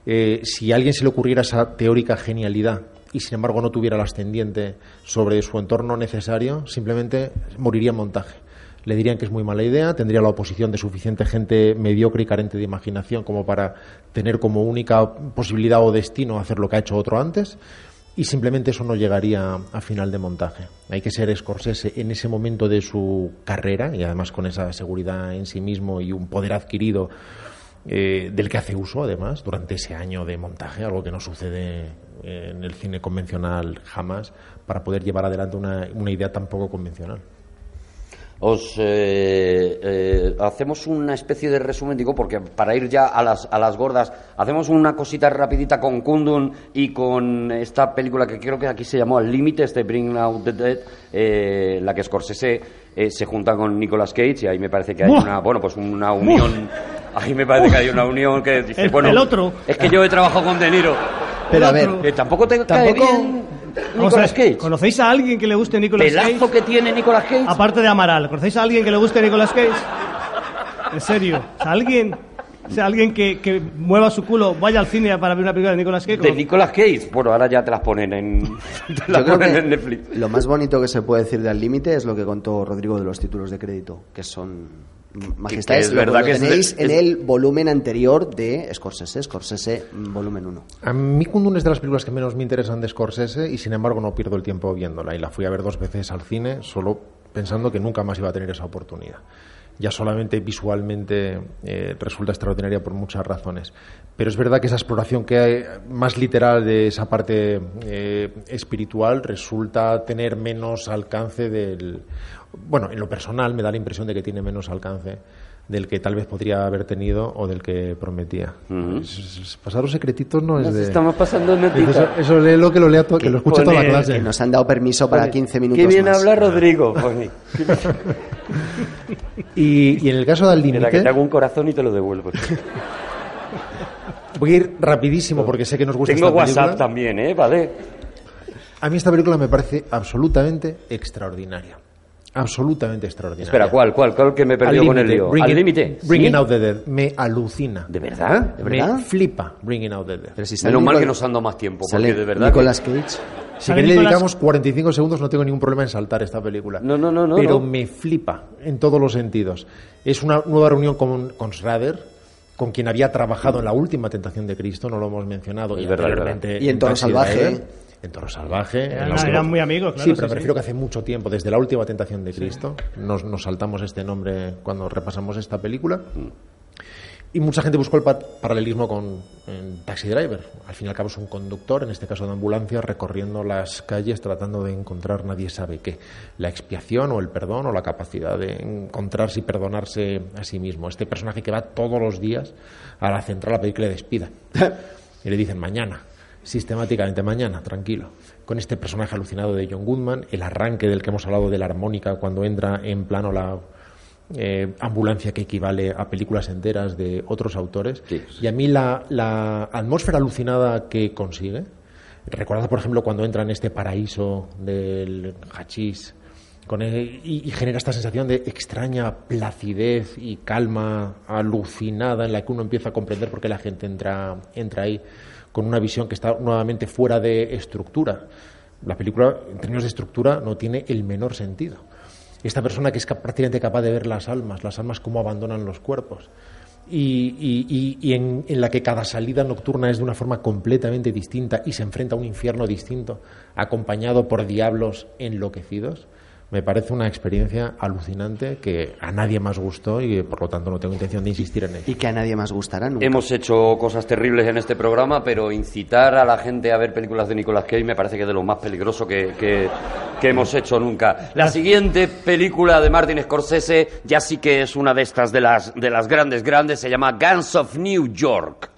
Eh, si a alguien se le ocurriera esa teórica genialidad y sin embargo no tuviera el ascendiente sobre su entorno necesario, simplemente moriría en montaje. Le dirían que es muy mala idea, tendría la oposición de suficiente gente mediocre y carente de imaginación como para tener como única posibilidad o destino hacer lo que ha hecho otro antes y simplemente eso no llegaría a final de montaje. Hay que ser Scorsese en ese momento de su carrera y además con esa seguridad en sí mismo y un poder adquirido eh, del que hace uso además durante ese año de montaje, algo que no sucede en el cine convencional jamás, para poder llevar adelante una idea tan poco convencional. Os eh, eh, hacemos una especie de resumen, digo, porque para ir ya a las, a las gordas, hacemos una cosita rapidita con Kundun y con esta película que creo que aquí se llamó Al Límite, este Bring Out the Dead, eh, la que Scorsese eh, se junta con Nicolas Cage y ahí me parece que hay una, bueno, pues una unión, ahí me parece que hay una unión que dice, El- bueno, el otro. es que yo he trabajado con De Niro, Pero a ver, que tampoco te cae Tampoco- bien Nicolas ver, Cage. ¿Conocéis a alguien que le guste Nicolas Pelazo Cage? que tiene Nicolas Cage. Aparte de Amaral, ¿conocéis a alguien que le guste Nicolas Cage? En serio, o sea, alguien, o sea, alguien que, que mueva su culo, vaya al cine para ver una película de Nicolas Cage. De Nicolas Cage. Bueno, ahora ya te las ponen en, te las Yo creo ponen que en Netflix. lo más bonito que se puede decir de Al Límite es lo que contó Rodrigo de los títulos de crédito, que son magistrales. es Lo- verdad lo que es de- tenéis en es- el volumen anterior de Scorsese, Scorsese volumen 1. A mí Kundun es de las películas que menos me interesan de Scorsese y sin embargo no pierdo el tiempo viéndola y la fui a ver dos veces al cine solo pensando que nunca más iba a tener esa oportunidad. Ya solamente visualmente eh, resulta extraordinaria por muchas razones. Pero es verdad que esa exploración que hay más literal de esa parte eh, espiritual resulta tener menos alcance del... Bueno, en lo personal me da la impresión de que tiene menos alcance del que tal vez podría haber tenido o del que prometía. Es- es- es- Pasaros secretitos no es Nos de... estamos pasando en Eso, eso léelo que lo lea to- que lo escuche toda la pone- clase. Que nos han dado permiso para 15 minutos Qué bien más. habla Rodrigo. pone. Y, y en el caso del Mira, que límite, te hago un corazón y te lo devuelvo. voy a ir rapidísimo porque sé que nos gusta Tengo esta WhatsApp también, ¿eh? Vale. A mí esta película me parece absolutamente extraordinaria. Absolutamente extraordinaria. Espera, ¿cuál, cuál? ¿Cuál que me Al perdió con el lío? Bringing- Al límite. Bringing ¿Sí? Out the Dead. Me alucina. ¿De verdad? ¿De verdad? Me flipa Bringing Out the Dead. Pero si Menos mal que nos han dado más tiempo, sale porque de verdad. Nicolas Cage. Si ¿Sabe queréis le dedicamos 45 segundos, no tengo ningún problema en saltar esta película. No, no, no, no, Pero no. me flipa en todos los sentidos. Es una nueva reunión con, con Schrader, con quien había trabajado en la última tentación de Cristo, no lo hemos mencionado. Es y verdad, anteriormente Y en Toro Salvaje. En Toro Salvaje. en Eran- última- eran muy amigos, claro, Sí, pero sí. me refiero que hace mucho tiempo, desde la última tentación de Cristo, nos, nos saltamos este nombre cuando repasamos esta película. Y mucha gente buscó el pa- paralelismo con en Taxi Driver. Al fin y al cabo es un conductor, en este caso de ambulancia, recorriendo las calles tratando de encontrar nadie sabe qué. La expiación o el perdón o la capacidad de encontrarse y perdonarse a sí mismo. Este personaje que va todos los días a la central a pedir que le despida. y le dicen mañana, sistemáticamente mañana, tranquilo. Con este personaje alucinado de John Goodman, el arranque del que hemos hablado de la armónica cuando entra en plano la eh, ambulancia que equivale a películas enteras de otros autores. Sí. Y a mí la, la atmósfera alucinada que consigue, recordad por ejemplo cuando entra en este paraíso del hachís, con y, y genera esta sensación de extraña placidez y calma alucinada en la que uno empieza a comprender por qué la gente entra, entra ahí con una visión que está nuevamente fuera de estructura. La película, en términos de estructura, no tiene el menor sentido. Esta persona que es prácticamente capaz de ver las almas, las almas cómo abandonan los cuerpos, y, en la que cada salida nocturna es de una forma completamente distinta y se enfrenta a un infierno distinto, acompañado por diablos enloquecidos, me parece una experiencia alucinante que a nadie más gustó y por lo tanto no tengo intención de insistir en ella. Y que a nadie más gustará nunca. Hemos hecho cosas terribles en este programa, pero incitar a la gente a ver películas de Nicolas Cage me parece que es de lo más peligroso que, que- que hemos hecho nunca. La siguiente película de Martin Scorsese ya sí que es una de estas de las, de las grandes, grandes, se llama Guns of New York.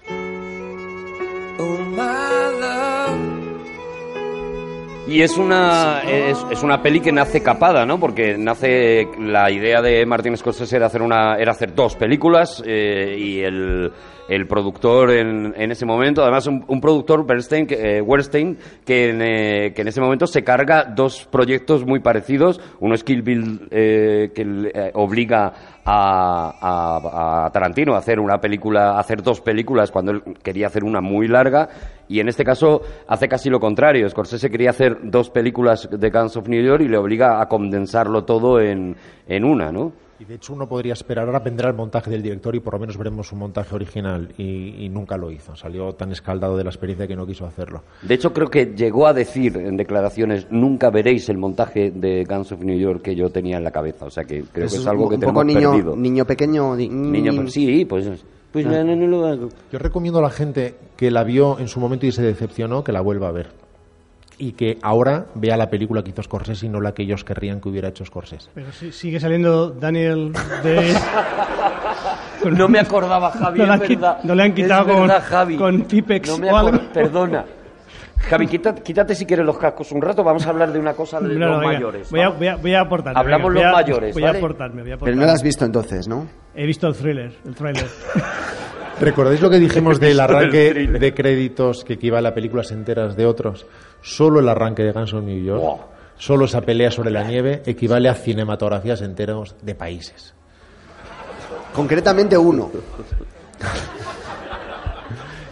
Y es una, es, es una peli que nace capada, ¿no? Porque nace la idea de Martin Scorsese era hacer, una, era hacer dos películas eh, y el, el productor en, en ese momento, además un, un productor, Bernstein, eh, Weinstein, que en, eh, que en ese momento se carga dos proyectos muy parecidos. Uno es Kill Bill, eh, que eh, obliga a, a- a Tarantino a hacer una película, a hacer dos películas cuando él quería hacer una muy larga. Y en este caso hace casi lo contrario. Scorsese quería hacer dos películas de Guns of New York y le obliga a condensarlo todo en, en una, ¿no? Y de hecho uno podría esperar, ahora vendrá el montaje del director y por lo menos veremos un montaje original y, y nunca lo hizo. Salió tan escaldado de la experiencia que no quiso hacerlo. De hecho, creo que llegó a decir en declaraciones, nunca veréis el montaje de Guns of New York que yo tenía en la cabeza. O sea que creo Eso que es algo un, que un tenemos poco niño, perdido. niño pequeño. Niño, mm, sí, pues, pues no, no, no lo hago. Yo recomiendo a la gente que la vio en su momento y se decepcionó que la vuelva a ver. y que ahora vea la película que hizo Scorsese y no la que ellos querrían que hubiera hecho Scorsese. Pero sí- sigue saliendo Daniel de... No me acordaba, Javi, No le es verdad. no le han Es quitado con- verdad, Javi. con Pipex No me o algo. Perdona. Javi, quítate, quítate si quieres los cascos un rato. Vamos a hablar de una cosa de No, los venga, mayores. Voy a, voy a, voy a aportarme. Hablamos venga, los voy a- mayores, Voy ¿vale? a aportarme, voy a Pero aportarme. no la has visto entonces, ¿no? He visto el thriller, el. ¿Recordáis lo que dijimos del El arranque de créditos que equivale a películas enteras de otros? Solo el arranque de Guns of New York, Wow. solo esa pelea sobre la nieve equivale a cinematografías enteras de países. Concretamente uno.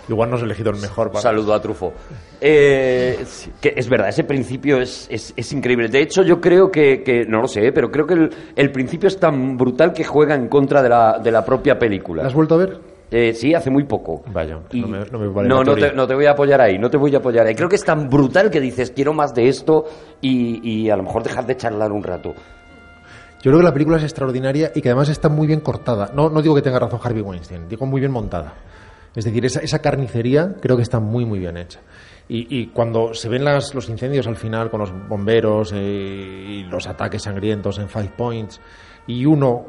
Igual no has elegido el mejor para Saludo a Trufo. Eh, que es verdad, ese principio es, es- es increíble. De hecho, yo creo que, que- no lo sé, pero creo que el, el principio es tan brutal que juega en contra de la, de la propia película. ¿La has vuelto a ver? Eh, sí, hace muy poco. Vaya, Y- no me, no me vale no, te, no te voy a apoyar ahí, no te voy a apoyar ahí. Creo que es tan brutal que dices, quiero más de esto y, y a lo mejor dejar de charlar un rato. Yo creo que la película es extraordinaria y que además está muy bien cortada. No, no digo que tenga razón Harvey Weinstein, digo muy bien montada. Es decir, esa, esa carnicería creo que está muy, muy bien hecha. Y, y cuando se ven las, los incendios al final con los bomberos eh, y los ataques sangrientos en Five Points, y uno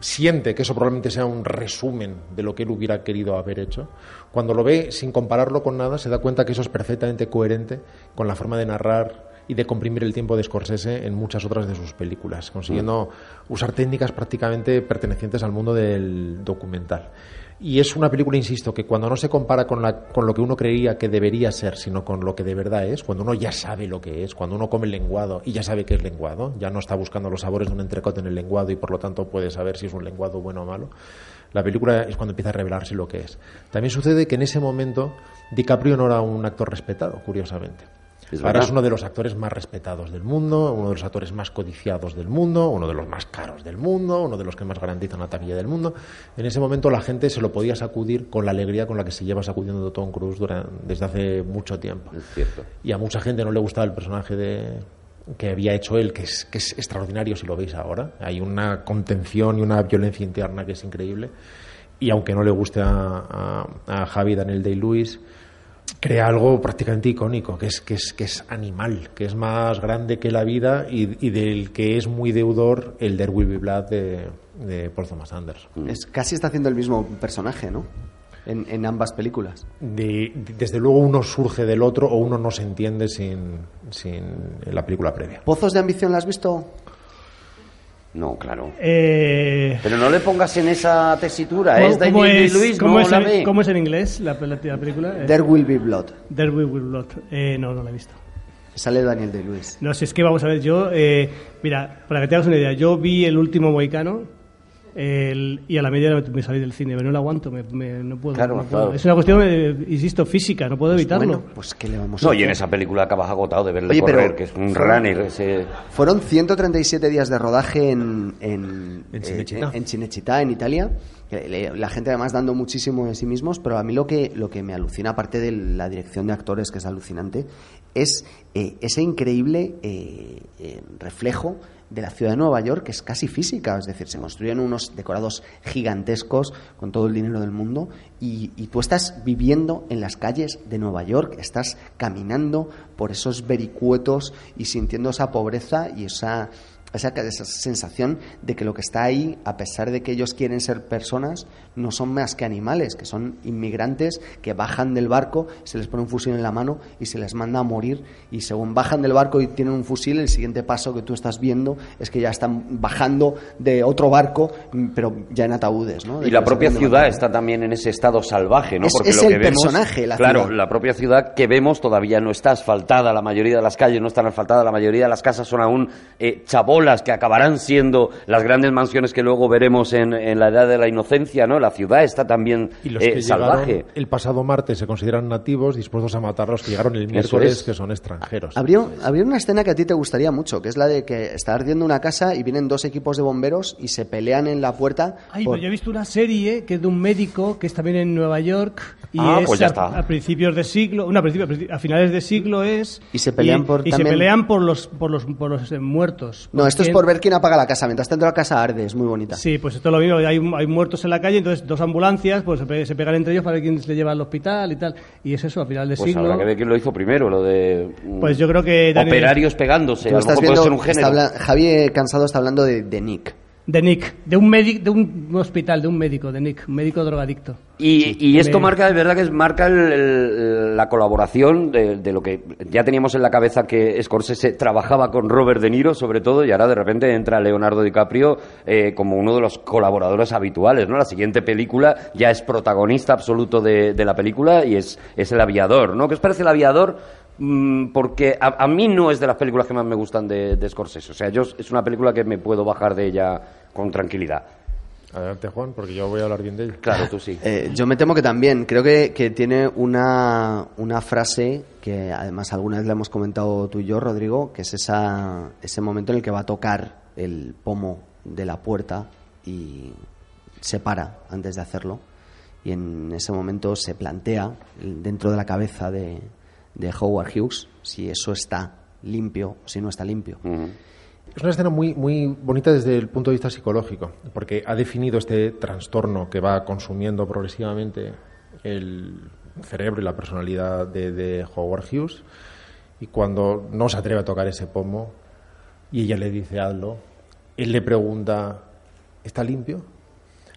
siente que eso probablemente sea un resumen de lo que él hubiera querido haber hecho, cuando lo ve sin compararlo con nada, se da cuenta que eso es perfectamente coherente con la forma de narrar y de comprimir el tiempo de Scorsese en muchas otras de sus películas, consiguiendo usar técnicas prácticamente pertenecientes al mundo del documental. Y es una película, insisto, que cuando no se compara con, la, con lo que uno creía que debería ser, sino con lo que de verdad es, cuando uno ya sabe lo que es, cuando uno come el lenguado y ya sabe que es lenguado, ya no está buscando los sabores de un entrecote en el lenguado y por lo tanto puede saber si es un lenguado bueno o malo, la película es cuando empieza a revelarse lo que es. También sucede que en ese momento DiCaprio no era un actor respetado, curiosamente. Es Ahora es uno de los actores más respetados del mundo, uno de los actores más codiciados del mundo, uno de los más caros del mundo, uno de los que más garantizan la taquilla del mundo. En ese momento la gente se lo podía sacudir con la alegría con la que se lleva sacudiendo Tom Cruise durante, desde hace mucho tiempo. Es cierto. Y a mucha gente no le gustaba el personaje de que había hecho él, que es, que es extraordinario si lo veis ahora. Hay una contención y una violencia interna que es increíble. Y aunque no le guste a, a, a Javi Daniel Day-Lewis, crea algo prácticamente icónico, que es, que, es, que es animal, que es más grande que la vida y, y del que es muy deudor el There Will Be Blood de, de Paul Thomas Anderson. Es, casi está haciendo el mismo personaje, ¿no? En, en ambas películas. De- de- desde luego uno surge del otro o uno no se entiende sin, sin la película previa. ¿Pozos de ambición la has visto? No, claro. Eh, Pero no le pongas en esa tesitura, ¿cómo- es de cómo David es- Luis, cómo no es la en- ve. ¿Cómo es en inglés la, pel- la película? Eh, There Will Be Blood. There Will Be Blood. Eh, no, no la he visto. Sale Daniel Day-Lewis. No, si es que vamos a ver, yo, eh, mira, para que te hagas una idea, yo vi el último Moicano el- y a la media me, salí del cine, pero no lo aguanto, me, me- no puedo. Claro, no puedo. claro. Es una cuestión, eh, insisto, física, no puedo evitarlo. Bueno, pues ¿qué le vamos a No, y en esa película acabas agotado de verle Oye, pero- correr, que es un runner. Ese... Fueron 137 días de rodaje en, en, En eh, Cinecittà. en- Cinecittà, en Italia. Que La gente además dando muchísimo de sí mismos, pero a mí lo que, lo que me alucina, aparte de la dirección de actores, que es alucinante, es eh, ese increíble eh, eh, reflejo de la ciudad de Nueva York, que es casi física, es decir, se construyen unos decorados gigantescos con todo el dinero del mundo y, y tú estás viviendo en las calles de Nueva York, estás caminando por esos vericuetos y sintiendo esa pobreza y esa, esa, esa sensación de que lo que está ahí, a pesar de que ellos quieren ser personas, no son más que animales, que son inmigrantes que bajan del barco, se les pone un fusil en la mano y se les manda a morir y según bajan del barco y tienen un fusil, el siguiente paso que tú estás viendo es que ya están bajando de otro barco, mm, pero ya en ataúdes, ¿no? De Y la propia ciudad está también en ese estado salvaje, ¿no? Es- Porque es lo que el vemos, personaje, la claro, ciudad. la propia ciudad que vemos todavía no está asfaltada, la mayoría de las calles no están asfaltadas, la mayoría de las casas son aún eh, chabolas que acabarán siendo las grandes mansiones que luego veremos en, en la edad de la inocencia, ¿no? La ciudad está también Y los eh, que salvaje. llegaron el pasado martes se consideran nativos dispuestos a matar a los que llegaron el miércoles, es. que son extranjeros. Habría, habría una escena que a ti te gustaría mucho, que es la de que está ardiendo una casa y vienen dos equipos de bomberos y se pelean en la puerta. Ay, por- pero yo he visto una serie que es de un médico que es también en Nueva York. Y Ah, es pues ya a, está. a principios de siglo, no, a, principios- a a finales de siglo es. Y se pelean por y se también- pelean por los, por los, por los eh, muertos. No, esto es por ver quién apaga la casa. Mientras tanto la casa arde, es muy bonita. Sí, pues esto es lo mismo. Hay, hay muertos en la calle, entonces dos ambulancias pues se, pe- se pegan entre ellos para ver quién se le lleva al hospital y tal. Y es eso, a final de Pues siglo. habrá que ver quién lo hizo primero, lo de... mm, Pues yo creo que Daniel- Operarios pegándose, Tú a lo estás mejor puede viendo, ser un está género. habla- Javier Cansado está hablando de, de Nick. De Nick, de un de un hospital, de un médico, de Nick, un médico drogadicto. Y, y esto Me- marca, es verdad que es- marca el- el- la colaboración de, de lo que ya teníamos en la cabeza que Scorsese trabajaba con Robert De Niro, sobre todo, y ahora de repente entra Leonardo DiCaprio eh, como uno de los colaboradores habituales, ¿no? La siguiente película ya es protagonista absoluto de, de la película y es, es El Aviador, ¿no? ¿Qué os parece El Aviador? Mm, porque a, a mí no es de las películas que más me gustan de, de Scorsese. O sea, yo es una película que me puedo bajar de ella con tranquilidad. Adelante, Juan, porque yo voy a hablar bien de ella. Claro, tú sí. Eh, yo me temo que también. Creo que, que tiene una, una frase que además alguna vez la hemos comentado tú y yo, Rodrigo, que es esa, ese momento en el que va a tocar el pomo de la puerta y se para antes de hacerlo. Y en ese momento se plantea dentro de la cabeza de, de Howard Hughes si eso está limpio o si no está limpio. Es una escena muy, muy bonita desde el punto de vista psicológico, porque ha definido este trastorno que va consumiendo progresivamente el cerebro y la personalidad de, de Howard Hughes. Y cuando no se atreve a tocar ese pomo y ella le dice hazlo, él le pregunta, ¿está limpio?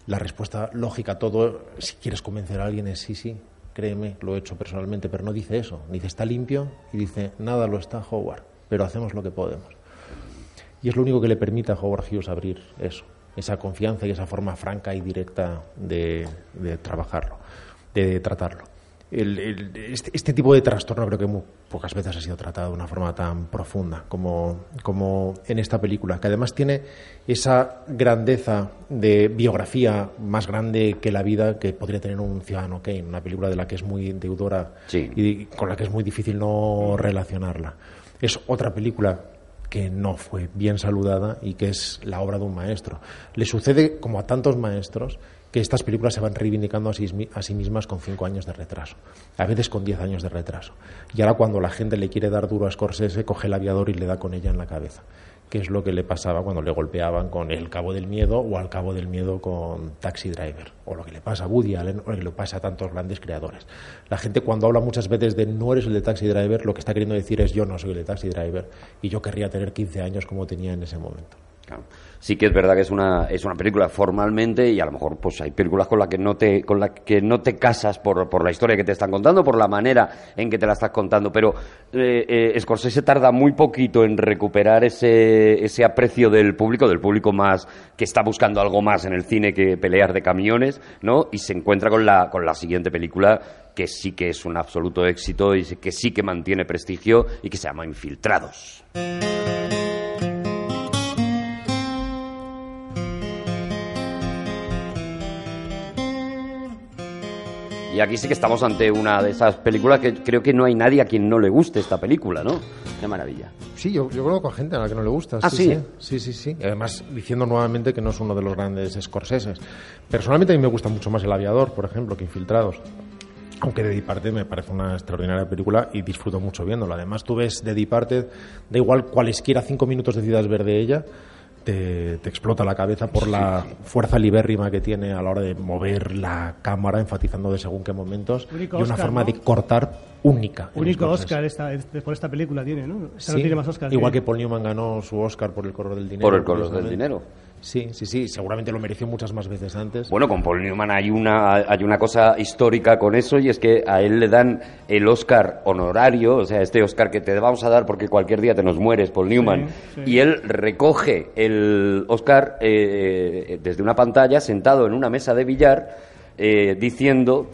La respuesta lógica a todo, si quieres convencer a alguien, es sí, sí, créeme, lo he hecho personalmente, pero no dice eso. Dice, ¿está limpio? Y dice, nada lo está, Howard, pero hacemos lo que podemos. Y es lo único que le permite a Howard Hughes abrir eso, esa confianza y esa forma franca y directa de, de trabajarlo, de tratarlo. El- el- este, este tipo de trastorno creo que muy pocas veces ha sido tratado de una forma tan profunda como, como en esta película, que además tiene esa grandeza de biografía más grande que la vida que podría tener un Ciudadano Kane, una película de la que es muy deudora Sí. y con la que es muy difícil no relacionarla. Es otra película que no fue bien saludada y que es la obra de un maestro. Le sucede, como a tantos maestros, que estas películas se van reivindicando a sí, a sí mismas con cinco años de retraso, a veces con diez años de retraso. Y ahora cuando la gente le quiere dar duro a Scorsese, coge el aviador y le da con ella en la cabeza, que es lo que le pasaba cuando le golpeaban con El Cabo del Miedo o Al Cabo del Miedo con Taxi Driver, o lo que le pasa a Woody Allen o lo que le pasa a tantos grandes creadores. La gente cuando habla muchas veces de no eres el de Taxi Driver, lo que está queriendo decir es yo no soy el de Taxi Driver y yo querría tener 15 años como tenía en ese momento. Claro. Sí que es verdad que es una, es una película formalmente y a lo mejor pues hay películas con las que no te, con la que no te casas por, por la historia que te están contando, por la manera en que te la estás contando, pero eh, eh, Scorsese tarda muy poquito en recuperar ese, ese aprecio del público, del público más que está buscando algo más en el cine que pelear de camiones, ¿no? Y se encuentra con la, con la siguiente película que sí que es un absoluto éxito y que sí que mantiene prestigio y que se llama Infiltrados. Y aquí sí que estamos ante una de esas películas que creo que no hay nadie a quien no le guste esta película, ¿no? Qué maravilla. Sí, yo, yo conozco a gente a la que no le gusta. ¿Ah, sí? Sí, sí, sí. Y además, diciendo nuevamente que no es uno de los grandes Scorseses. Personalmente a mí me gusta mucho más El Aviador, por ejemplo, que Infiltrados. Aunque The Departed me parece una extraordinaria película y disfruto mucho viéndola. Además, tú ves The Departed, da igual cualesquiera cinco minutos decidas ver de ella, te, te explota la cabeza por la fuerza libérrima que tiene a la hora de mover la cámara, enfatizando de según qué momentos, Único y una Oscar, forma ¿no? de cortar única. Único. Oscar esta, este- por esta película tiene, ¿no? Esta no Sí, tiene más Oscar. Igual que Paul Newman ganó su Oscar por el color del dinero. Por el color del dinero. Sí, sí, sí. Seguramente lo mereció muchas más veces antes. Bueno, con Paul Newman hay una, hay una cosa histórica con eso y es que a él le dan el Oscar honorario, o sea, este Oscar que te vamos a dar porque cualquier día te nos mueres, Paul Newman, sí. y él recoge el Oscar eh, desde una pantalla sentado en una mesa de billar eh, diciendo...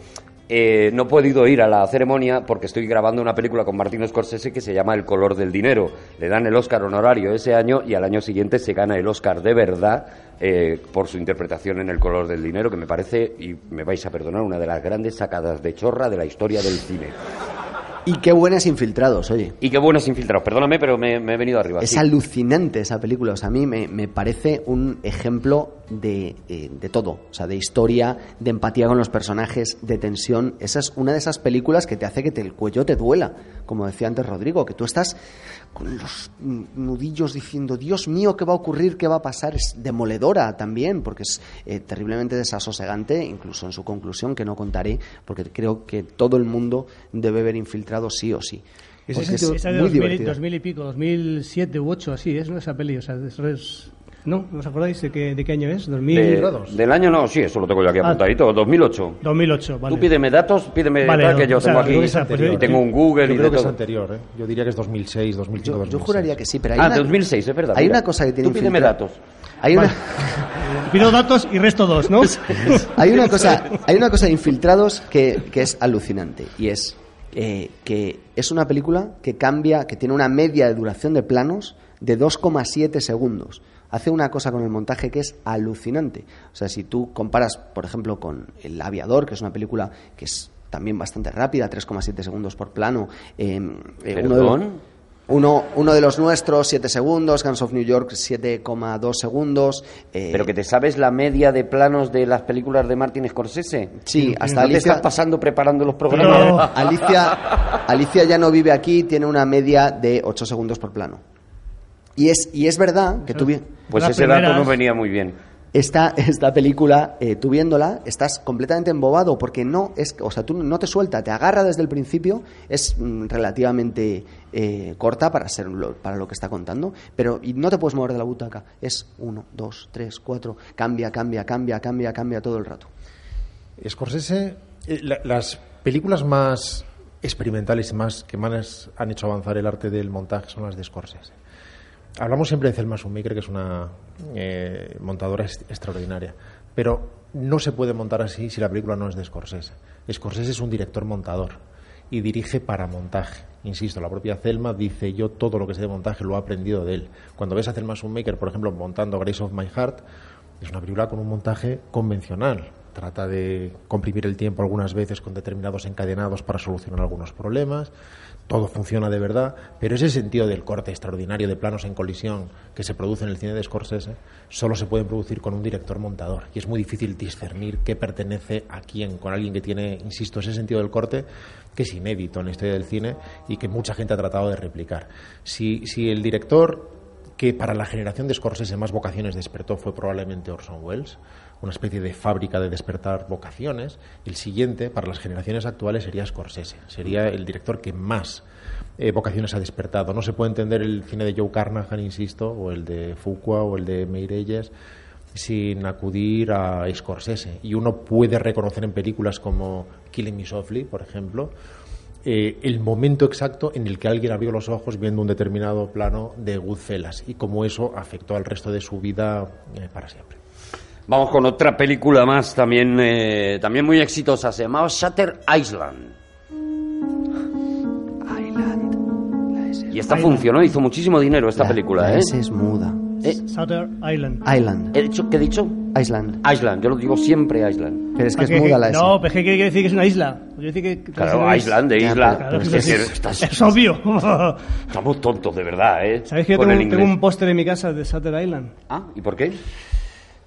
eh, no he podido ir a la ceremonia porque estoy grabando una película con Martin Scorsese que se llama El color del dinero. Le dan el Oscar honorario ese año y al año siguiente se gana el Oscar de verdad eh, por su interpretación en El color del dinero, que me parece, y me vais a perdonar, una de las grandes sacadas de chorra de la historia del cine. Y qué buenas infiltrados, oye. Y qué buenos infiltrados. Perdóname, pero me, me he venido arriba. Es sí. alucinante esa película. O sea, a mí me, me parece un ejemplo de, eh, de todo. O sea, de historia, de empatía con los personajes, de tensión. Esa es una de esas películas que te hace que te- el cuello te duela. Como decía antes Rodrigo, que tú estás con los nudillos diciendo, Dios mío, ¿qué va a ocurrir? ¿Qué va a pasar? Es demoledora también, porque es eh, terriblemente desasosegante, incluso en su conclusión, que no contaré, porque creo que todo el mundo debe ver infiltrado sí o sí. Ese sentido- Esa de muy 2000, y- divertida. 2000 y pico, 2007 u 8, así es, ¿no? Esa peli, o sea, eso es... ¿No? ¿No os acordáis de qué, de qué año es? 2000... De- grados. del año no, sí, eso lo tengo yo aquí Ah. apuntadito. 2008. 2008, vale. Tú pídeme datos, pídeme Vale, tal, que yo o sea, tengo aquí. pues, y tengo un Google Yo y creo de que es todo. anterior, ¿eh? Yo diría que es 2006, 2005, Yo, yo 2006. juraría que sí, pero hay Ah, una, 2006, es verdad. Hay mira. una cosa que tiene Tú pídeme datos. Hay una, Pido datos y resto dos, ¿no? hay una cosa, hay una cosa de infiltrados que, que es alucinante y es eh, que es una película que cambia, que tiene una media de duración de planos de 2,7 segundos. Hace una cosa con el montaje que es alucinante. O sea, si tú comparas, por ejemplo, con El Aviador, que es una película que es también bastante rápida, 3,7 segundos por plano. eh, eh, uno de los- uno, uno de los nuestros, 7 segundos, Guns of New York, 7,2 segundos. eh, Pero que te sabes la media de planos de las películas de Martin Scorsese. Sí, hasta ¿No te Alicia, estás pasando preparando los programas? No. Alicia, Alicia ya no vive aquí, tiene una media de 8 segundos por plano. Y es, y es verdad que tú Pues ese dato no venía muy bien. esta, esta película, eh, tú viéndola, estás completamente embobado porque no es, o sea, tú no te suelta, te agarra desde el principio, es mm, relativamente eh, corta para ser lo, para lo que está contando, pero y no te puedes mover de la butaca, es uno, dos, tres, cuatro, cambia, cambia, cambia, cambia, cambia todo el rato. Scorsese, eh, la- las películas más experimentales y más que más han hecho avanzar el arte del montaje son las de Scorsese. Hablamos siempre de Thelma Schoonmaker, que es una eh, montadora extraordinaria, pero no se puede montar así si la película no es de Scorsese. Scorsese es un director montador y dirige para montaje. Insisto, la propia Thelma dice yo todo lo que sé de montaje lo he aprendido de él. Cuando ves a Thelma Schoonmaker, por ejemplo, montando Grace of My Heart, es una película con un montaje convencional. Trata de comprimir el tiempo algunas veces con determinados encadenados para solucionar algunos problemas. Todo funciona de verdad, pero ese sentido del corte extraordinario de planos en colisión que se produce en el cine de Scorsese solo se puede producir con un director montador. Y es muy difícil discernir qué pertenece a quién, con alguien que tiene, insisto, ese sentido del corte que es inédito en la historia del cine y que mucha gente ha tratado de replicar. Si, si el director que para la generación de Scorsese más vocaciones despertó fue probablemente Orson Welles, una especie de fábrica de despertar vocaciones. El siguiente, para las generaciones actuales, sería Scorsese. Sería el director que más eh, vocaciones ha despertado. No se puede entender el cine de Joe Carnahan, insisto, o el de Fuqua, o el de Meirelles, sin acudir a Scorsese. Y uno puede reconocer en películas como Killing Me Softly, por ejemplo, eh, el momento exacto en el que alguien abrió los ojos viendo un determinado plano de Goodfellas y cómo eso afectó al resto de su vida eh, para siempre. Vamos con otra película más también, eh, también muy exitosa. Se llamaba Shutter Island. Y esta Island. funcionó, hizo muchísimo dinero esta La- película, la ¿eh? S es muda. Eh, Sutter Island. Island. ¿he dicho, ¿Qué he dicho? Island. Island, yo lo digo siempre Island. Pero es que ¿Para es muda la S. No, pero es que quiere decir que es una isla. Quiere decir que- que Claro, Island de isla. Claro, Es que Es sí, que sí. estás- Es obvio. Estamos tontos, de verdad, ¿eh? ¿Sabéis que yo tengo, tengo un póster en mi casa de Sutter Island? Ah, ¿y por qué?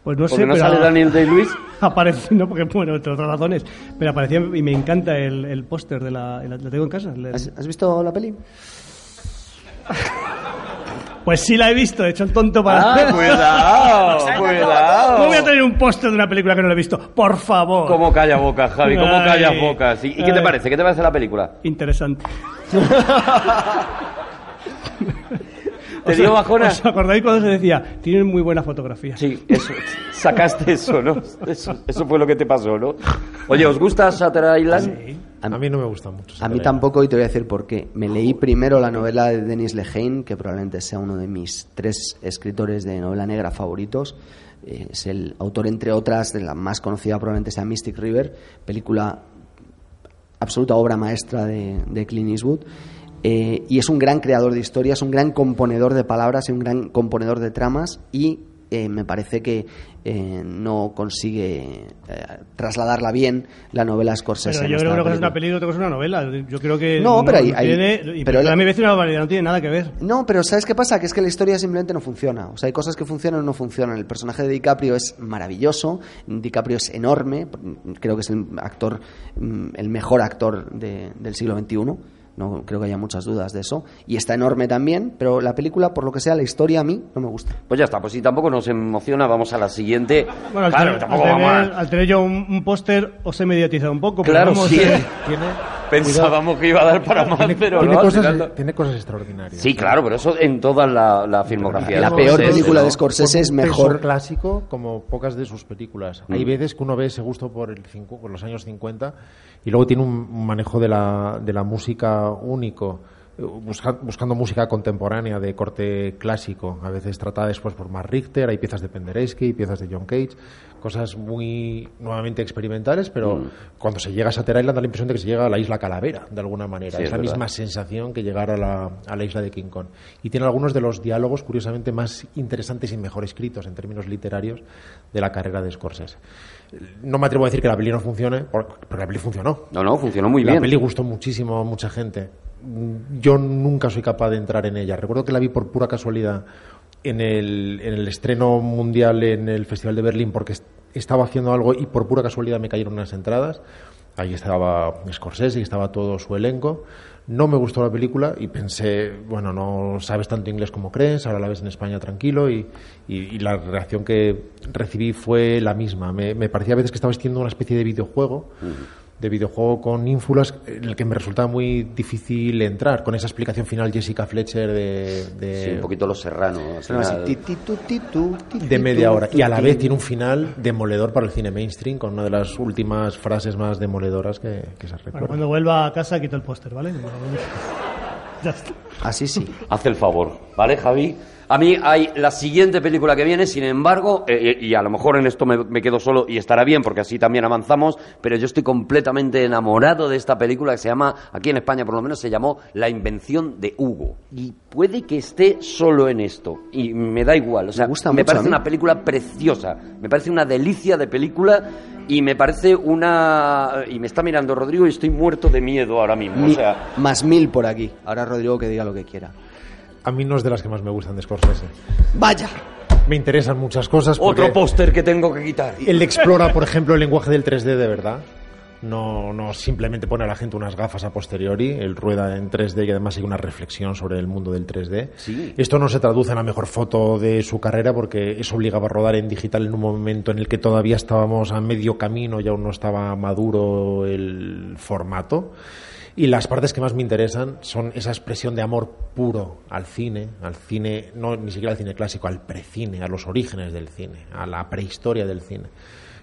Pues no ¿Porque sé, no pero sale Daniel Day-Lewis? aparece, no, porque bueno, entre otras razones, pero aparecía y me encanta el, el póster de la, la, la tengo en casa. el- ¿Has, has visto la peli? Pues sí la he visto, he hecho el tonto para... Ah, cuidado, cuidado. No voy a tener un póster de una película que no la he visto, por favor. ¿Cómo calla boca, Javi? ¿Cómo Ay. callas bocas? ¿Y, y qué te parece? ¿Qué te parece la película? Interesante. ¿Te ¿Os- dio bajona? ¿Os acordáis cuando se decía, tienen muy buena fotografía? Sí, eso, sacaste eso, ¿no? Eso, eso fue lo que te pasó, ¿no? Oye, ¿os gusta Shutter Island? Sí. A mí no me gusta mucho. A mí tampoco, y te voy a decir por qué. Me leí primero la novela de Denis Lehane, que probablemente sea uno de mis tres escritores de novela negra favoritos. Eh, es el autor, entre otras, de la más conocida probablemente sea Mystic River, película absoluta obra maestra de, de Clint Eastwood. Eh, y es un gran creador de historias, un gran componedor de palabras y un gran componedor de tramas. Y eh, me parece que eh, no consigue eh, trasladarla bien la novela Scorsese. Pero yo creo que es una película. película, otra cosa es una novela. Yo creo que. No, pero hay- tiene- y pero la- a mí me parece una barbaridad, no tiene nada que ver. No, pero ¿sabes qué pasa? Que es que la historia simplemente no funciona. O sea, hay cosas que funcionan o no funcionan. El personaje de DiCaprio es maravilloso, DiCaprio es enorme, creo que es el actor, mm, el mejor actor de- del siglo XXI. No creo que haya muchas dudas de eso. Y está enorme también, pero la película, por lo que sea, la historia a mí no me gusta. Pues ya está, pues si tampoco nos emociona, vamos a la siguiente. Bueno, al, claro, tener, tampoco al vamos a- tener- al tener yo un, un póster, os he mediatizado un poco. pero Claro, vamos, sí. eh, Tiene, Pensábamos que iba a dar para más, tiene, pero tiene no. cosas, no. tiene cosas extraordinarias. Sí, claro, pero eso en toda la, la filmografía. La peor Scorsese, película ¿no? de Scorsese es mejor. clásico como pocas de sus películas. Hay Mm. veces que uno ve ese gusto por, el cincu- por los años 50 y luego tiene un manejo de la, de la música único, busca- buscando música contemporánea de corte clásico. A veces tratada después por Mark Richter, hay piezas de Penderecki, piezas de John Cage, cosas muy nuevamente experimentales, pero Mm. cuando se llega a Shutter Island da la impresión de que se llega a la isla Calavera, de alguna manera. Sí, es es la verdad. misma sensación que llegar a la, a la isla de King Kong. Y tiene algunos de los diálogos, curiosamente, más interesantes y mejor escritos en términos literarios de la carrera de Scorsese. No me atrevo a decir que la peli no funcione, pero la peli funcionó. No, no, funcionó muy la bien. peli gustó muchísimo a mucha gente. Yo nunca soy capaz de entrar en ella. Recuerdo que la vi por pura casualidad en el, en el estreno mundial en el Festival de Berlín porque est- estaba haciendo algo y por pura casualidad me cayeron unas entradas. Ahí estaba Scorsese y estaba todo su elenco. No me gustó la película y pensé, bueno, no sabes tanto inglés como crees, ahora la ves en España tranquilo y, y- y la reacción que recibí fue la misma. Me, me parecía a veces que estaba viendo una especie de videojuego de videojuego con ínfulas en el que me resultaba muy difícil entrar con esa explicación final Jessica Fletcher de, de, Sí, un poquito Los Serrano. al Suena así, final. ti, ti, tu, ti, tu, ti, de media hora y a la vez tiene un final demoledor para el cine mainstream con una de las últimas frases más demoledoras que, que se bueno, recuerda. cuando vuelva a casa, quito el póster, ¿vale? ya está. Así sí. Haz el favor, ¿vale, Javi? A mí hay la siguiente película que viene, sin embargo, eh, y a lo mejor en esto me, me quedo solo y estará bien porque así también avanzamos, pero yo estoy completamente enamorado de esta película que se llama, aquí en España por lo menos, se llamó La invención de Hugo. Y puede que esté solo en esto, y me da igual, o sea, Me gusta me parece una película preciosa, me parece una delicia de película y me parece una... y me está mirando Rodrigo y estoy muerto de miedo ahora mismo, o Mi- sea... Más mil por aquí. Ahora Rodrigo que diga lo que quiera. A mí no es de las que más me gustan de Scorsese. ¡Vaya! Me interesan muchas cosas. Otro póster que tengo que quitar. Él explora, por ejemplo, el lenguaje del 3D de verdad. No, no simplemente pone a la gente unas gafas a posteriori, él rueda en 3D y además hay una reflexión sobre el mundo del 3D. Sí. Esto no se traduce en la mejor foto de su carrera porque eso obligaba a rodar en digital en un momento en el que todavía estábamos a medio camino y aún no estaba maduro el formato. Y las partes que más me interesan son esa expresión de amor puro al cine, al cine, no ni siquiera al cine clásico, al precine, a los orígenes del cine, a la prehistoria del cine.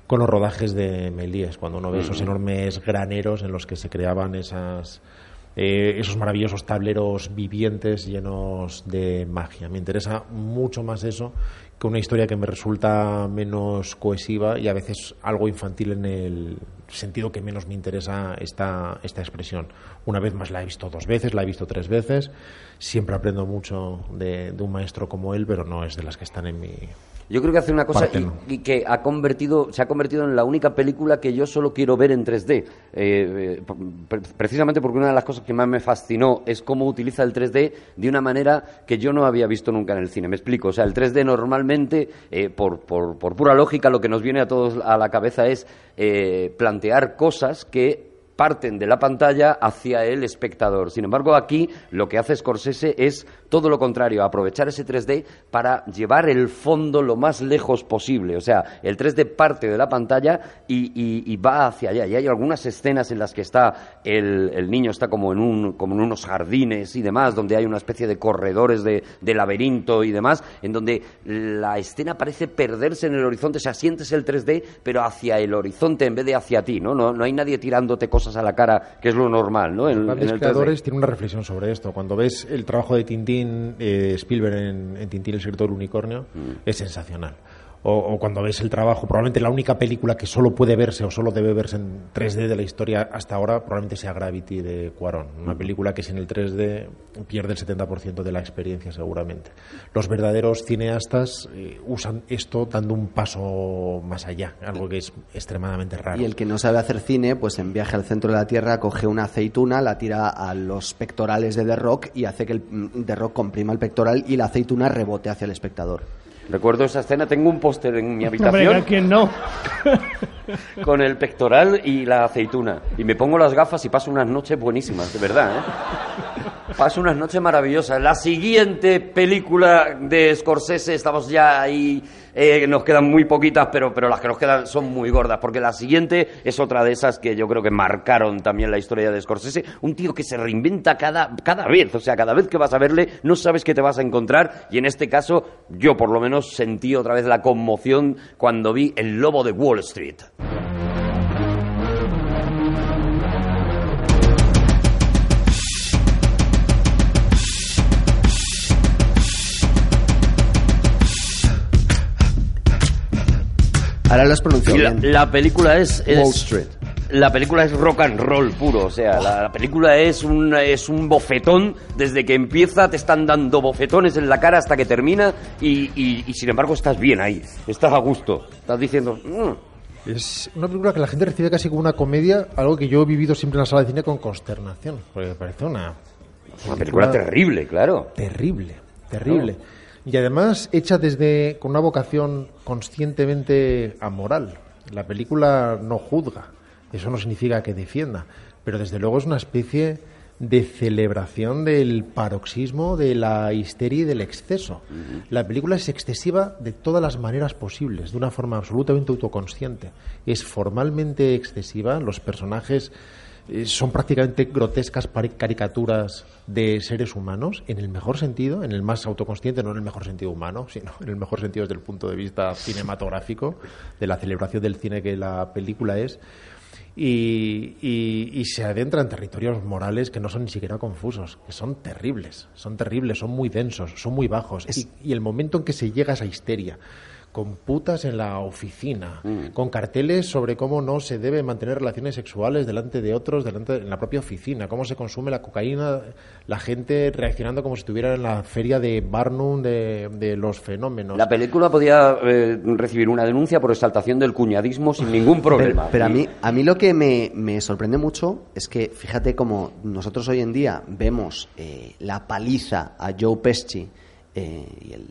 Con los rodajes de Méliès, cuando uno ve esos enormes graneros en los que se creaban esas, eh, esos maravillosos tableros vivientes llenos de magia. Me interesa mucho más eso que una historia que me resulta menos cohesiva y a veces algo infantil en el sentido que menos me interesa esta, esta expresión. Una vez más la he visto dos veces, la he visto tres veces. Siempre aprendo mucho de, de un maestro como él, pero no es de las que están en mi... Yo creo que hace una cosa y, y que ha convertido, se ha convertido en la única película que yo solo quiero ver en 3D. Eh, eh, pre- precisamente porque una de las cosas que más me fascinó es cómo utiliza el 3D de una manera que yo no había visto nunca en el cine. Me explico. O sea, el 3D normalmente, eh, por, por, pura lógica, lo que nos viene a todos a la cabeza es eh, plantear cosas que parten de la pantalla hacia el espectador. Sin embargo, aquí lo que hace Scorsese es todo lo contrario, aprovechar ese 3D para llevar el fondo lo más lejos posible. O sea, el 3D parte de la pantalla y, y- y va hacia allá. Y hay algunas escenas en las que está el, el niño está como en, un, como en unos jardines y demás, donde hay una especie de corredores de, de laberinto y demás, en donde la escena parece perderse en el horizonte. O sea, sientes el 3D, pero hacia el horizonte en vez de hacia ti, ¿no? No, no hay nadie tirándote cosas a la cara, que es lo normal, ¿no? En, en Grandes el 3D. creadores tienen una reflexión sobre esto. Cuando ves el trabajo de Tintín, eh, Spielberg en, en Tintín, el secreto del unicornio, Mm. es sensacional. O, o cuando ves el trabajo, probablemente la única película que solo puede verse o solo debe verse en 3D de la historia hasta ahora probablemente sea Gravity de Cuarón, una película que sin el 3D pierde el 70% de la experiencia seguramente. Los verdaderos cineastas eh, usan esto dando un paso más allá, algo que es extremadamente raro. Y el que no sabe hacer cine, pues en viaje al centro de la Tierra coge una aceituna, la tira a los pectorales de The Rock y hace que el mm, The Rock comprima el pectoral y la aceituna rebote hacia el espectador. Recuerdo esa escena, tengo un póster en mi Hombre, ¿a habitación quién no? con el pectoral y la aceituna. Y me pongo las gafas y paso unas noches buenísimas, de verdad, ¿eh? Paso unas noches maravillosas. La siguiente película de Scorsese, estamos ya ahí, eh, nos quedan muy poquitas, pero, pero las que nos quedan son muy gordas, porque la siguiente es otra de esas que yo creo que marcaron también la historia de Scorsese. Un tío que se reinventa cada, cada vez, o sea, cada vez que vas a verle no sabes qué te vas a encontrar, y en este caso yo por lo menos sentí otra vez la conmoción cuando vi El Lobo de Wall Street. Ahora lo has pronunciado Y la, bien. la película es, es- Wall Street. La película es rock and roll puro, o sea, la, la película es un, es un bofetón, desde que empieza te están dando bofetones en la cara hasta que termina y, y- y sin embargo estás bien ahí, estás a gusto, estás diciendo... "Mm". Es una película que la gente recibe casi como una comedia, algo que yo he vivido siempre en la sala de cine con consternación, porque me parece una, Una película terrible, claro. terrible, terrible. Y además hecha desde con una vocación conscientemente amoral. La película no juzga, eso no significa que defienda, pero desde luego es una especie de celebración del paroxismo de la histeria y del exceso. La película es excesiva de todas las maneras posibles, de una forma absolutamente autoconsciente. Es formalmente excesiva, los personajes eh, son prácticamente grotescas caricaturas de seres humanos, en el mejor sentido, en el más autoconsciente, no en el mejor sentido humano, sino en el mejor sentido desde el punto de vista cinematográfico, de la celebración del cine que la película es. Y, y- y se adentra en territorios morales que no son ni siquiera confusos, que son terribles, son terribles, son muy densos, son muy bajos. Y, y el momento en que se llega a esa histeria, con putas en la oficina, con carteles sobre cómo no se debe mantener relaciones sexuales delante de otros, delante en la propia oficina, cómo se consume la cocaína, la gente reaccionando como si estuviera en la feria de Barnum de, de los fenómenos. La película podía eh, recibir una denuncia por exaltación del cuñadismo sin ningún problema. Pero, pero a, mí, a mí lo que me, me sorprende mucho es que, fíjate como nosotros hoy en día vemos eh, la paliza a Joe Pesci eh, y, el-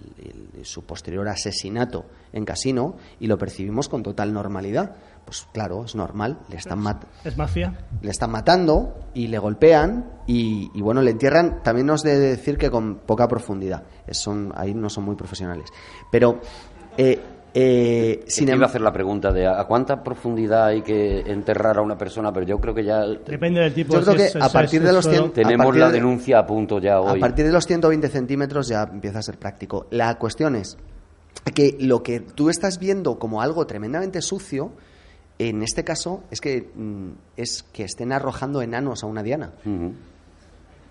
el- su posterior asesinato en Casino y lo percibimos con total normalidad. Pues claro, es normal, le están, mat- Es mafia. le están matando y le golpean y, y, bueno, le entierran, también nos de decir que con poca profundidad. Es- son, ahí no son muy profesionales. Pero, eh, eh, Sin iba a hacer la pregunta de a cuánta profundidad hay que enterrar a una persona, pero yo creo que ya Depende del tipo. Yo creo que a partir de los es solo- 100 tenemos la de- denuncia a punto ya hoy. A partir de los 120 centímetros ya empieza a ser práctico. La cuestión es que lo que tú estás viendo como algo tremendamente sucio, en este caso, es que, mm, es que estén arrojando enanos a una diana. Ujú.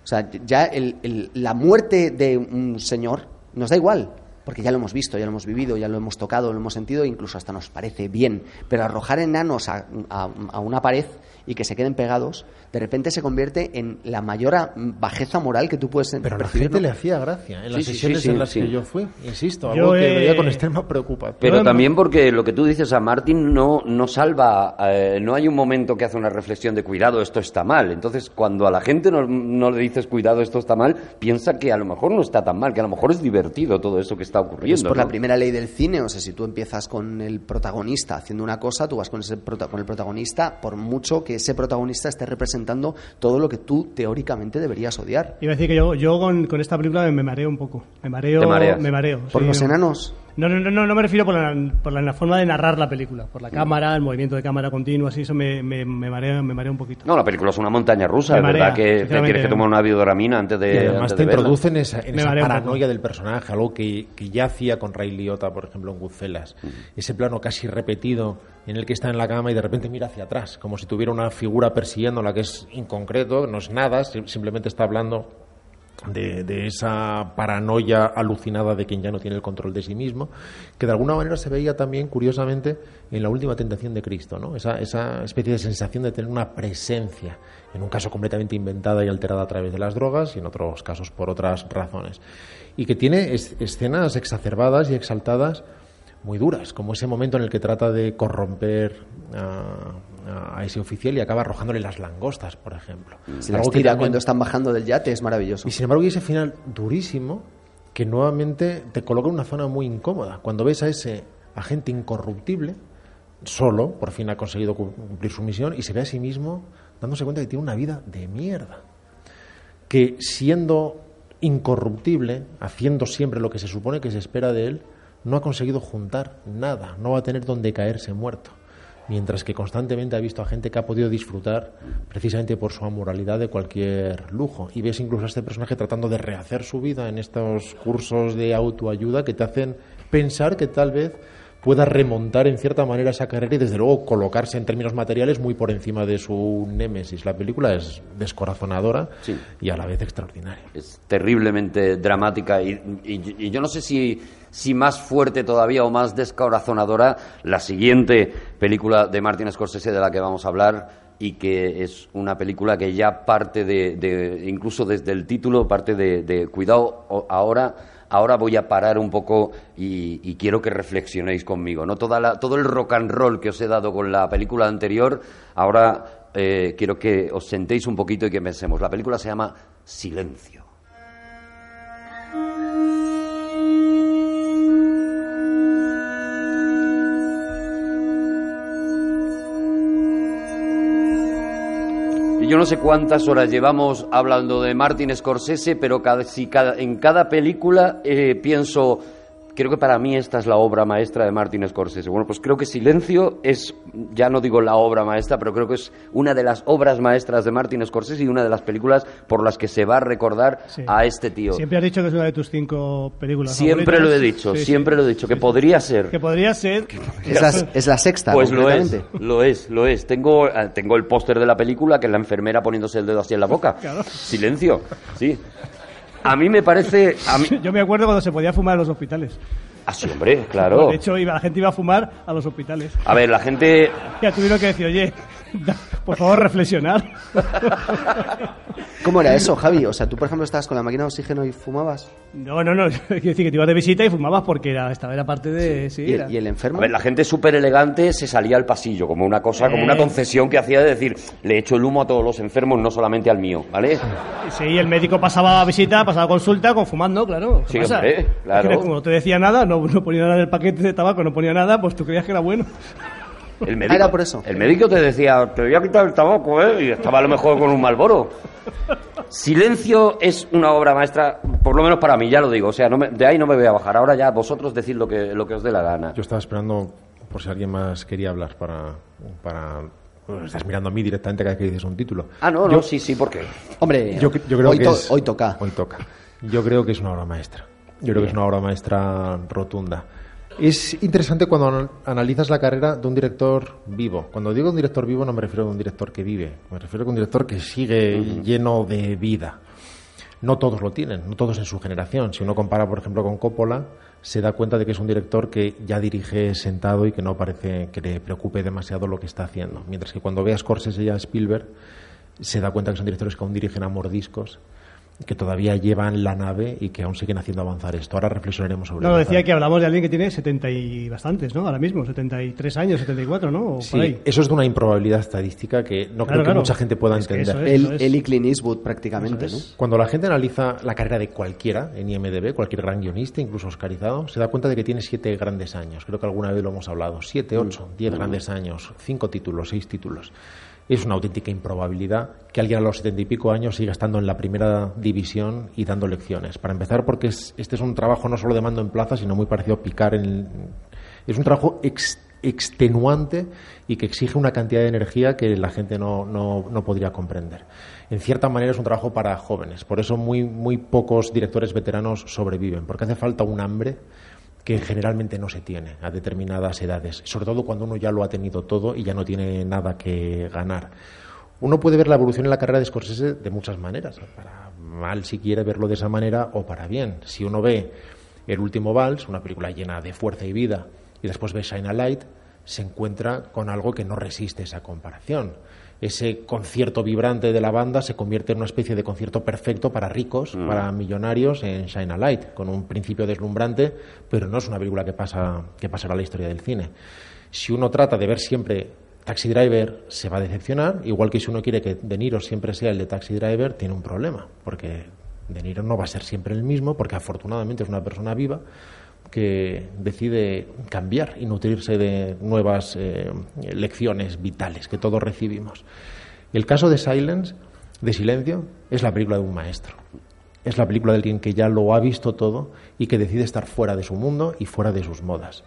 O sea, ya el- el- la muerte de un señor nos da igual, porque ya lo hemos visto, ya lo hemos vivido, ya lo hemos tocado, lo hemos sentido, incluso hasta nos parece bien. Pero arrojar enanos a, a- una pared y que se queden pegados, de repente se convierte en la mayor bajeza moral que tú puedes Pero a la percibir, gente ¿no? le hacía gracia en las Sí, sesiones sí, sí, en las sí. que yo fui, insisto, Yo algo que he- veía con extrema preocupación. Pero Yo- también porque lo que tú dices a Martin no, no salva, eh, no hay un momento que hace una reflexión de cuidado, esto está mal. Entonces, cuando a la gente no, no le dices cuidado, esto está mal, piensa que a lo mejor no está tan mal, que a lo mejor es divertido todo eso que está ocurriendo. Es por ¿no? la primera ley del cine, o sea, si tú empiezas con el protagonista haciendo una cosa, tú vas con, ese prota- con el protagonista, por mucho que ese protagonista esté representando todo lo que tú teóricamente deberías odiar. Iba a decir que yo, yo con, con esta película me, mareo un poco. Me mareo. Te mareas. Me mareo. Por sí, los no. enanos. No, no, no, me refiero por la, por la, forma de narrar la película, por la cámara, el movimiento de cámara continuo, así, eso me, me, me, marea, me marea un poquito. No, la película es una montaña rusa, es verdad que te tienes que tomar una biodoramina antes de, Y además antes te de verla. introducen esa, en esa paranoia del personaje, algo que, que ya hacía con Ray Liotta, por ejemplo, en Goodfellas. Ese plano casi repetido en el que está en la cama y de repente mira hacia atrás, como si tuviera una figura persiguiéndola que es inconcreto, no es nada, sim- simplemente está hablando de, esa paranoia alucinada de quien ya no tiene el control de sí mismo, que de alguna manera se veía también, curiosamente, en la última tentación de Cristo, ¿no? esa, esa especie de sensación de tener una presencia, en un caso completamente inventada y alterada a través de las drogas y en otros casos por otras razones, y que tiene es- escenas exacerbadas y exaltadas muy duras, como ese momento en el que trata de corromper a, a ese oficial y acaba arrojándole las langostas, por ejemplo. Se las Algo que tira también- cuando están bajando del yate, es maravilloso. y sin embargo, hay ese final durísimo que nuevamente te coloca en una zona muy incómoda. Cuando ves a ese agente incorruptible, solo, por fin ha conseguido cu- cumplir su misión, y se ve a sí mismo dándose cuenta que tiene una vida de mierda. Que siendo incorruptible, haciendo siempre lo que se supone que se espera de él, no ha conseguido juntar nada, no va a tener donde caerse muerto. Mientras que constantemente ha visto a gente que ha podido disfrutar precisamente por su amoralidad de cualquier lujo. Y ves incluso a este personaje tratando de rehacer su vida en estos cursos de autoayuda que te hacen pensar que tal vez pueda remontar en cierta manera esa carrera y desde luego colocarse en términos materiales muy por encima de su némesis. La película es descorazonadora Sí. y a la vez extraordinaria. es terriblemente dramática y, y- y yo no sé si, si más fuerte todavía o más descorazonadora la siguiente película de Martin Scorsese de la que vamos a hablar y que es una película que ya parte de, incluso desde el título, parte de, cuidado, ahora, ahora voy a parar un poco y, y quiero que reflexionéis conmigo. ¿no? Toda la- todo el rock and roll que os he dado con la película anterior, ahora eh, quiero que os sentéis un poquito y que pensemos. La película se llama Silencio. Yo no sé cuántas horas llevamos hablando de Martin Scorsese, pero cada, si cada- en cada película eh, pienso, creo que para mí esta es la obra maestra de Martin Scorsese. Bueno, pues creo que Silencio es, ya no digo la obra maestra, pero creo que es una de las obras maestras de Martin Scorsese y una de las películas por las que se va a recordar Sí. a este tío. Siempre has dicho que es una de tus cinco películas Siempre favoritas. lo he dicho, Sí, sí. siempre lo he dicho, que podría ser. Que podría ser... Es la, es la sexta, Pues lo es, lo es, lo es. Tengo, eh, tengo el póster de la película que es la enfermera poniéndose el dedo así en la boca. Claro. Silencio, sí. A mí me parece... A mí... Yo me acuerdo cuando se podía fumar en los hospitales. Ah, sí, hombre, claro. De hecho, iba, la gente iba a fumar a los hospitales. A ver, la gente... Ya tuvieron que decir, oye, por favor, reflexionar. ¿Cómo era eso, Javi? O sea, tú, por ejemplo, estabas con la máquina de oxígeno y fumabas. No, no, no. Quiero decir que te ibas de visita y fumabas porque era, estaba era parte de... Sí, ¿Y, era- el, y el A enfermo? ver, la gente súper elegante se salía al pasillo, como una cosa, como una Eh. concesión que hacía de decir, le echo el humo a todos los enfermos, no solamente al mío, ¿vale? Sí, el médico pasaba a visita, pasaba a consulta con fumando, claro. ¿Qué Sí, pasa? hombre, claro. Es que Como no te decía nada, no, no ponía nada en el paquete de tabaco, no ponía nada, pues tú creías que era bueno. El médico, era por eso. El médico te decía, te voy a quitar el tabaco, ¿eh? Y estaba a lo mejor con un malboro. Silencio es una obra maestra, por lo menos para mí, ya lo digo. O sea, no me- de ahí no me voy a bajar. Ahora ya vosotros decid lo que, lo que os dé la gana. Yo estaba esperando por si alguien más quería hablar para... para estás mirando a mí directamente cada vez que dices un título. Ah, no, no, sí, sí, porque... Hombre, Yo, cre- yo creo hoy, que to- es- hoy toca. Hoy toca. Yo creo que es una obra maestra. Yo creo que es una obra maestra rotunda. Es interesante cuando anal- analizas la carrera de un director vivo. Cuando digo un director vivo no me refiero a un director que vive, me refiero a un director que sigue lleno de vida. No todos lo tienen, no todos en su generación. Si uno compara, por ejemplo, con Coppola, se da cuenta de que es un director que ya dirige sentado y que no parece que le preocupe demasiado lo que está haciendo. Mientras que cuando ve a Scorsese y a Spielberg, se da cuenta que son directores que aún dirigen a mordiscos, que todavía llevan la nave y que aún siguen haciendo avanzar esto. Ahora reflexionaremos sobre No, decía que hablamos de alguien que tiene 70 y bastantes, ¿no? Ahora mismo, 73 años, 74, ¿no? O por Sí, ahí. eso es de una improbabilidad estadística que no Claro, creo que claro. mucha gente pueda Es entender. eso es. Él, él y Clint Eastwood prácticamente, ¿no? es. Cuando la gente analiza la carrera de cualquiera en IMDB, cualquier gran guionista, incluso oscarizado, se da cuenta de que tiene siete grandes años. Creo que alguna vez lo hemos hablado. Siete, ocho, diez grandes años, cinco títulos, seis títulos. Es una auténtica improbabilidad que alguien a los setenta y pico años siga estando en la primera división y dando lecciones. Para empezar, porque es- este es un trabajo no solo de mando en plaza, sino muy parecido a picar en... Es un trabajo ex- extenuante y que exige una cantidad de energía que la gente no, no, no podría comprender. En cierta manera es un trabajo para jóvenes, por eso muy, muy pocos directores veteranos sobreviven, porque hace falta un hambre que generalmente no se tiene a determinadas edades, sobre todo cuando uno ya lo ha tenido todo y ya no tiene nada que ganar. Uno puede ver la evolución en la carrera de Scorsese de muchas maneras, para mal si quiere verlo de esa manera o para bien. Si uno ve El último vals, una película llena de fuerza y vida, y después ve Shine a Light, se encuentra con algo que no resiste esa comparación. Ese concierto vibrante de la banda se convierte en una especie de concierto perfecto para ricos, para millonarios en Shine a Light, con un principio deslumbrante, pero no es una película que, pasa, que pasará a la historia del cine. Si uno trata de ver siempre Taxi Driver, se va a decepcionar, igual que si uno quiere que De Niro siempre sea el de Taxi Driver, tiene un problema, porque De Niro no va a ser siempre el mismo, porque afortunadamente es una persona viva que decide cambiar y nutrirse de nuevas eh, lecciones vitales que todos recibimos. El caso de Silence, de Silencio, es la película de un maestro. Es la película de alguien que ya lo ha visto todo y que decide estar fuera de su mundo y fuera de sus modas.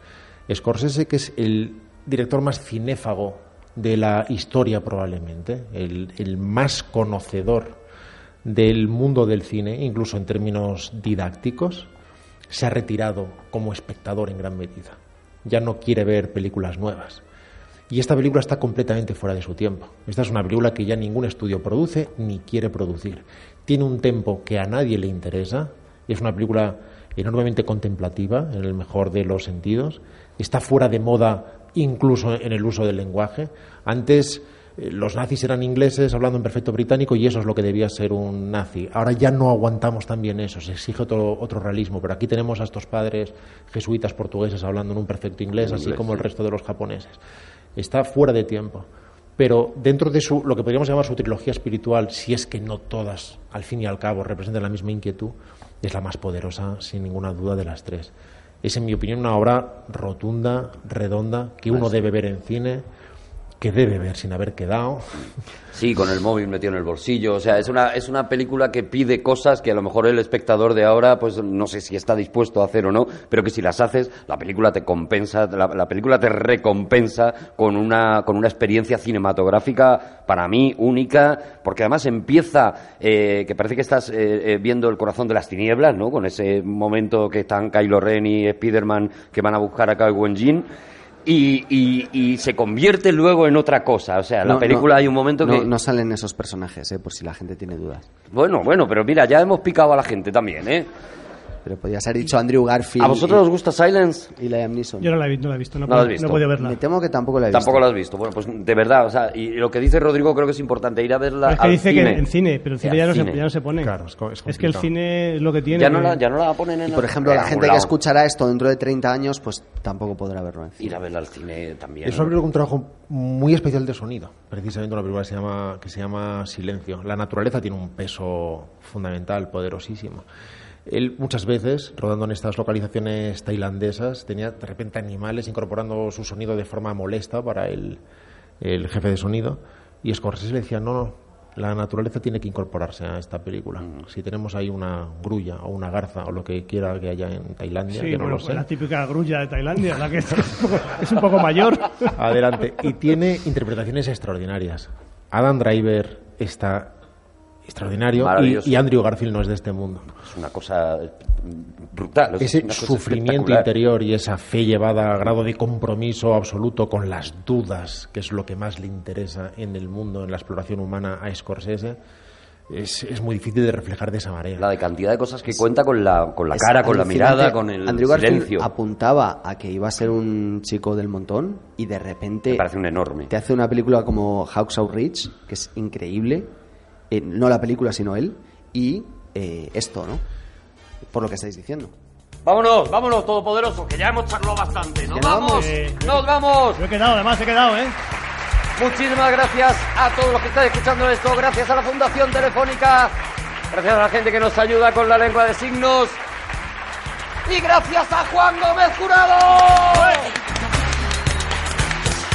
Scorsese, que es el director más cinéfago de la historia probablemente, el, el más conocedor del mundo del cine, incluso en términos didácticos, se ha retirado como espectador en gran medida. Ya no quiere ver películas nuevas. Y esta película está completamente fuera de su tiempo. Esta es una película que ya ningún estudio produce ni quiere producir. Tiene un tempo que a nadie le interesa. Es una película enormemente contemplativa, en el mejor de los sentidos. Está fuera de moda incluso en el uso del lenguaje. Antes los nazis eran ingleses hablando en perfecto británico y eso es lo que debía ser un nazi. Ahora ya no aguantamos también eso, se exige otro, otro realismo, pero aquí tenemos a estos padres jesuitas portugueses hablando en un perfecto inglés, así como el resto de los japoneses. Está fuera de tiempo. Pero dentro de su, lo que podríamos llamar su trilogía espiritual, si es que no todas, al fin y al cabo, representan la misma inquietud, es la más poderosa, sin ninguna duda, de las tres. Es, en mi opinión, una obra rotunda, redonda, que uno debe ver en cine, que debe ver sin haber quedado. Sí, con el móvil metido en el bolsillo. O sea, es una, es una película que pide cosas que a lo mejor el espectador de ahora, pues no sé si está dispuesto a hacer o no, pero que si las haces, la película te compensa, la, la película te recompensa con una, con una experiencia cinematográfica, para mí, única, porque además empieza, eh, que parece que estás eh, eh, viendo el corazón de las tinieblas, ¿no? Con ese momento que están Kylo Ren y Spiderman que van a buscar a Kai Wen-Jin. Y, y- y se convierte luego en otra cosa. O sea, en la No, película no, hay un momento no, que... No salen esos personajes, eh, por si la gente tiene dudas. Bueno, bueno, pero mira, ya hemos picado a la gente también, ¿eh? Pero podía ser dicho Andrew Garfield ¿A vosotros os gusta Silence? y, y Liam Neeson. Yo no la he, no la he visto, no, No puedo- visto. no he podido verla. Me temo que tampoco la he visto. Tampoco la has visto. Bueno, pues de verdad, o sea, y lo que dice Rodrigo creo que es importante, ir a verla es que al dice cine. que en cine, pero en Sí, cine ya no. Se, ya no se pone. Claro, es es que el cine es lo que tiene. Ya no, la, ya no la ponen en Y por el- ejemplo, la gente que escuchará esto dentro de 30 años, pues tampoco podrá verlo en cine. Ir a verla al cine también. Es una película con un trabajo muy especial de sonido. Precisamente una película que se llama, que se llama Silencio. La naturaleza tiene un peso fundamental, poderosísimo. Él muchas veces, rodando en estas localizaciones tailandesas, tenía de repente animales incorporando su sonido de forma molesta para el, el jefe de sonido. Y Scorsese le decía, no, no, la naturaleza tiene que incorporarse a esta película. Si tenemos ahí una grulla o una garza o lo que quiera que haya en Tailandia, Sí, que no bueno, lo sé. pues la típica grulla de Tailandia, la que es, un poco, es un poco mayor. Adelante. Y tiene interpretaciones extraordinarias. Adam Driver está extraordinario y Andrew Garfield no es de este mundo. Es una cosa brutal. es Ese cosa sufrimiento interior y esa fe llevada a grado de compromiso absoluto con las dudas, que es lo que más le interesa en el mundo, en la exploración humana a Scorsese, es, es muy difícil de reflejar de esa manera. La de cantidad de cosas que cuenta con la, con la cara, con la mirada, con el Andrew Garfield silencio. apuntaba a que iba a ser un chico del montón y de repente Me parece un enorme. te hace una película como Hacksaw Ridge, que es increíble. Eh, no la película, sino él. Y eh, esto, ¿no? Por lo que estáis diciendo. Vámonos, vámonos, todopoderoso, que ya hemos charlado bastante. ¡Nos vamos! vamos. Eh, ¡Nos vamos! Yo he quedado, además he quedado, ¿eh? Muchísimas gracias a todos los que están escuchando esto. Gracias a la Fundación Telefónica. Gracias a la gente que nos ayuda con la lengua de signos. Y gracias a Juan Gómez Jurado.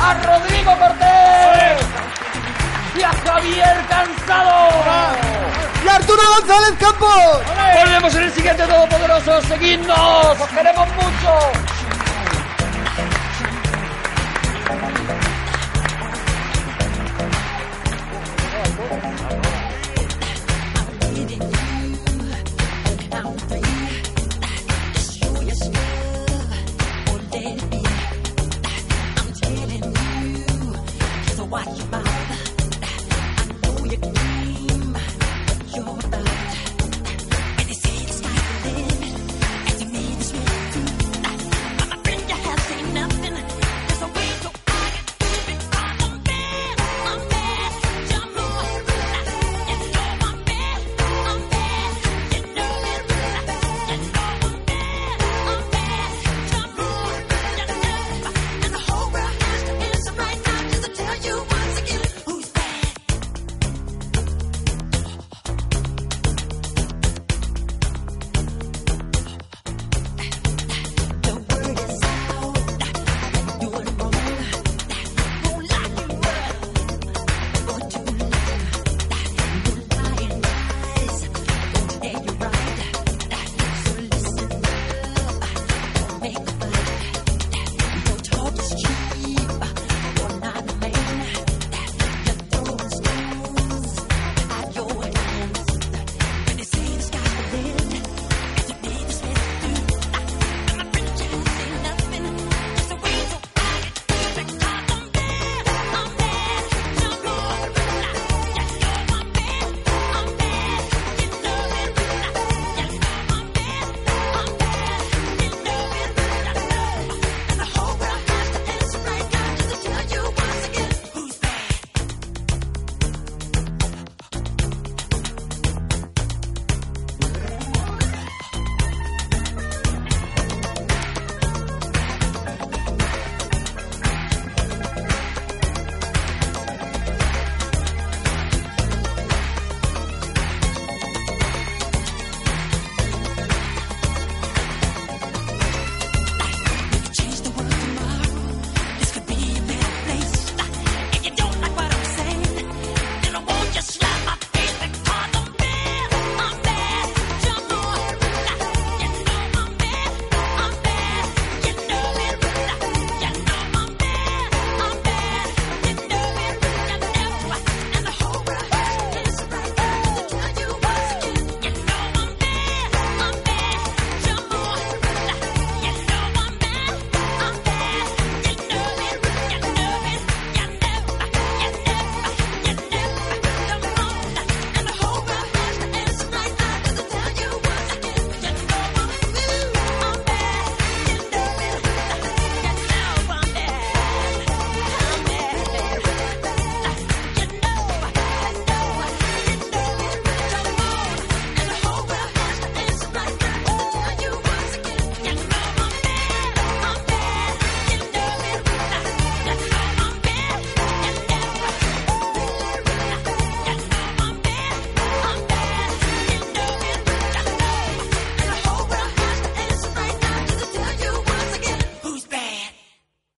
A Rodrigo Cortés. Y a Javier Cansado. ¡Y Arturo González Campos! Volvemos en el siguiente Todopoderoso. Seguidnos. Os queremos mucho. Watch your mouth. I'm it.